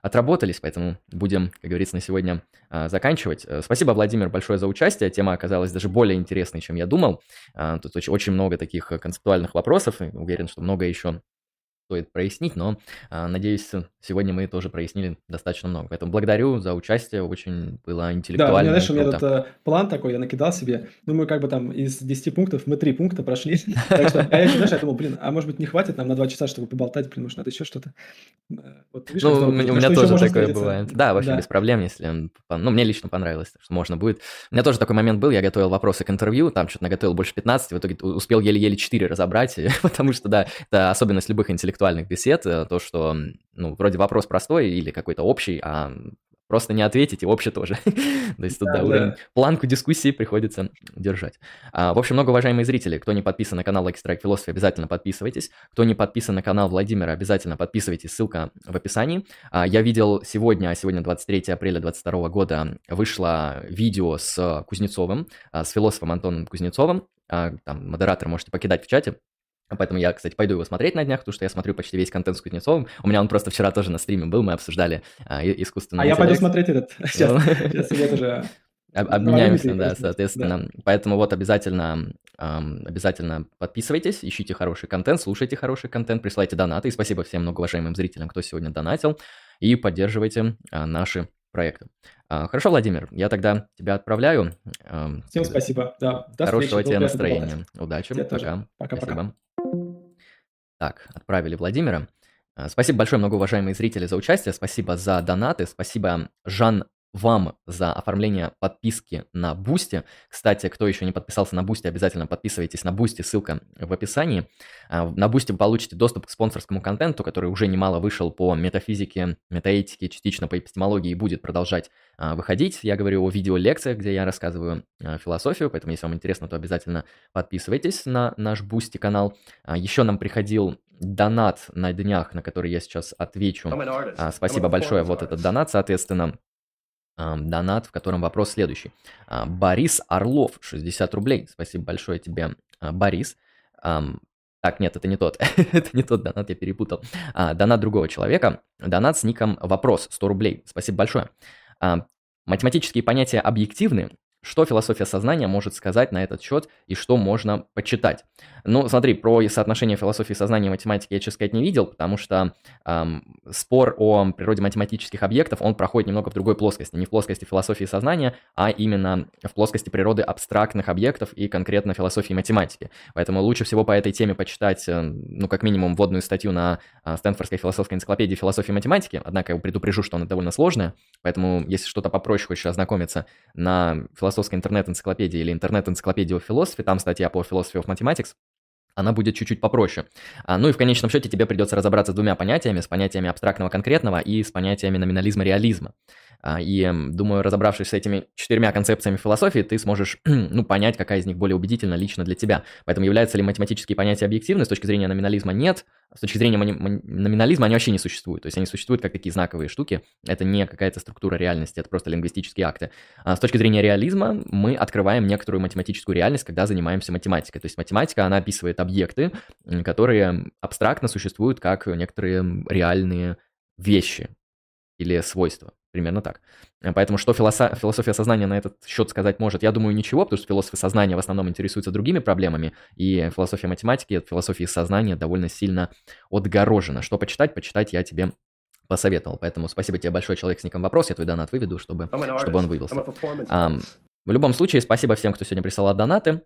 отработались, поэтому будем, как говорится, на сегодня а, заканчивать. Э, спасибо, Владимир, большое за участие. Тема оказалась даже более интересной, чем я думал. А, тут очень, много таких концептуальных вопросов. Уверен, что много еще стоит прояснить, но, а, надеюсь, сегодня мы тоже прояснили достаточно много. Поэтому благодарю за участие, очень было Да, у интеллектуально. меня, знаешь, у меня тут э, план такой, я накидал себе. Думаю, как бы там из 10 пунктов мы 3 пункта прошли. *laughs* Так что, а я еще, знаешь, я думал, блин, а может быть не хватит нам на 2 часа, чтобы поболтать, блин, может, надо еще что-то. Э, Вот видишь, как Ну, у меня, еще тоже такое бывает. Да, вообще без проблем, если... Ну, мне лично понравилось, что можно будет. У меня тоже такой момент был, я готовил вопросы к интервью, там что-то наготовил больше 15, в итоге успел еле-еле 4 разобрать, *laughs* потому что, да, это особенность любых интеллектуальных бесед, э, то, что, ну, вроде вопрос простой или какой-то общий, а просто не ответить, и общий тоже. *laughs* То есть тут, Да, да, уровень, да. планку дискуссии приходится держать. А, В общем, много уважаемые зрители, кто не подписан на канал Strike Philosophy, обязательно подписывайтесь. Кто не подписан на канал Владимира, обязательно подписывайтесь, ссылка в описании. А, Я видел сегодня, а сегодня 23 апреля 2022 года, вышло видео с Кузнецовым, с философом Антоном Кузнецовым. Там модератор можете покидать в чате. Поэтому я, кстати, пойду его смотреть на днях, потому что я смотрю почти весь контент с Кузнецовым. У меня он просто вчера тоже на стриме был, мы обсуждали а, искусственный А я пойду интеллект. смотреть этот. *laughs* Сейчас, Ну, сейчас я тоже... Об- Обменяемся, да, соответственно. Поэтому вот обязательно, ам, обязательно подписывайтесь, ищите хороший контент, слушайте хороший контент, присылайте донаты. И спасибо всем многоуважаемым зрителям, кто сегодня донатил. И поддерживайте а, наши проекты. А, Хорошо, Владимир, я тогда тебя отправляю. Ам, Всем спасибо. Да, до Хорошего встречи. тебе настроения. Удачи. Пока. Пока-пока. Так, отправили Владимира. А, Спасибо большое, многоуважаемые зрители, за участие. Спасибо за донаты. Спасибо, Жан, вам за оформление подписки на Boosty. Кстати, кто еще не подписался на Boosty, обязательно подписывайтесь на Boosty, ссылка в описании. А, На Boosty вы получите доступ к спонсорскому контенту, который уже немало вышел по метафизике, метаэтике, частично по эпистемологии и будет продолжать а, выходить. Я говорю о видеолекциях, где я рассказываю а, философию, поэтому если вам интересно, то обязательно подписывайтесь на наш Boosty канал. Еще нам приходил донат на днях, на который я сейчас отвечу. Спасибо большое, вот этот донат, соответственно. Донат, в котором вопрос следующий. А, Борис Орлов, 60 рублей. Спасибо большое тебе, а, Борис. Так, нет, это не тот. *laughs* это не тот донат, я перепутал. А, Донат другого человека. Донат с ником «Вопрос», 100 рублей. Спасибо большое. Математические понятия объективны, что философия сознания может сказать на этот счет и что можно почитать? Ну, смотри, про соотношение философии сознания и математики я, честно сказать, не видел, потому что эм, спор о природе математических объектов, он проходит немного в другой плоскости. Не в плоскости философии сознания, а именно в плоскости природы абстрактных объектов и конкретно философии математики. Поэтому лучше всего по этой теме почитать, э, ну, как минимум, вводную статью на э, Стэнфордской философской энциклопедии философии математики. Однако я предупрежу, что она довольно сложная, поэтому если что-то попроще хочешь ознакомиться на философской интернет-энциклопедии или интернет-энциклопедии о философии, там статья по philosophy of mathematics, она будет чуть-чуть попроще. А, ну и в конечном счете тебе придется разобраться с двумя понятиями, с понятиями абстрактного конкретного и с понятиями номинализма реализма. А, и думаю, разобравшись с этими четырьмя концепциями философии, ты сможешь *clears throat* ну, понять, какая из них более убедительна лично для тебя. Поэтому являются ли математические понятия объективны с точки зрения номинализма? Нет. С точки зрения номинализма они вообще не существуют. То есть они существуют как такие знаковые штуки. Это не какая-то структура реальности, это просто лингвистические акты. А с точки зрения реализма мы открываем некоторую математическую реальность, когда занимаемся математикой. То есть математика, она описывает объекты, которые абстрактно существуют как некоторые реальные вещи или свойства. Примерно так. Э, поэтому что философ... философия сознания на этот счет сказать может? Я думаю, ничего, потому что философы сознания в основном интересуются другими проблемами, и философия математики от философии сознания довольно сильно отгорожена. Что почитать? Почитать я тебе посоветовал. Поэтому спасибо тебе большое, человек с ником вопрос. Я твой донат выведу, чтобы, чтобы он вывелся. Эм, в любом случае, спасибо всем, кто сегодня присылал донаты.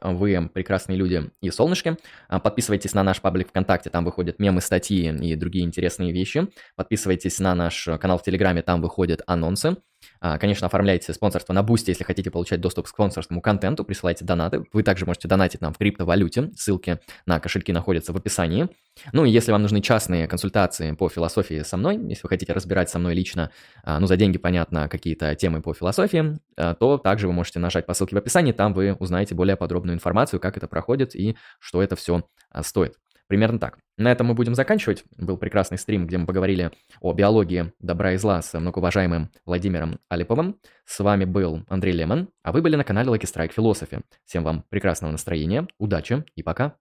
Вы прекрасные люди и солнышки. А, подписывайтесь на наш паблик ВКонтакте, там выходят мемы, статьи и другие интересные вещи. Подписывайтесь на наш канал в Телеграме, там выходят анонсы. А, конечно, оформляйте спонсорство на Boosty, если хотите получать доступ к спонсорскому контенту, присылайте донаты. Вы также можете донатить нам в криптовалюте, ссылки на кошельки находятся в описании. Ну и если вам нужны частные консультации по философии со мной, если вы хотите разбирать со мной лично, а, ну за деньги, понятно, какие-то темы по философии, а, то также вы можете нажать по ссылке в описании, там вы узнаете более подробную информацию, как это проходит и что это все стоит. Примерно так. На этом мы будем заканчивать. Был прекрасный стрим, где мы поговорили о биологии добра и зла с многоуважаемым Владимиром Алиповым. С вами был Андрей Лемон, а вы были на канале Lucky Strike Philosophy. Всем вам прекрасного настроения, удачи и пока.